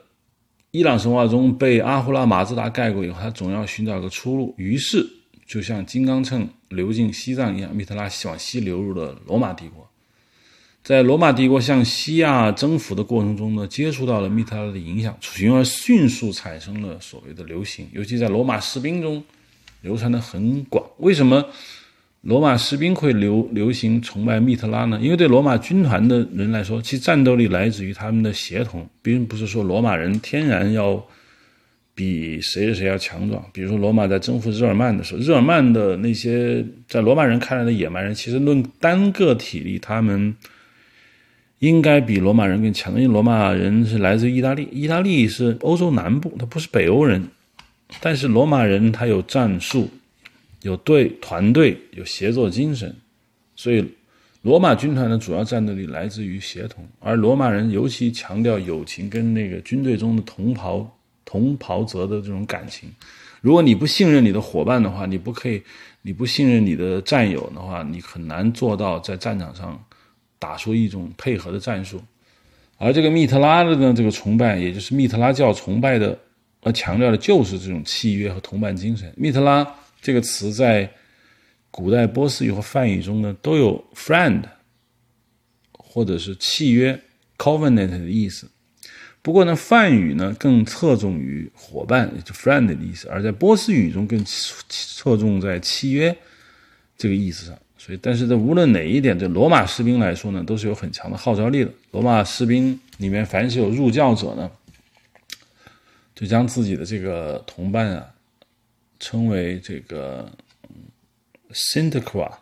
伊朗神话中被阿胡拉马自达盖过以后，他总要寻找一个出路。于是，就像金刚秤流进西藏一样，密特拉往西流入了罗马帝国。在罗马帝国向西亚征服的过程中呢，接触到了密特拉的影响，从而迅速产生了所谓的流行，尤其在罗马士兵中流传的很广。为什么罗马士兵会流流行崇拜密特拉呢？因为对罗马军团的人来说，其战斗力来自于他们的协同，并不是说罗马人天然要比谁谁谁要强壮。比如说，罗马在征服日耳曼的时候，日耳曼的那些在罗马人看来的野蛮人，其实论单个体力，他们。应该比罗马人更强，因为罗马人是来自意大利，意大利是欧洲南部，他不是北欧人。但是罗马人他有战术，有队团队，有协作精神，所以罗马军团的主要战斗力来自于协同，而罗马人尤其强调友情跟那个军队中的同袍同袍泽的这种感情。如果你不信任你的伙伴的话，你不可以，你不信任你的战友的话，你很难做到在战场上。打出一种配合的战术，而这个密特拉的呢，这个崇拜，也就是密特拉教崇拜的，呃，强调的就是这种契约和同伴精神。密特拉这个词在古代波斯语和梵语中呢，都有 friend 或者是契约 covenant 的意思。不过呢，梵语呢更侧重于伙伴，也就 friend 的意思，而在波斯语中更侧重在契约这个意思上。所以，但是这无论哪一点，对罗马士兵来说呢，都是有很强的号召力的。罗马士兵里面，凡是有入教者呢，就将自己的这个同伴啊，称为这个 s y n t c r a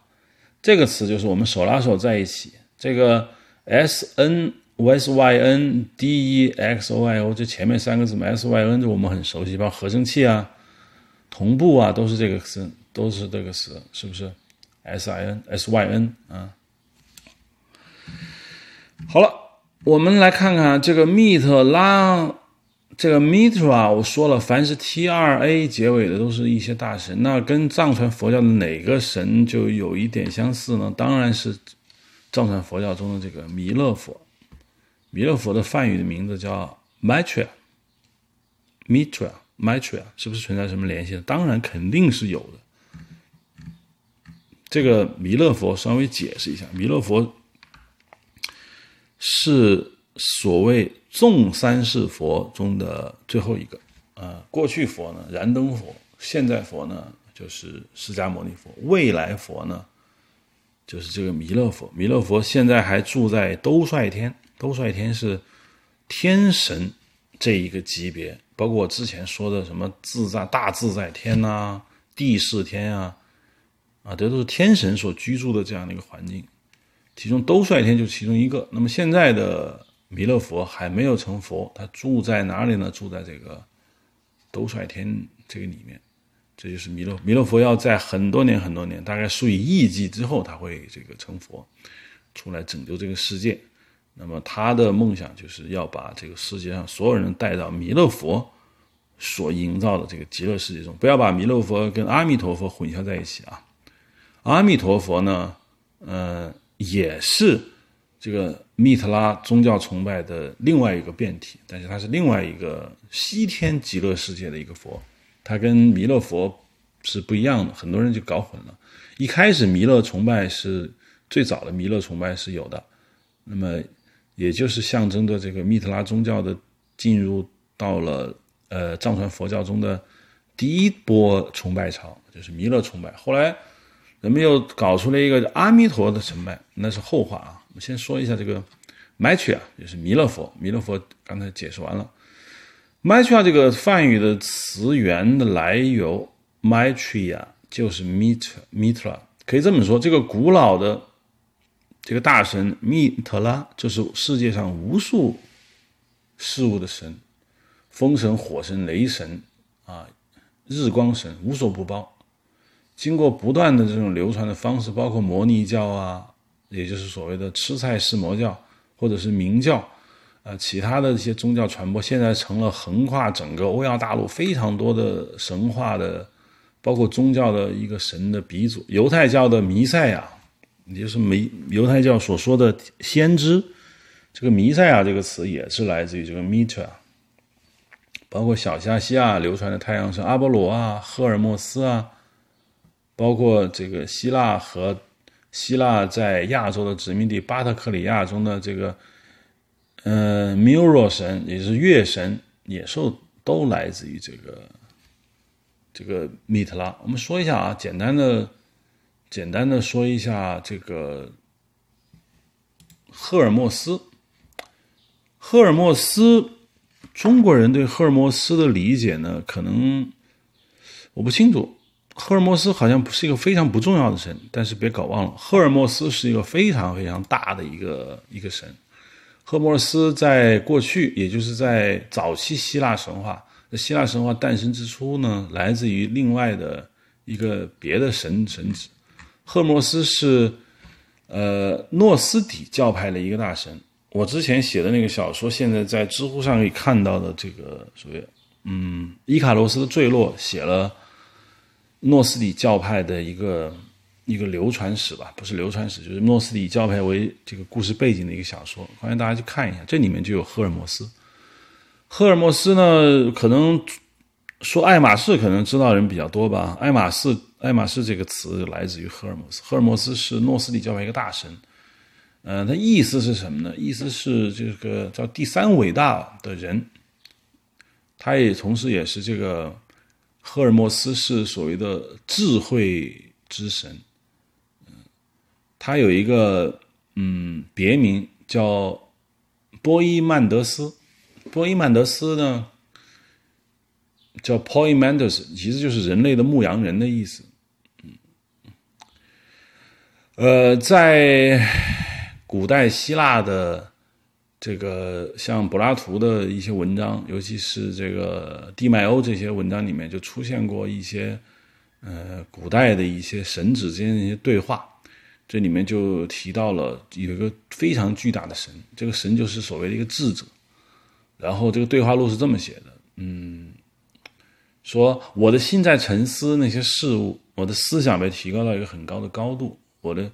这个词就是我们手拉手在一起。这个 S N S Y N D E X O I O 这前面三个字母 S Y N 就我们很熟悉，包括合成器啊、同步啊，都是这个词，都是这个词，是不是？S I N S Y N 啊，好了，我们来看看这个密特拉，这个 Mitra，我说了，凡是 T R A 结尾的都是一些大神。那跟藏传佛教的哪个神就有一点相似呢？当然是藏传佛教中的这个弥勒佛。弥勒佛的梵语的名字叫 Mitra，Mitra，Mitra，是不是存在什么联系？当然肯定是有的。这个弥勒佛稍微解释一下，弥勒佛是所谓众三世佛中的最后一个。啊，过去佛呢，燃灯佛；现在佛呢，就是释迦牟尼佛；未来佛呢，就是这个弥勒佛。弥勒佛现在还住在兜率天，兜率天是天神这一个级别，包括我之前说的什么自在大自在天呐，地势天啊。啊，这都是天神所居住的这样的一个环境，其中兜率天就是其中一个。那么现在的弥勒佛还没有成佛，他住在哪里呢？住在这个兜率天这个里面，这就是弥勒弥勒佛要在很多年很多年，大概数以亿计之后，他会这个成佛，出来拯救这个世界。那么他的梦想就是要把这个世界上所有人带到弥勒佛所营造的这个极乐世界中，不要把弥勒佛跟阿弥陀佛混淆在一起啊。阿弥陀佛呢，呃，也是这个密特拉宗教崇拜的另外一个变体，但是它是另外一个西天极乐世界的一个佛，它跟弥勒佛是不一样的，很多人就搞混了。一开始弥勒崇拜是最早的弥勒崇拜是有的，那么也就是象征着这个密特拉宗教的进入到了呃藏传佛教中的第一波崇拜潮，就是弥勒崇拜，后来。人们又搞出了一个阿弥陀的崇拜，那是后话啊。我们先说一下这个 Maitreya，就是弥勒佛。弥勒佛刚才解释完了。Maitreya 这个梵语的词源的来由，Maitreya 就是 Mitra，Mitra 可以这么说，这个古老的这个大神密特拉，就是世界上无数事物的神，风神、火神、雷神啊，日光神，无所不包。经过不断的这种流传的方式，包括摩尼教啊，也就是所谓的吃菜式魔教，或者是明教，呃，其他的一些宗教传播，现在成了横跨整个欧亚大陆非常多的神话的，包括宗教的一个神的鼻祖。犹太教的弥赛亚，也就是弥犹太教所说的先知，这个弥赛亚这个词也是来自于这个 Mitra，包括小夏西亚流传的太阳神阿波罗啊，赫尔墨斯啊。包括这个希腊和希腊在亚洲的殖民地巴特克里亚中的这个，嗯，米罗神，也是月神，野兽都来自于这个这个米特拉。我们说一下啊，简单的简单的说一下这个赫尔墨斯。赫尔墨斯，中国人对赫尔墨斯的理解呢，可能我不清楚。赫尔墨斯好像不是一个非常不重要的神，但是别搞忘了，赫尔墨斯是一个非常非常大的一个一个神。赫尔墨斯在过去，也就是在早期希腊神话，希腊神话诞生之初呢，来自于另外的一个别的神神子。赫尔墨斯是呃诺斯底教派的一个大神。我之前写的那个小说，现在在知乎上可以看到的这个所谓嗯伊卡洛斯的坠落，写了。诺斯底教派的一个一个流传史吧，不是流传史，就是诺斯底教派为这个故事背景的一个小说，欢迎大家去看一下。这里面就有赫尔墨斯。赫尔墨斯呢，可能说爱马仕，可能知道人比较多吧。爱马仕，爱马仕这个词来自于赫尔墨斯。赫尔墨斯是诺斯底教派一个大神。嗯，他意思是什么呢？意思是这个叫第三伟大的人，他也同时也是这个。赫尔墨斯是所谓的智慧之神，他有一个嗯别名叫波伊曼德斯，波伊曼德斯呢叫 Poimandus，其实就是人类的牧羊人的意思，嗯，呃，在古代希腊的。这个像柏拉图的一些文章，尤其是这个地脉欧这些文章里面，就出现过一些呃古代的一些神子之间的一些对话。这里面就提到了有一个非常巨大的神，这个神就是所谓的一个智者。然后这个对话录是这么写的：嗯，说我的心在沉思那些事物，我的思想被提高到一个很高的高度，我的。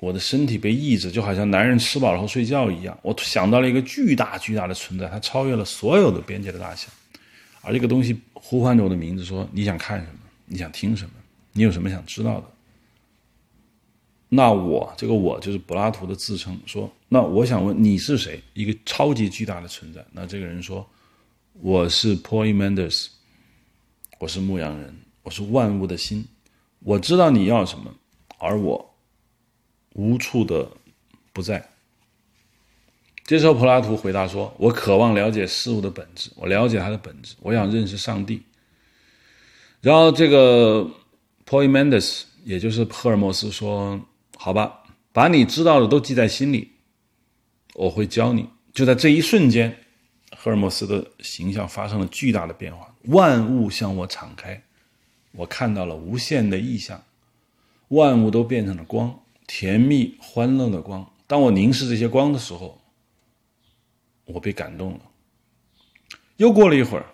我的身体被抑制，就好像男人吃饱了后睡觉一样。我想到了一个巨大巨大的存在，它超越了所有的边界的大小，而这个东西呼唤着我的名字，说：“你想看什么？你想听什么？你有什么想知道的？”那我这个我就是柏拉图的自称，说：“那我想问你是谁？一个超级巨大的存在。”那这个人说：“我是 Poimandus，我是牧羊人，我是万物的心，我知道你要什么，而我。”无处的不在。这时候，柏拉图回答说：“我渴望了解事物的本质，我了解它的本质，我想认识上帝。”然后，这个 Poimandus，也就是赫尔墨斯说：“好吧，把你知道的都记在心里，我会教你。”就在这一瞬间，赫尔墨斯的形象发生了巨大的变化，万物向我敞开，我看到了无限的意象，万物都变成了光。甜蜜欢乐的光，当我凝视这些光的时候，我被感动了。又过了一会儿，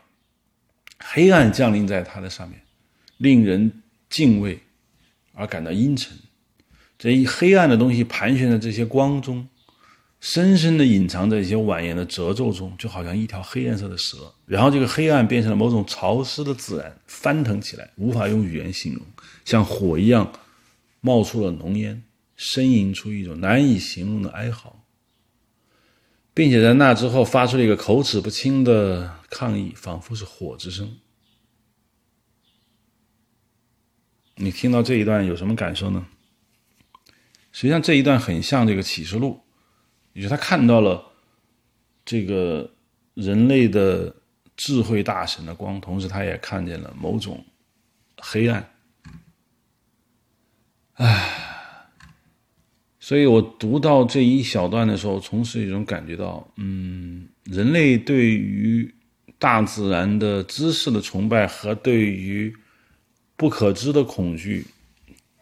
黑暗降临在它的上面，令人敬畏而感到阴沉。这一黑暗的东西盘旋在这些光中，深深的隐藏在一些蜿蜒的褶皱中，就好像一条黑颜色的蛇。然后，这个黑暗变成了某种潮湿的自然，翻腾起来，无法用语言形容，像火一样冒出了浓烟。呻吟出一种难以形容的哀嚎，并且在那之后发出了一个口齿不清的抗议，仿佛是火之声。你听到这一段有什么感受呢？实际上这一段很像这个启示录，也就是他看到了这个人类的智慧大神的光，同时他也看见了某种黑暗。唉，所以我读到这一小段的时候，同时一种感觉到，嗯，人类对于大自然的知识的崇拜和对于不可知的恐惧。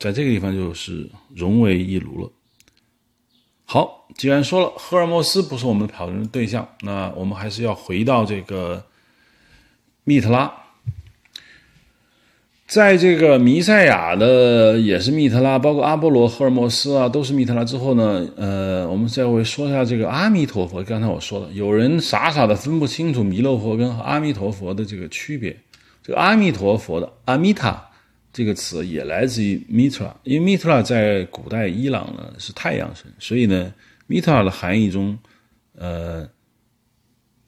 在这个地方就是融为一炉了。好，既然说了赫尔墨斯不是我们讨论的对象，那我们还是要回到这个密特拉。在这个弥赛亚的也是密特拉，包括阿波罗、赫尔墨斯啊，都是密特拉之后呢，呃，我们再会说一下这个阿弥陀佛。刚才我说了，有人傻傻的分不清楚弥勒佛跟阿弥陀佛的这个区别。这个阿弥陀佛的阿弥塔。这个词也来自于 Mitra，因为 Mitra 在古代伊朗呢是太阳神，所以呢，Mitra 的含义中，呃，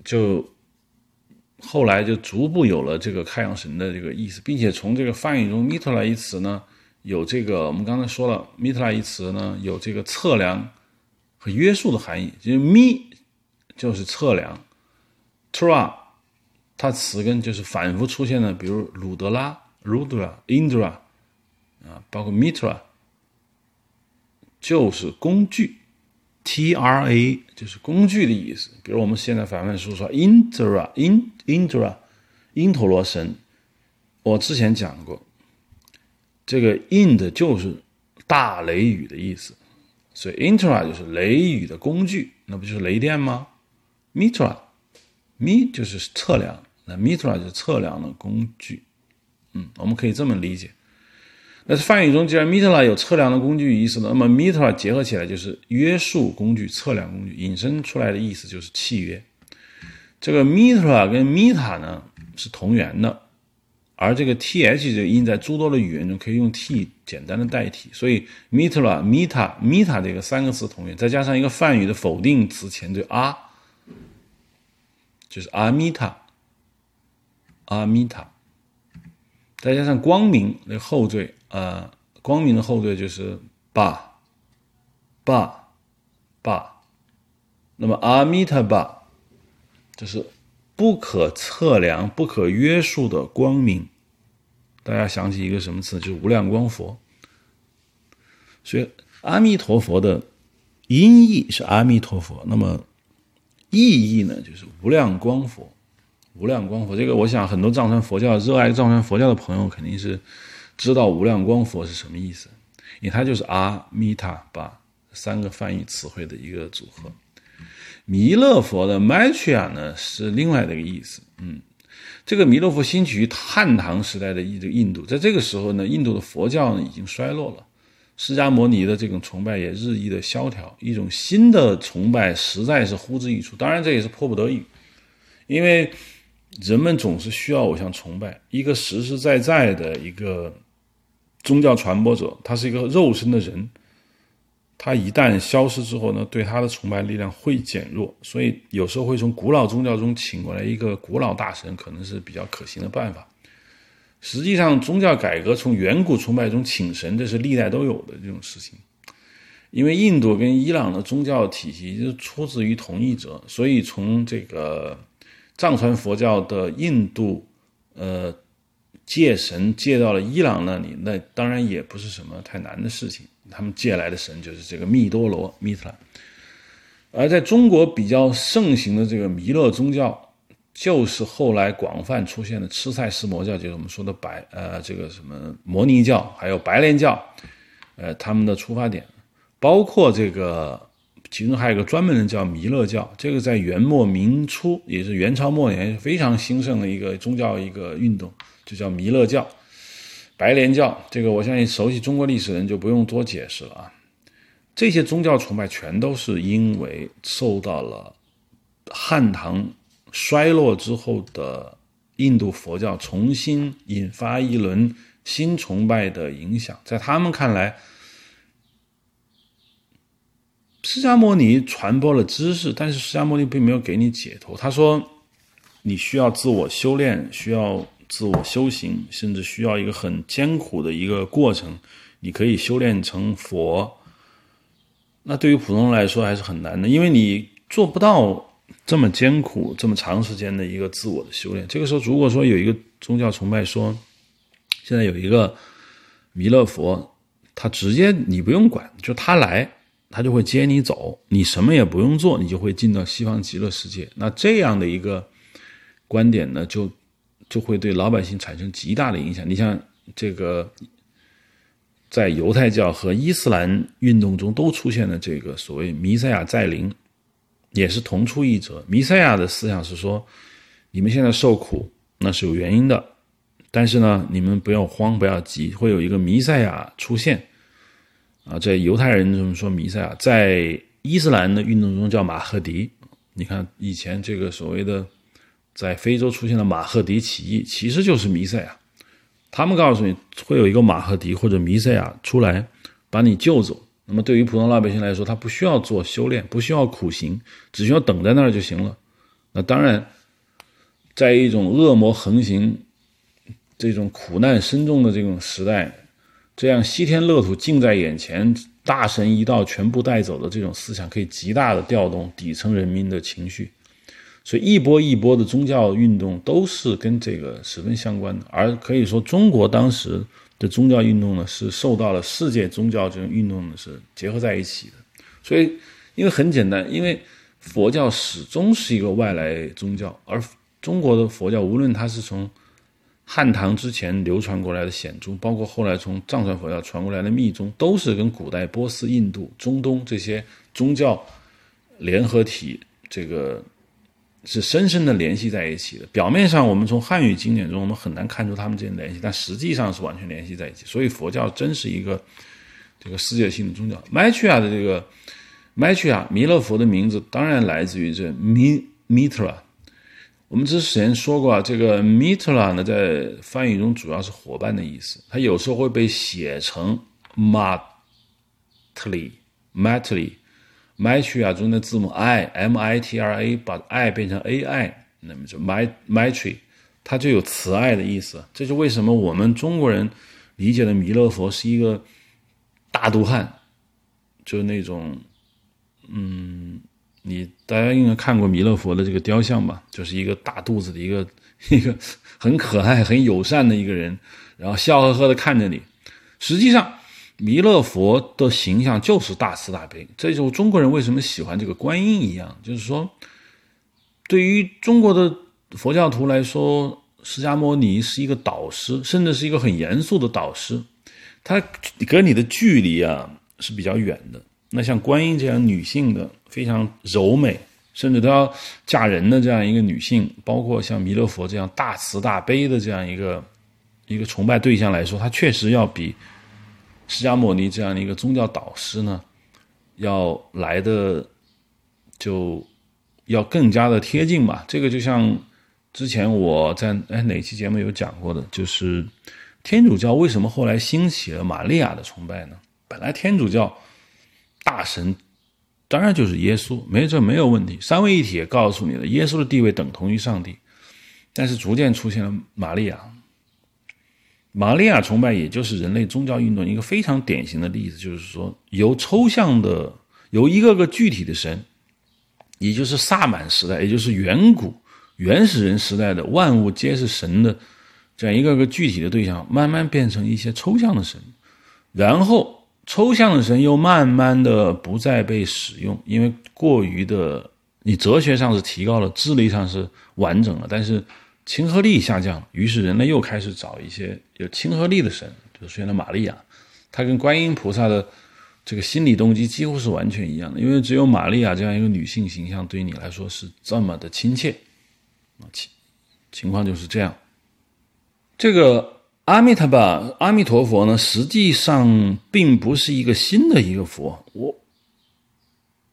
就后来就逐步有了这个太阳神的这个意思，并且从这个翻译中，Mitra 一词呢有这个我们刚才说了，Mitra 一词呢有这个测量和约束的含义，就是 Mi 就是测量，Tra 它词根就是反复出现的，比如鲁德拉。Rudra、Indra 啊，包括 Mitra，就是工具，T-R-A 就是工具的意思。比如我们现在反问说说 Indra、In Indra、因陀罗神，我之前讲过，这个 Ind 就是大雷雨的意思，所以 Indra 就是雷雨的工具，那不就是雷电吗？Mitra，Mi 就是测量，那 Mitra 就是测量的工具。嗯，我们可以这么理解。那是梵语中，既然 mitra 有测量的工具意思，那么 mitra 结合起来就是约束工具、测量工具，引申出来的意思就是契约。这个 mitra 跟 mita 呢是同源的，而这个 th 这个音在诸多的语言中可以用 t 简单的代替，所以 mitra、mita、mita 这个三个词同源，再加上一个梵语的否定词前缀 a，就是 amita，amita。再加上光明的后缀，呃，光明的后缀就是巴，巴，巴。那么阿弥陀巴，就是不可测量、不可约束的光明。大家想起一个什么词？就是无量光佛。所以阿弥陀佛的音译是阿弥陀佛，那么意义呢，就是无量光佛。无量光佛，这个我想很多藏传佛教热爱藏传佛教的朋友肯定是知道无量光佛是什么意思，因为它就是阿弥塔巴三个翻译词汇的一个组合。弥勒佛的 Maitreya 呢是另外的一个意思，嗯，这个弥勒佛兴起于汉唐时代的印度，印度。在这个时候呢，印度的佛教呢已经衰落了，释迦摩尼的这种崇拜也日益的萧条，一种新的崇拜实在是呼之欲出，当然这也是迫不得已，因为。人们总是需要偶像崇拜，一个实实在在的一个宗教传播者，他是一个肉身的人，他一旦消失之后呢，对他的崇拜力量会减弱，所以有时候会从古老宗教中请过来一个古老大神，可能是比较可行的办法。实际上，宗教改革从远古崇拜中请神，这是历代都有的这种事情。因为印度跟伊朗的宗教体系就出自于同一者，所以从这个。藏传佛教的印度，呃，借神借到了伊朗那里，那当然也不是什么太难的事情。他们借来的神就是这个密多罗密特拉，而在中国比较盛行的这个弥勒宗教，就是后来广泛出现的吃菜食魔教，就是我们说的白呃这个什么摩尼教，还有白莲教，呃他们的出发点，包括这个。其中还有一个专门的叫弥勒教，这个在元末明初，也是元朝末年非常兴盛的一个宗教一个运动，就叫弥勒教、白莲教。这个我相信熟悉中国历史的人就不用多解释了啊。这些宗教崇拜全都是因为受到了汉唐衰落之后的印度佛教重新引发一轮新崇拜的影响，在他们看来。释迦牟尼传播了知识，但是释迦牟尼并没有给你解脱。他说，你需要自我修炼，需要自我修行，甚至需要一个很艰苦的一个过程，你可以修炼成佛。那对于普通人来说还是很难的，因为你做不到这么艰苦、这么长时间的一个自我的修炼。这个时候，如果说有一个宗教崇拜说，现在有一个弥勒佛，他直接你不用管，就他来，他就会接你走，你什么也不用做，你就会进到西方极乐世界。那这样的一个观点呢，就就会对老百姓产生极大的影响。你像这个。在犹太教和伊斯兰运动中都出现了这个所谓弥赛亚再临，也是同出一辙。弥赛亚的思想是说，你们现在受苦那是有原因的，但是呢，你们不要慌，不要急，会有一个弥赛亚出现。啊，在犹太人中说弥赛亚，在伊斯兰的运动中叫马赫迪。你看以前这个所谓的在非洲出现的马赫迪起义，其实就是弥赛亚。他们告诉你会有一个马赫迪或者弥赛亚出来把你救走。那么对于普通老百姓来说，他不需要做修炼，不需要苦行，只需要等在那儿就行了。那当然，在一种恶魔横行、这种苦难深重的这种时代，这样西天乐土近在眼前，大神一到全部带走的这种思想，可以极大的调动底层人民的情绪。所以一波一波的宗教运动都是跟这个十分相关的，而可以说中国当时的宗教运动呢，是受到了世界宗教这种运动呢是结合在一起的。所以，因为很简单，因为佛教始终是一个外来宗教，而中国的佛教无论它是从汉唐之前流传过来的显宗，包括后来从藏传佛教传过来的密宗，都是跟古代波斯、印度、中东这些宗教联合体这个。是深深的联系在一起的。表面上，我们从汉语经典中，我们很难看出他们之间联系，但实际上是完全联系在一起。所以，佛教真是一个这个世界性的宗教。麦曲亚的这个麦曲亚弥勒佛的名字，当然来自于这弥弥特拉。我们之前说过啊，这个弥特拉呢，在翻译中主要是伙伴的意思。它有时候会被写成 matli，matli。麦曲亚中的字母 i m i t r a 把 i 变成 a i，那么就 my mitri，它就有慈爱的意思。这是为什么我们中国人理解的弥勒佛是一个大肚汉，就是那种，嗯，你大家应该看过弥勒佛的这个雕像吧？就是一个大肚子的一个 一个很可爱、很友善的一个人，然后笑呵呵的看着你。实际上。弥勒佛的形象就是大慈大悲，这就中国人为什么喜欢这个观音一样。就是说，对于中国的佛教徒来说，释迦牟尼是一个导师，甚至是一个很严肃的导师。他跟你的距离啊是比较远的。那像观音这样女性的非常柔美，甚至都要嫁人的这样一个女性，包括像弥勒佛这样大慈大悲的这样一个一个崇拜对象来说，他确实要比。释迦牟尼这样的一个宗教导师呢，要来的就要更加的贴近吧。这个就像之前我在哎哪期节目有讲过的，就是天主教为什么后来兴起了玛利亚的崇拜呢？本来天主教大神当然就是耶稣，没这没有问题。三位一体也告诉你了，耶稣的地位等同于上帝，但是逐渐出现了玛利亚。玛利亚崇拜也就是人类宗教运动一个非常典型的例子，就是说由抽象的由一个个具体的神，也就是萨满时代，也就是远古原始人时代的万物皆是神的这样一个个具体的对象，慢慢变成一些抽象的神，然后抽象的神又慢慢的不再被使用，因为过于的你哲学上是提高了，智力上是完整了，但是。亲和力下降，于是人类又开始找一些有亲和力的神，就出现了玛利亚。她跟观音菩萨的这个心理动机几乎是完全一样的，因为只有玛利亚这样一个女性形象对你来说是这么的亲切。情情况就是这样。这个阿弥陀吧，阿弥陀佛呢，实际上并不是一个新的一个佛，我，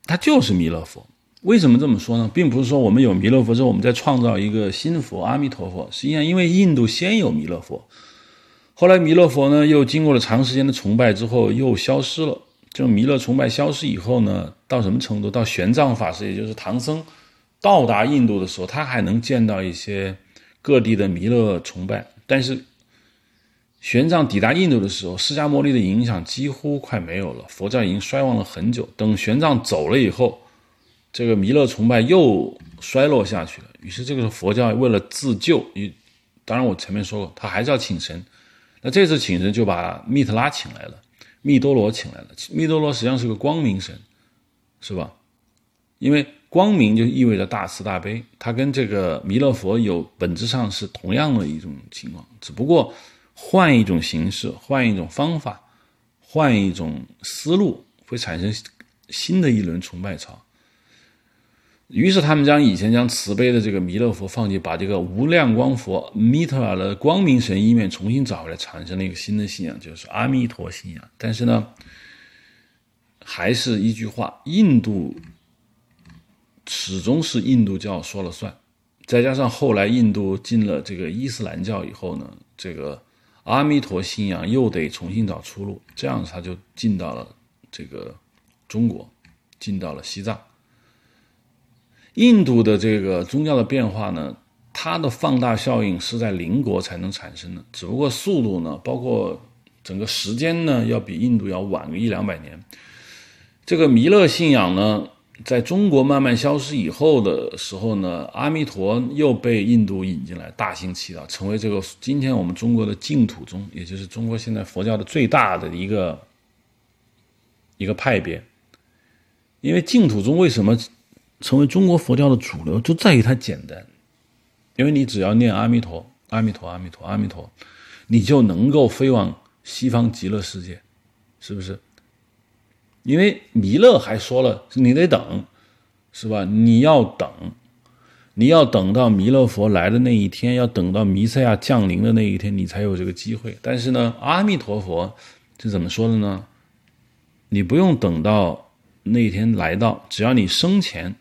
他就是弥勒佛。为什么这么说呢？并不是说我们有弥勒佛之后，我们再创造一个新佛阿弥陀佛。实际上，因为印度先有弥勒佛，后来弥勒佛呢又经过了长时间的崇拜之后又消失了。就弥勒崇拜消失以后呢，到什么程度？到玄奘法师，也就是唐僧到达印度的时候，他还能见到一些各地的弥勒崇拜。但是玄奘抵达印度的时候，释迦牟尼的影响几乎快没有了，佛教已经衰亡了很久。等玄奘走了以后，这个弥勒崇拜又衰落下去了。于是这个时候佛教为了自救，与当然我前面说过，他还是要请神。那这次请神就把密特拉请来了，密多罗请来了。密多罗实际上是个光明神，是吧？因为光明就意味着大慈大悲，它跟这个弥勒佛有本质上是同样的一种情况，只不过换一种形式、换一种方法、换一种思路，会产生新的一轮崇拜潮。于是他们将以前将慈悲的这个弥勒佛放弃，把这个无量光佛弥特尔的光明神一面重新找回来，产生了一个新的信仰，就是阿弥陀信仰。但是呢，还是一句话，印度始终是印度教说了算。再加上后来印度进了这个伊斯兰教以后呢，这个阿弥陀信仰又得重新找出路，这样他就进到了这个中国，进到了西藏。印度的这个宗教的变化呢，它的放大效应是在邻国才能产生的，只不过速度呢，包括整个时间呢，要比印度要晚个一两百年。这个弥勒信仰呢，在中国慢慢消失以后的时候呢，阿弥陀又被印度引进来，大行其道，成为这个今天我们中国的净土宗，也就是中国现在佛教的最大的一个一个派别。因为净土宗为什么？成为中国佛教的主流，就在于它简单，因为你只要念阿弥陀、阿弥陀、阿弥陀、阿弥陀，你就能够飞往西方极乐世界，是不是？因为弥勒还说了，你得等，是吧？你要等，你要等到弥勒佛来的那一天，要等到弥赛亚降临的那一天，你才有这个机会。但是呢，阿弥陀佛是怎么说的呢？你不用等到那一天来到，只要你生前。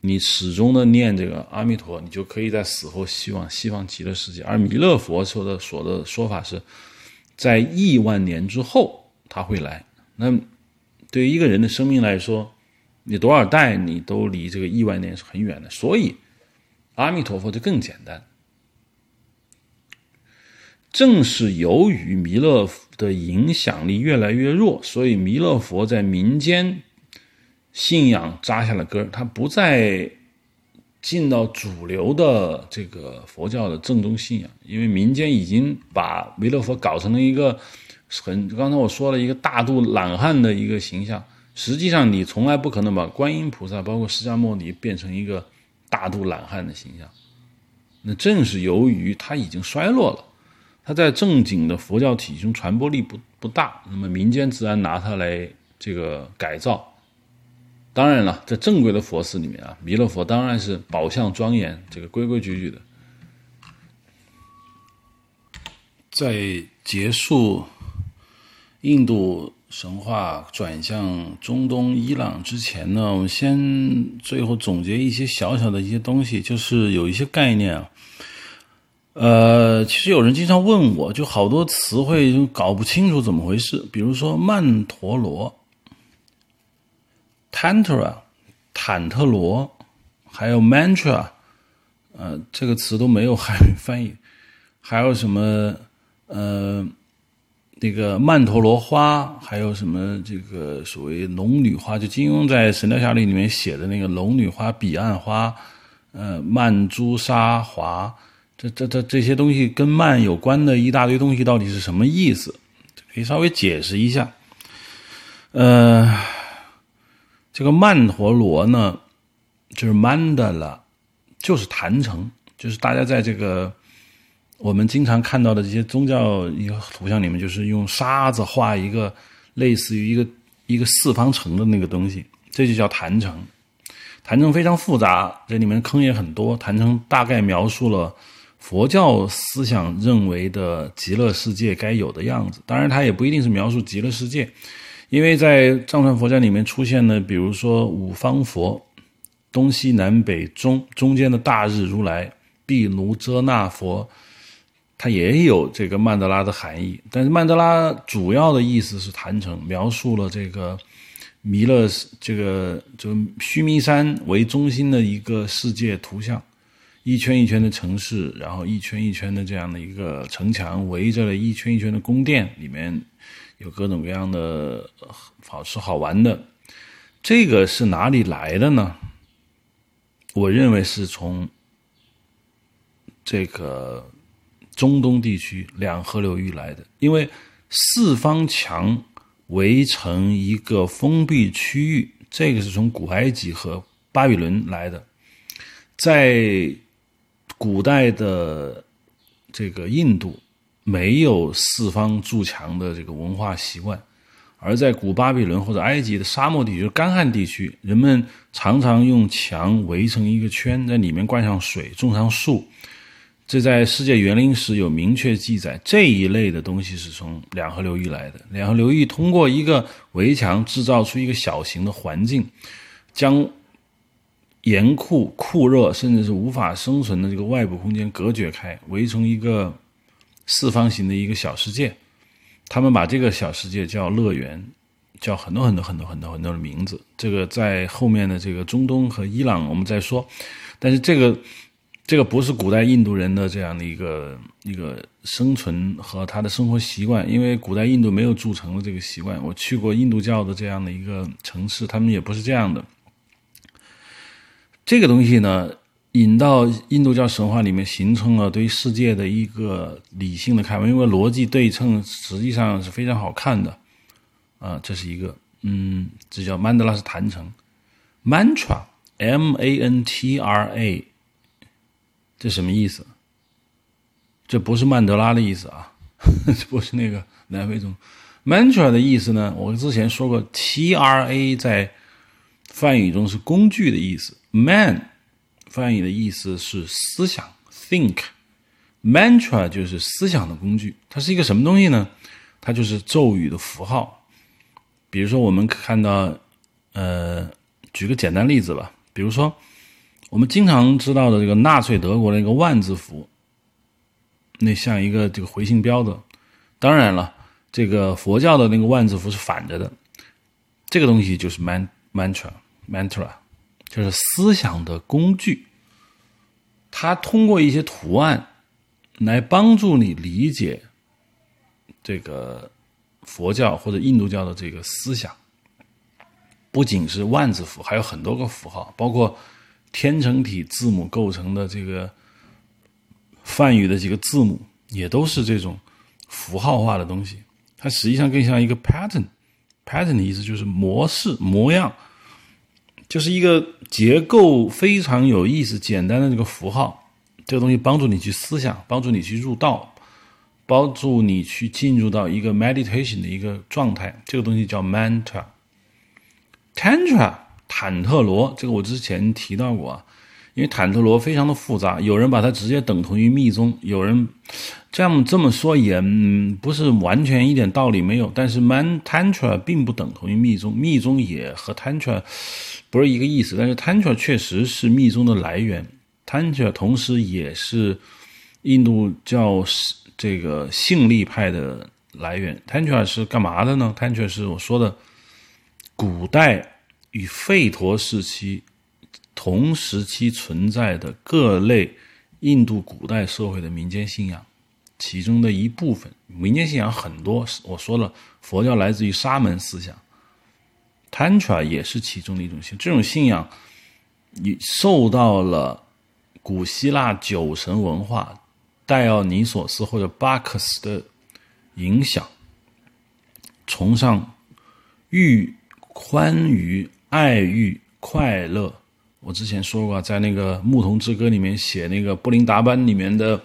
你始终的念这个阿弥陀，你就可以在死后希望西方极乐世界。而弥勒佛说的说的说法是，在亿万年之后他会来。那对于一个人的生命来说，你多少代你都离这个亿万年是很远的。所以阿弥陀佛就更简单。正是由于弥勒的影响力越来越弱，所以弥勒佛在民间。信仰扎下了根，他不再进到主流的这个佛教的正宗信仰，因为民间已经把弥勒佛搞成了一个很刚才我说了一个大肚懒汉的一个形象。实际上，你从来不可能把观音菩萨包括释迦牟尼变成一个大肚懒汉的形象。那正是由于他已经衰落了，他在正经的佛教体系中传播力不不大，那么民间自然拿它来这个改造。当然了，在正规的佛寺里面啊，弥勒佛当然是宝相庄严，这个规规矩矩的。在结束印度神话转向中东伊朗之前呢，我们先最后总结一些小小的一些东西，就是有一些概念啊。呃，其实有人经常问我，就好多词汇搞不清楚怎么回事，比如说曼陀罗。Tantra，坦特罗，还有 Mantra，呃，这个词都没有汉语翻译。还有什么呃，那个曼陀罗花，还有什么这个所谓龙女花，就金庸在《神雕侠侣》里面写的那个龙女花、彼岸花，呃，曼珠沙华，这这这这些东西跟曼有关的一大堆东西，到底是什么意思？可以稍微解释一下，呃。这个曼陀罗呢，就是曼德拉，就是坛城，就是大家在这个我们经常看到的这些宗教一个图像里面，就是用沙子画一个类似于一个一个四方城的那个东西，这就叫坛城。坛城非常复杂，这里面坑也很多。坛城大概描述了佛教思想认为的极乐世界该有的样子，当然它也不一定是描述极乐世界。因为在藏传佛教里面出现的，比如说五方佛、东西南北中中间的大日如来、毗卢遮那佛，它也有这个曼德拉的含义。但是曼德拉主要的意思是坛城，描述了这个弥勒这个就须弥山为中心的一个世界图像。一圈一圈的城市，然后一圈一圈的这样的一个城墙，围着了一圈一圈的宫殿，里面有各种各样的好吃好玩的。这个是哪里来的呢？我认为是从这个中东地区两河流域来的，因为四方墙围成一个封闭区域，这个是从古埃及和巴比伦来的，在。古代的这个印度没有四方筑墙的这个文化习惯，而在古巴比伦或者埃及的沙漠地区、干旱地区，人们常常用墙围成一个圈，在里面灌上水、种上树。这在世界园林史有明确记载。这一类的东西是从两河流域来的。两河流域通过一个围墙制造出一个小型的环境，将。严酷、酷热，甚至是无法生存的这个外部空间隔绝开，围成一个四方形的一个小世界。他们把这个小世界叫乐园，叫很多很多很多很多很多的名字。这个在后面的这个中东和伊朗我们再说。但是这个这个不是古代印度人的这样的一个一个生存和他的生活习惯，因为古代印度没有筑城的这个习惯。我去过印度教的这样的一个城市，他们也不是这样的。这个东西呢，引到印度教神话里面，形成了对世界的一个理性的看法。因为逻辑对称实际上是非常好看的，啊，这是一个，嗯，这叫曼德拉斯坛城，mantra，m a n t r a，这什么意思？这不是曼德拉的意思啊，这不是那个南非中，mantra 的意思呢？我之前说过，t r a 在梵语中是工具的意思。Man，翻译的意思是思想，think，mantra 就是思想的工具。它是一个什么东西呢？它就是咒语的符号。比如说，我们看到，呃，举个简单例子吧。比如说，我们经常知道的这个纳粹德国的那个万字符，那像一个这个回形标的。当然了，这个佛教的那个万字符是反着的。这个东西就是 man mantra，mantra。就是思想的工具，它通过一些图案来帮助你理解这个佛教或者印度教的这个思想。不仅是万字符，还有很多个符号，包括天成体字母构成的这个梵语的几个字母，也都是这种符号化的东西。它实际上更像一个 pattern，pattern 的意思就是模式、模样。就是一个结构非常有意思、简单的这个符号，这个东西帮助你去思想，帮助你去入道，帮助你去进入到一个 meditation 的一个状态。这个东西叫 mantra。tantra 坦特罗，这个我之前提到过啊。因为坦特罗非常的复杂，有人把它直接等同于密宗，有人这样这么说也不是完全一点道理没有。但是 man tantra 并不等同于密宗，密宗也和 tantra 不是一个意思。但是 tantra 确实是密宗的来源，tantra 同时也是印度教这个性力派的来源。tantra 是干嘛的呢？tantra 是我说的古代与吠陀时期。同时期存在的各类印度古代社会的民间信仰，其中的一部分民间信仰很多。我说了，佛教来自于沙门思想，Tantra 也是其中的一种信。这种信仰，你受到了古希腊酒神文化戴奥尼索斯或者巴克斯的影响，崇尚欲欢愉、爱欲、快乐。我之前说过，在那个《牧童之歌》里面写那个布林达班里面的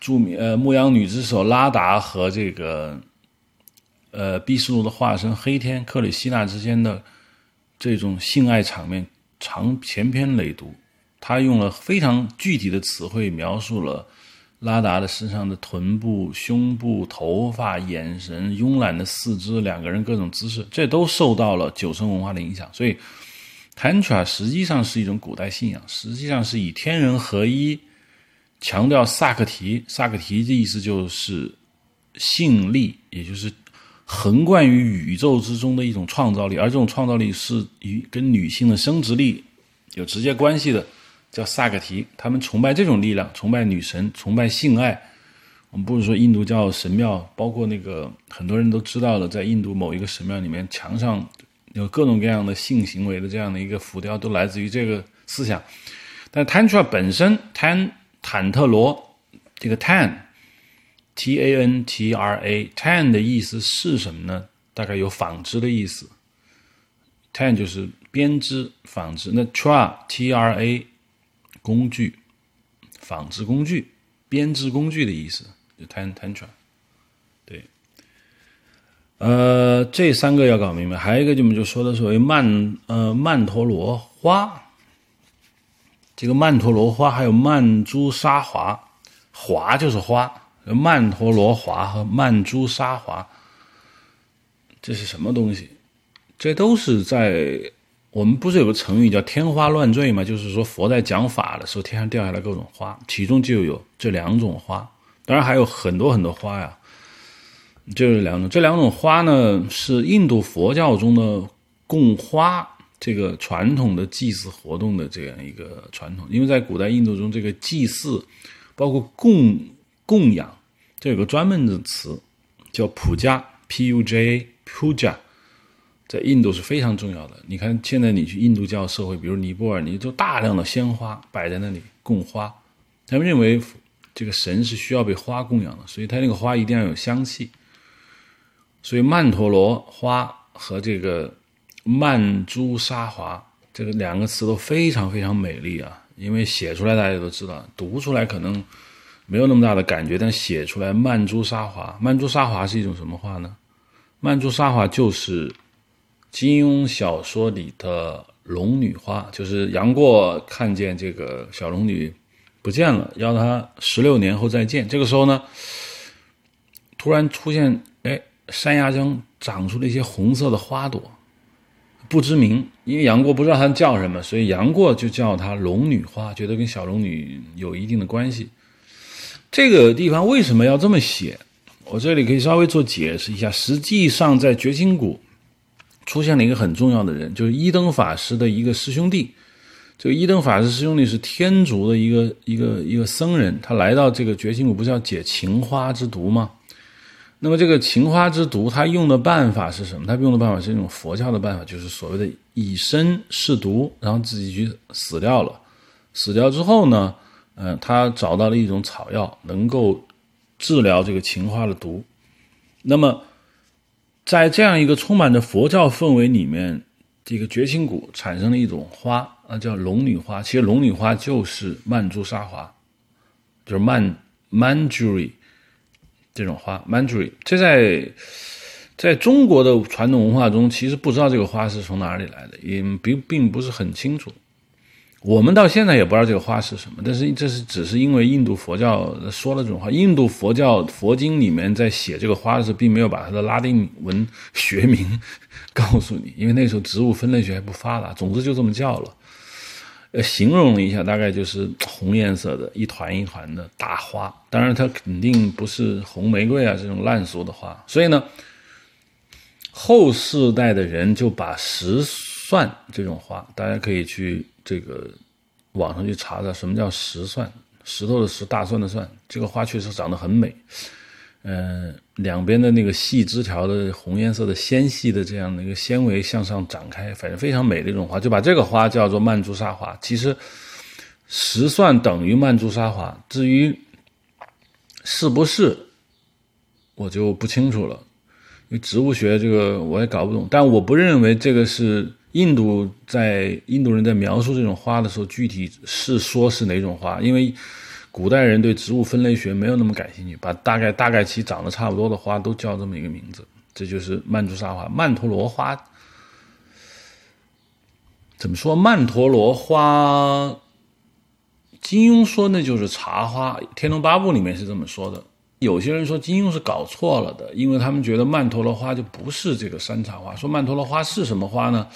著名呃牧羊女之首拉达和这个呃毕斯路的化身黑天克里希那之间的这种性爱场面，长前篇累牍。他用了非常具体的词汇描述了拉达的身上的臀部、胸部、头发、眼神、慵懒的四肢、两个人各种姿势，这都受到了酒神文化的影响，所以。Tantra 实际上是一种古代信仰，实际上是以天人合一，强调萨克提。萨克提的意思就是性力，也就是横贯于宇宙之中的一种创造力，而这种创造力是与跟女性的生殖力有直接关系的。叫萨克提，他们崇拜这种力量，崇拜女神，崇拜性爱。我们不是说印度教神庙，包括那个很多人都知道了，在印度某一个神庙里面，墙上有各种各样的性行为的这样的一个浮雕，都来自于这个思想。但 Tantra 本身，Tan 坦特罗这个 Tan，T A N T R A，Tan 的意思是什么呢？大概有纺织的意思。Tan 就是编织、纺织。那 Tra，T R A，工具、纺织工具、编织工具的意思。就 Tan Tantra，对，呃，这三个要搞明白。还有一个，就我们就说的所谓曼呃曼陀罗花，这个曼陀罗花还有曼珠沙华，华就是花，曼陀罗华和曼珠沙华，这是什么东西？这都是在我们不是有个成语叫天花乱坠吗？就是说佛在讲法的时候，天上掉下来各种花，其中就有这两种花。当然还有很多很多花呀，就是两种。这两种花呢，是印度佛教中的供花这个传统的祭祀活动的这样一个传统。因为在古代印度中，这个祭祀包括供供养，这有个专门的词叫普加 （P U J A），puja，在印度是非常重要的。你看现在你去印度教社会，比如尼泊尔，你就大量的鲜花摆在那里供花，他们认为。这个神是需要被花供养的，所以它那个花一定要有香气。所以曼陀罗花和这个曼珠沙华这个两个词都非常非常美丽啊！因为写出来大家都知道，读出来可能没有那么大的感觉，但写出来曼珠沙华，曼珠沙华是一种什么花呢？曼珠沙华就是金庸小说里的龙女花，就是杨过看见这个小龙女。不见了，要他十六年后再见。这个时候呢，突然出现，哎，山崖中长出了一些红色的花朵，不知名。因为杨过不知道它叫什么，所以杨过就叫它龙女花，觉得跟小龙女有一定的关系。这个地方为什么要这么写？我这里可以稍微做解释一下。实际上，在绝情谷出现了一个很重要的人，就是一灯法师的一个师兄弟。这个一灯法师师兄弟是天竺的一个一个一个僧人，他来到这个觉醒谷，不是要解情花之毒吗？那么这个情花之毒，他用的办法是什么？他用的办法是一种佛教的办法，就是所谓的以身试毒，然后自己去死掉了。死掉之后呢，嗯，他找到了一种草药，能够治疗这个情花的毒。那么，在这样一个充满着佛教氛围里面，这个觉醒谷产生了一种花。啊，叫龙女花，其实龙女花就是曼珠沙华，就是曼曼珠瑞这种花，曼珠瑞。这在在中国的传统文化中，其实不知道这个花是从哪里来的，也并并不是很清楚。我们到现在也不知道这个花是什么，但是这是只是因为印度佛教说了这种话。印度佛教佛经里面在写这个花的时候，并没有把它的拉丁文学名 告诉你，因为那时候植物分类学还不发达，总之就这么叫了。呃，形容了一下，大概就是红颜色的一团一团的大花。当然，它肯定不是红玫瑰啊这种烂俗的花。所以呢，后世代的人就把石蒜这种花，大家可以去这个网上去查查什么叫石蒜，石头的石，大蒜的蒜。这个花确实长得很美。嗯，两边的那个细枝条的红颜色的纤细的这样的一个纤维向上展开，反正非常美的一种花，就把这个花叫做曼珠沙华。其实石蒜等于曼珠沙华，至于是不是，我就不清楚了，因为植物学这个我也搞不懂。但我不认为这个是印度在印度人在描述这种花的时候具体是说是哪种花，因为。古代人对植物分类学没有那么感兴趣，把大概大概其长得差不多的花都叫这么一个名字，这就是曼珠沙华、曼陀罗花。怎么说曼陀罗花？金庸说那就是茶花，《天龙八部》里面是这么说的。有些人说金庸是搞错了的，因为他们觉得曼陀罗花就不是这个山茶花。说曼陀罗花是什么花呢？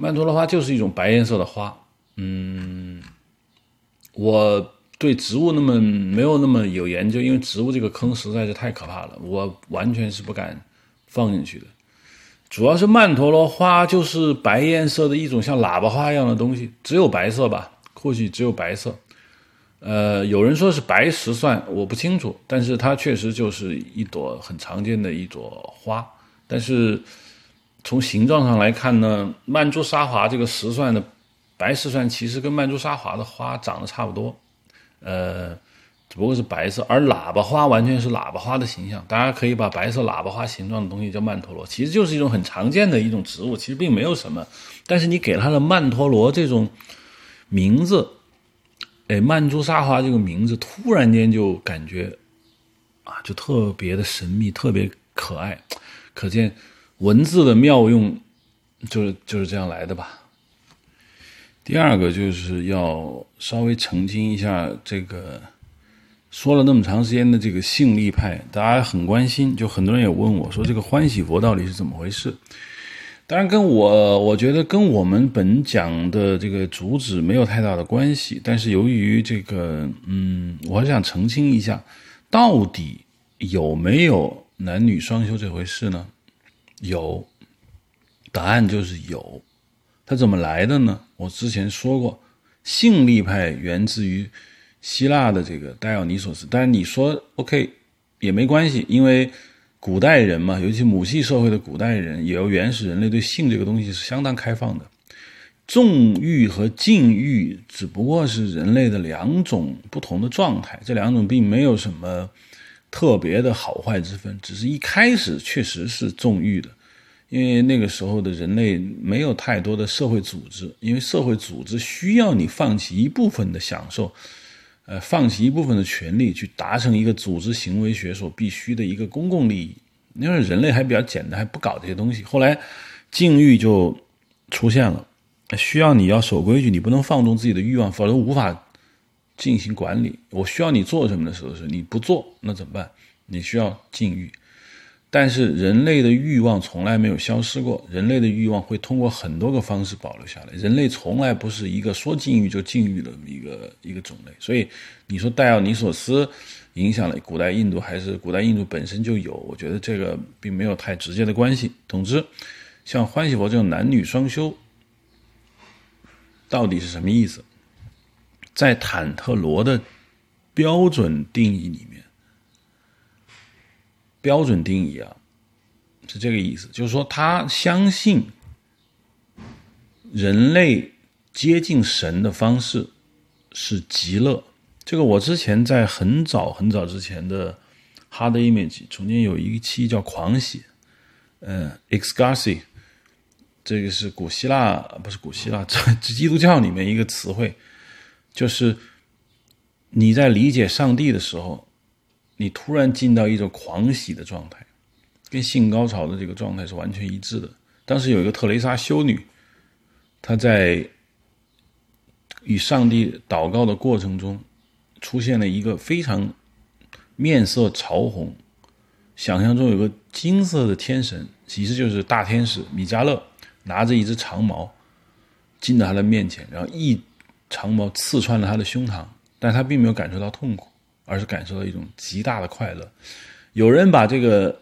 曼陀罗花就是一种白颜色的花。嗯，我。对植物那么没有那么有研究，因为植物这个坑实在是太可怕了，我完全是不敢放进去的。主要是曼陀罗花就是白颜色的一种像喇叭花一样的东西，只有白色吧，或许只有白色。呃，有人说是白石蒜，我不清楚，但是它确实就是一朵很常见的一朵花。但是从形状上来看呢，曼珠沙华这个石蒜的白石蒜其实跟曼珠沙华的花长得差不多，呃，只不过是白色，而喇叭花完全是喇叭花的形象。大家可以把白色喇叭花形状的东西叫曼陀罗，其实就是一种很常见的一种植物，其实并没有什么。但是你给它的曼陀罗这种名字。哎，曼珠沙华这个名字突然间就感觉啊，就特别的神秘，特别可爱，可见文字的妙用就是就是这样来的吧。第二个就是要稍微澄清一下，这个说了那么长时间的这个性力派，大家很关心，就很多人也问我说，这个欢喜佛到底是怎么回事？当然，跟我我觉得跟我们本讲的这个主旨没有太大的关系。但是由于这个，嗯，我想澄清一下，到底有没有男女双修这回事呢？有，答案就是有。它怎么来的呢？我之前说过，性力派源自于希腊的这个戴奥尼索斯。但是你说 OK 也没关系，因为。古代人嘛，尤其母系社会的古代人，也有原始人类对性这个东西是相当开放的。纵欲和禁欲只不过是人类的两种不同的状态，这两种并没有什么特别的好坏之分，只是一开始确实是纵欲的，因为那个时候的人类没有太多的社会组织，因为社会组织需要你放弃一部分的享受。呃，放弃一部分的权利去达成一个组织行为学所必须的一个公共利益，因为人类还比较简单，还不搞这些东西。后来，禁欲就出现了，需要你要守规矩，你不能放纵自己的欲望，否则无法进行管理。我需要你做什么的时候，是你不做，那怎么办？你需要禁欲。但是人类的欲望从来没有消失过，人类的欲望会通过很多个方式保留下来。人类从来不是一个说禁欲就禁欲的一个一个种类。所以你说戴奥尼索斯影响了古代印度，还是古代印度本身就有？我觉得这个并没有太直接的关系。总之，像欢喜佛这种男女双修，到底是什么意思？在坦特罗的标准定义里面。标准定义啊，是这个意思，就是说他相信人类接近神的方式是极乐。这个我之前在很早很早之前的《Hard Image》中间有一期叫“狂喜”，嗯，“extasy”，这个是古希腊不是古希腊，这基督教里面一个词汇，就是你在理解上帝的时候。你突然进到一种狂喜的状态，跟性高潮的这个状态是完全一致的。当时有一个特蕾莎修女，她在与上帝祷告的过程中，出现了一个非常面色潮红，想象中有个金色的天神，其实就是大天使米迦勒，拿着一只长矛进到他的面前，然后一长矛刺穿了他的胸膛，但他并没有感受到痛苦。而是感受到一种极大的快乐。有人把这个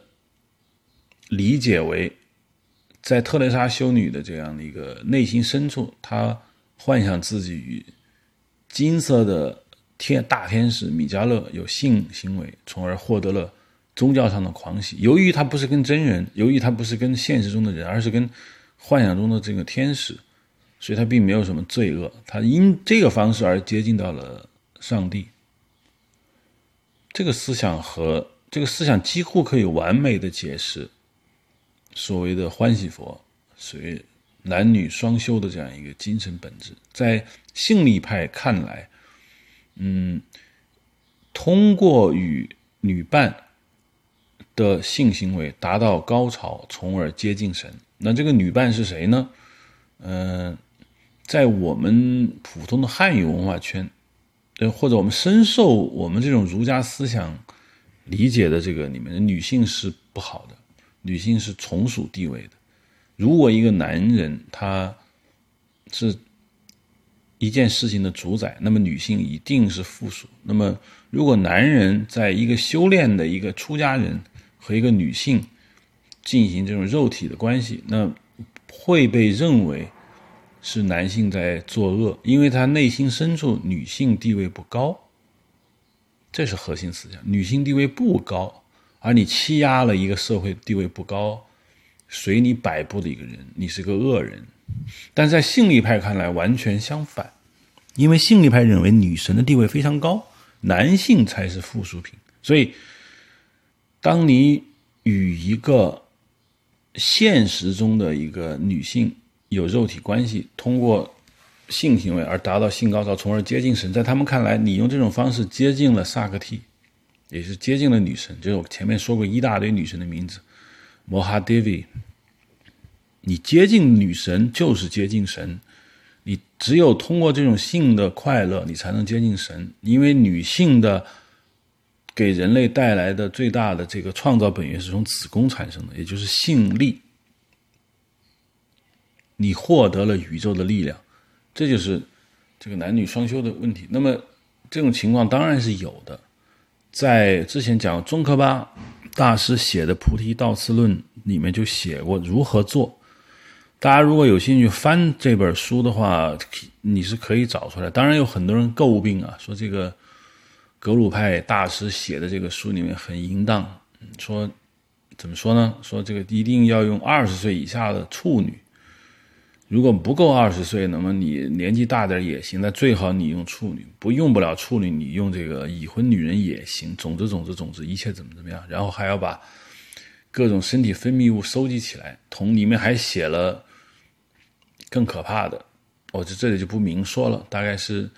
理解为，在特蕾莎修女的这样的一个内心深处，她幻想自己与金色的天大天使米迦勒有性行为，从而获得了宗教上的狂喜。由于他不是跟真人，由于他不是跟现实中的人，而是跟幻想中的这个天使，所以他并没有什么罪恶。他因这个方式而接近到了上帝。这个思想和这个思想几乎可以完美的解释所谓的欢喜佛，所谓男女双修的这样一个精神本质。在性力派看来，嗯，通过与女伴的性行为达到高潮，从而接近神。那这个女伴是谁呢？嗯，在我们普通的汉语文化圈。对，或者我们深受我们这种儒家思想理解的这个里面女性是不好的，女性是从属地位的。如果一个男人他是一件事情的主宰，那么女性一定是附属。那么，如果男人在一个修炼的一个出家人和一个女性进行这种肉体的关系，那会被认为是男性在作恶，因为他内心深处女性地位不高，这是核心思想。女性地位不高，而你欺压了一个社会地位不高、随你摆布的一个人，你是个恶人。但在性力派看来，完全相反，因为性力派认为女神的地位非常高，男性才是附属品。所以，当你与一个现实中的一个女性有肉体关系，通过性行为而达到性高潮，从而接近神，在他们看来，你用这种方式接近了萨克蒂，也是接近了女神。就是我前面说过一大堆女神的名字，摩哈迪维。你接近女神就是接近神，你只有通过这种性的快乐，你才能接近神。因为女性的给人类带来的最大的这个创造本源是从子宫产生的，也就是性力。你获得了宇宙的力量，这就是这个男女双修的问题。那么这种情况当然是有的，在之前讲宗喀巴大师写的《菩提道次论》里面就写过如何做。大家如果有兴趣翻这本书的话，你是可以找出来。当然有很多人诟病啊，说这个格鲁派大师写的这个书里面很淫荡，说怎么说呢？说这个一定要用二十岁以下的处女，如果不够二十岁，那么你年纪大点也行。那最好你用处女，不用不了处女，你用这个已婚女人也行。总之，总之，总之，一切怎么怎么样。然后还要把各种身体分泌物收集起来，同里面还写了。更可怕的，我就这里就不明说了。大概是，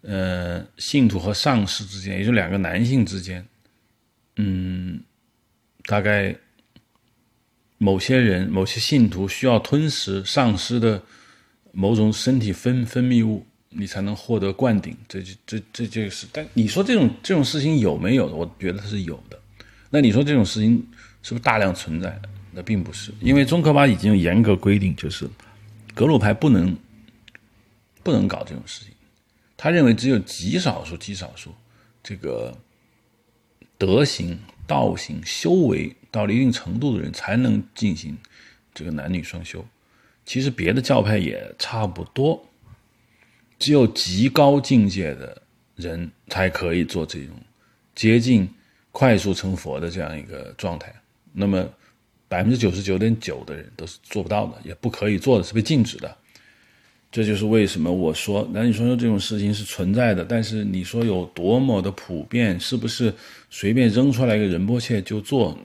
呃，信徒和上师之间，也就两个男性之间，嗯，大概某些人、某些信徒需要吞食丧尸的某种身体分分泌物，你才能获得灌顶。这就这这就是，但你说这种这种事情有没有？我觉得是有的。那你说这种事情是不是大量存在的？那并不是，因为中科巴已经有严格规定，就是。格鲁派不能不能搞这种事情，他认为只有极少数、极少数这个德行、道行、修为到了一定程度的人才能进行这个男女双修。其实别的教派也差不多，只有极高境界的人才可以做这种接近快速成佛的这样一个状态。那么。百分之九十九点九的人都是做不到的，也不可以做的，是被禁止的。这就是为什么我说男女双修这种事情是存在的，但是你说有多么的普遍，是不是随便扔出来一个仁波切就做？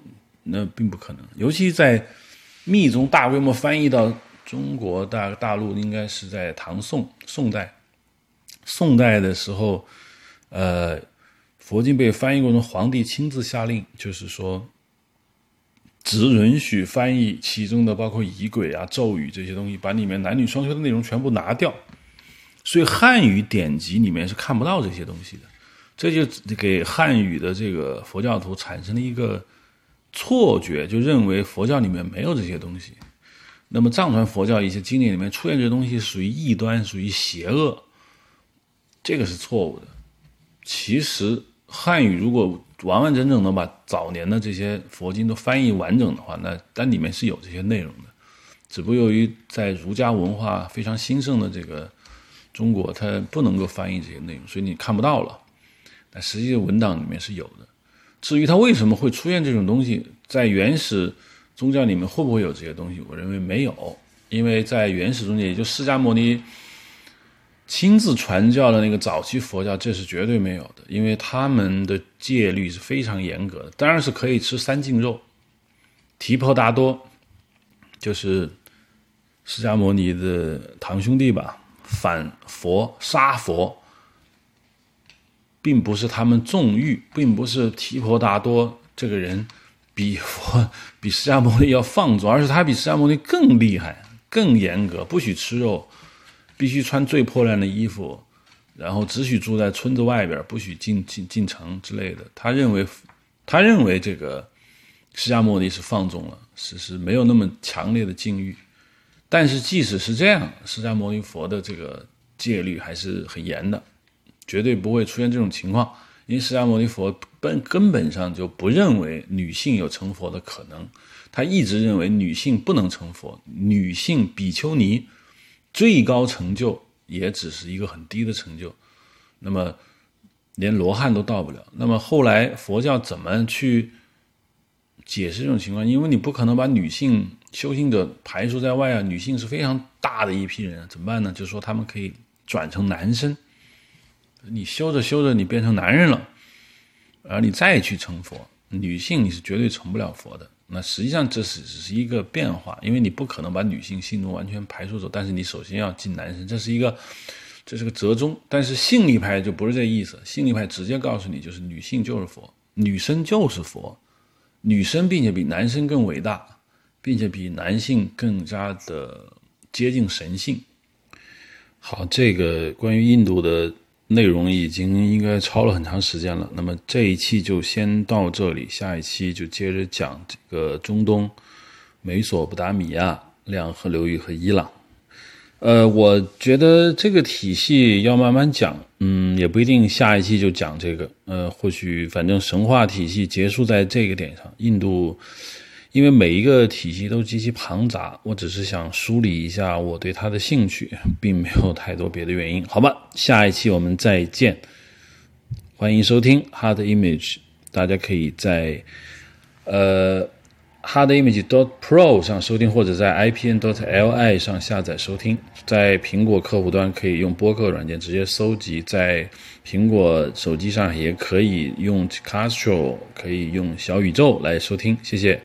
那并不可能。尤其在密宗大规模翻译到中国大大陆，应该是在唐宋宋代。宋代的时候，呃，佛经被翻译过程，皇帝亲自下令，就是说。只允许翻译其中的包括仪轨啊、咒语这些东西，把里面男女双修的内容全部拿掉。所以汉语典籍里面是看不到这些东西的，这就给汉语的这个佛教徒产生了一个错觉，就认为佛教里面没有这些东西。那么藏传佛教一些经典里面出现这些东西属于异端，属于邪恶，这个是错误的。其实汉语如果完完整整的把早年的这些佛经都翻译完整的话，那但里面是有这些内容的，只不过由于在儒家文化非常兴盛的这个中国，它不能够翻译这些内容，所以你看不到了。但实际的文档里面是有的。至于它为什么会出现这种东西，在原始宗教里面会不会有这些东西？我认为没有，因为在原始宗教，也就释迦牟尼。亲自传教的那个早期佛教，这是绝对没有的，因为他们的戒律是非常严格的。当然是可以吃三净肉，提婆达多就是释迦牟尼的堂兄弟吧，反佛杀佛，并不是他们纵欲，并不是提婆达多这个人比佛 比释迦牟尼要放纵，而是他比释迦牟尼更厉害、更严格，不许吃肉。必须穿最破烂的衣服，然后只许住在村子外边，不许进进进城之类的。他认为，他认为这个释迦牟尼是放纵了，是是没有那么强烈的禁欲。但是即使是这样，释迦牟尼佛的这个戒律还是很严的，绝对不会出现这种情况。因为释迦牟尼佛本根本上就不认为女性有成佛的可能，他一直认为女性不能成佛，女性比丘尼。最高成就也只是一个很低的成就，那么连罗汉都到不了。那么后来佛教怎么去解释这种情况？因为你不可能把女性修行者排除在外啊，女性是非常大的一批人，怎么办呢？就是说他们可以转成男生，你修着修着你变成男人了，而你再去成佛，女性你是绝对成不了佛的。那实际上这是只是一个变化，因为你不可能把女性性中完全排除走，但是你首先要进男生，这是一个，这是个折中。但是性力派就不是这意思，性力派直接告诉你，就是女性就是佛，女生就是佛，女生并且比男生更伟大，并且比男性更加的接近神性。好，这个关于印度的。内容已经应该超了很长时间了，那么这一期就先到这里，下一期就接着讲这个中东、美索不达米亚、两河流域和伊朗。呃，我觉得这个体系要慢慢讲，嗯，也不一定下一期就讲这个，呃，或许反正神话体系结束在这个点上，印度。因为每一个体系都极其庞杂，我只是想梳理一下我对它的兴趣，并没有太多别的原因。好吧，下一期我们再见，欢迎收听 Hard Image，大家可以在呃 Hard Image dot Pro 上收听，或者在 IPN dot LI 上下载收听。在苹果客户端可以用播客软件直接搜集，在苹果手机上也可以用 Castro，可以用小宇宙来收听。谢谢。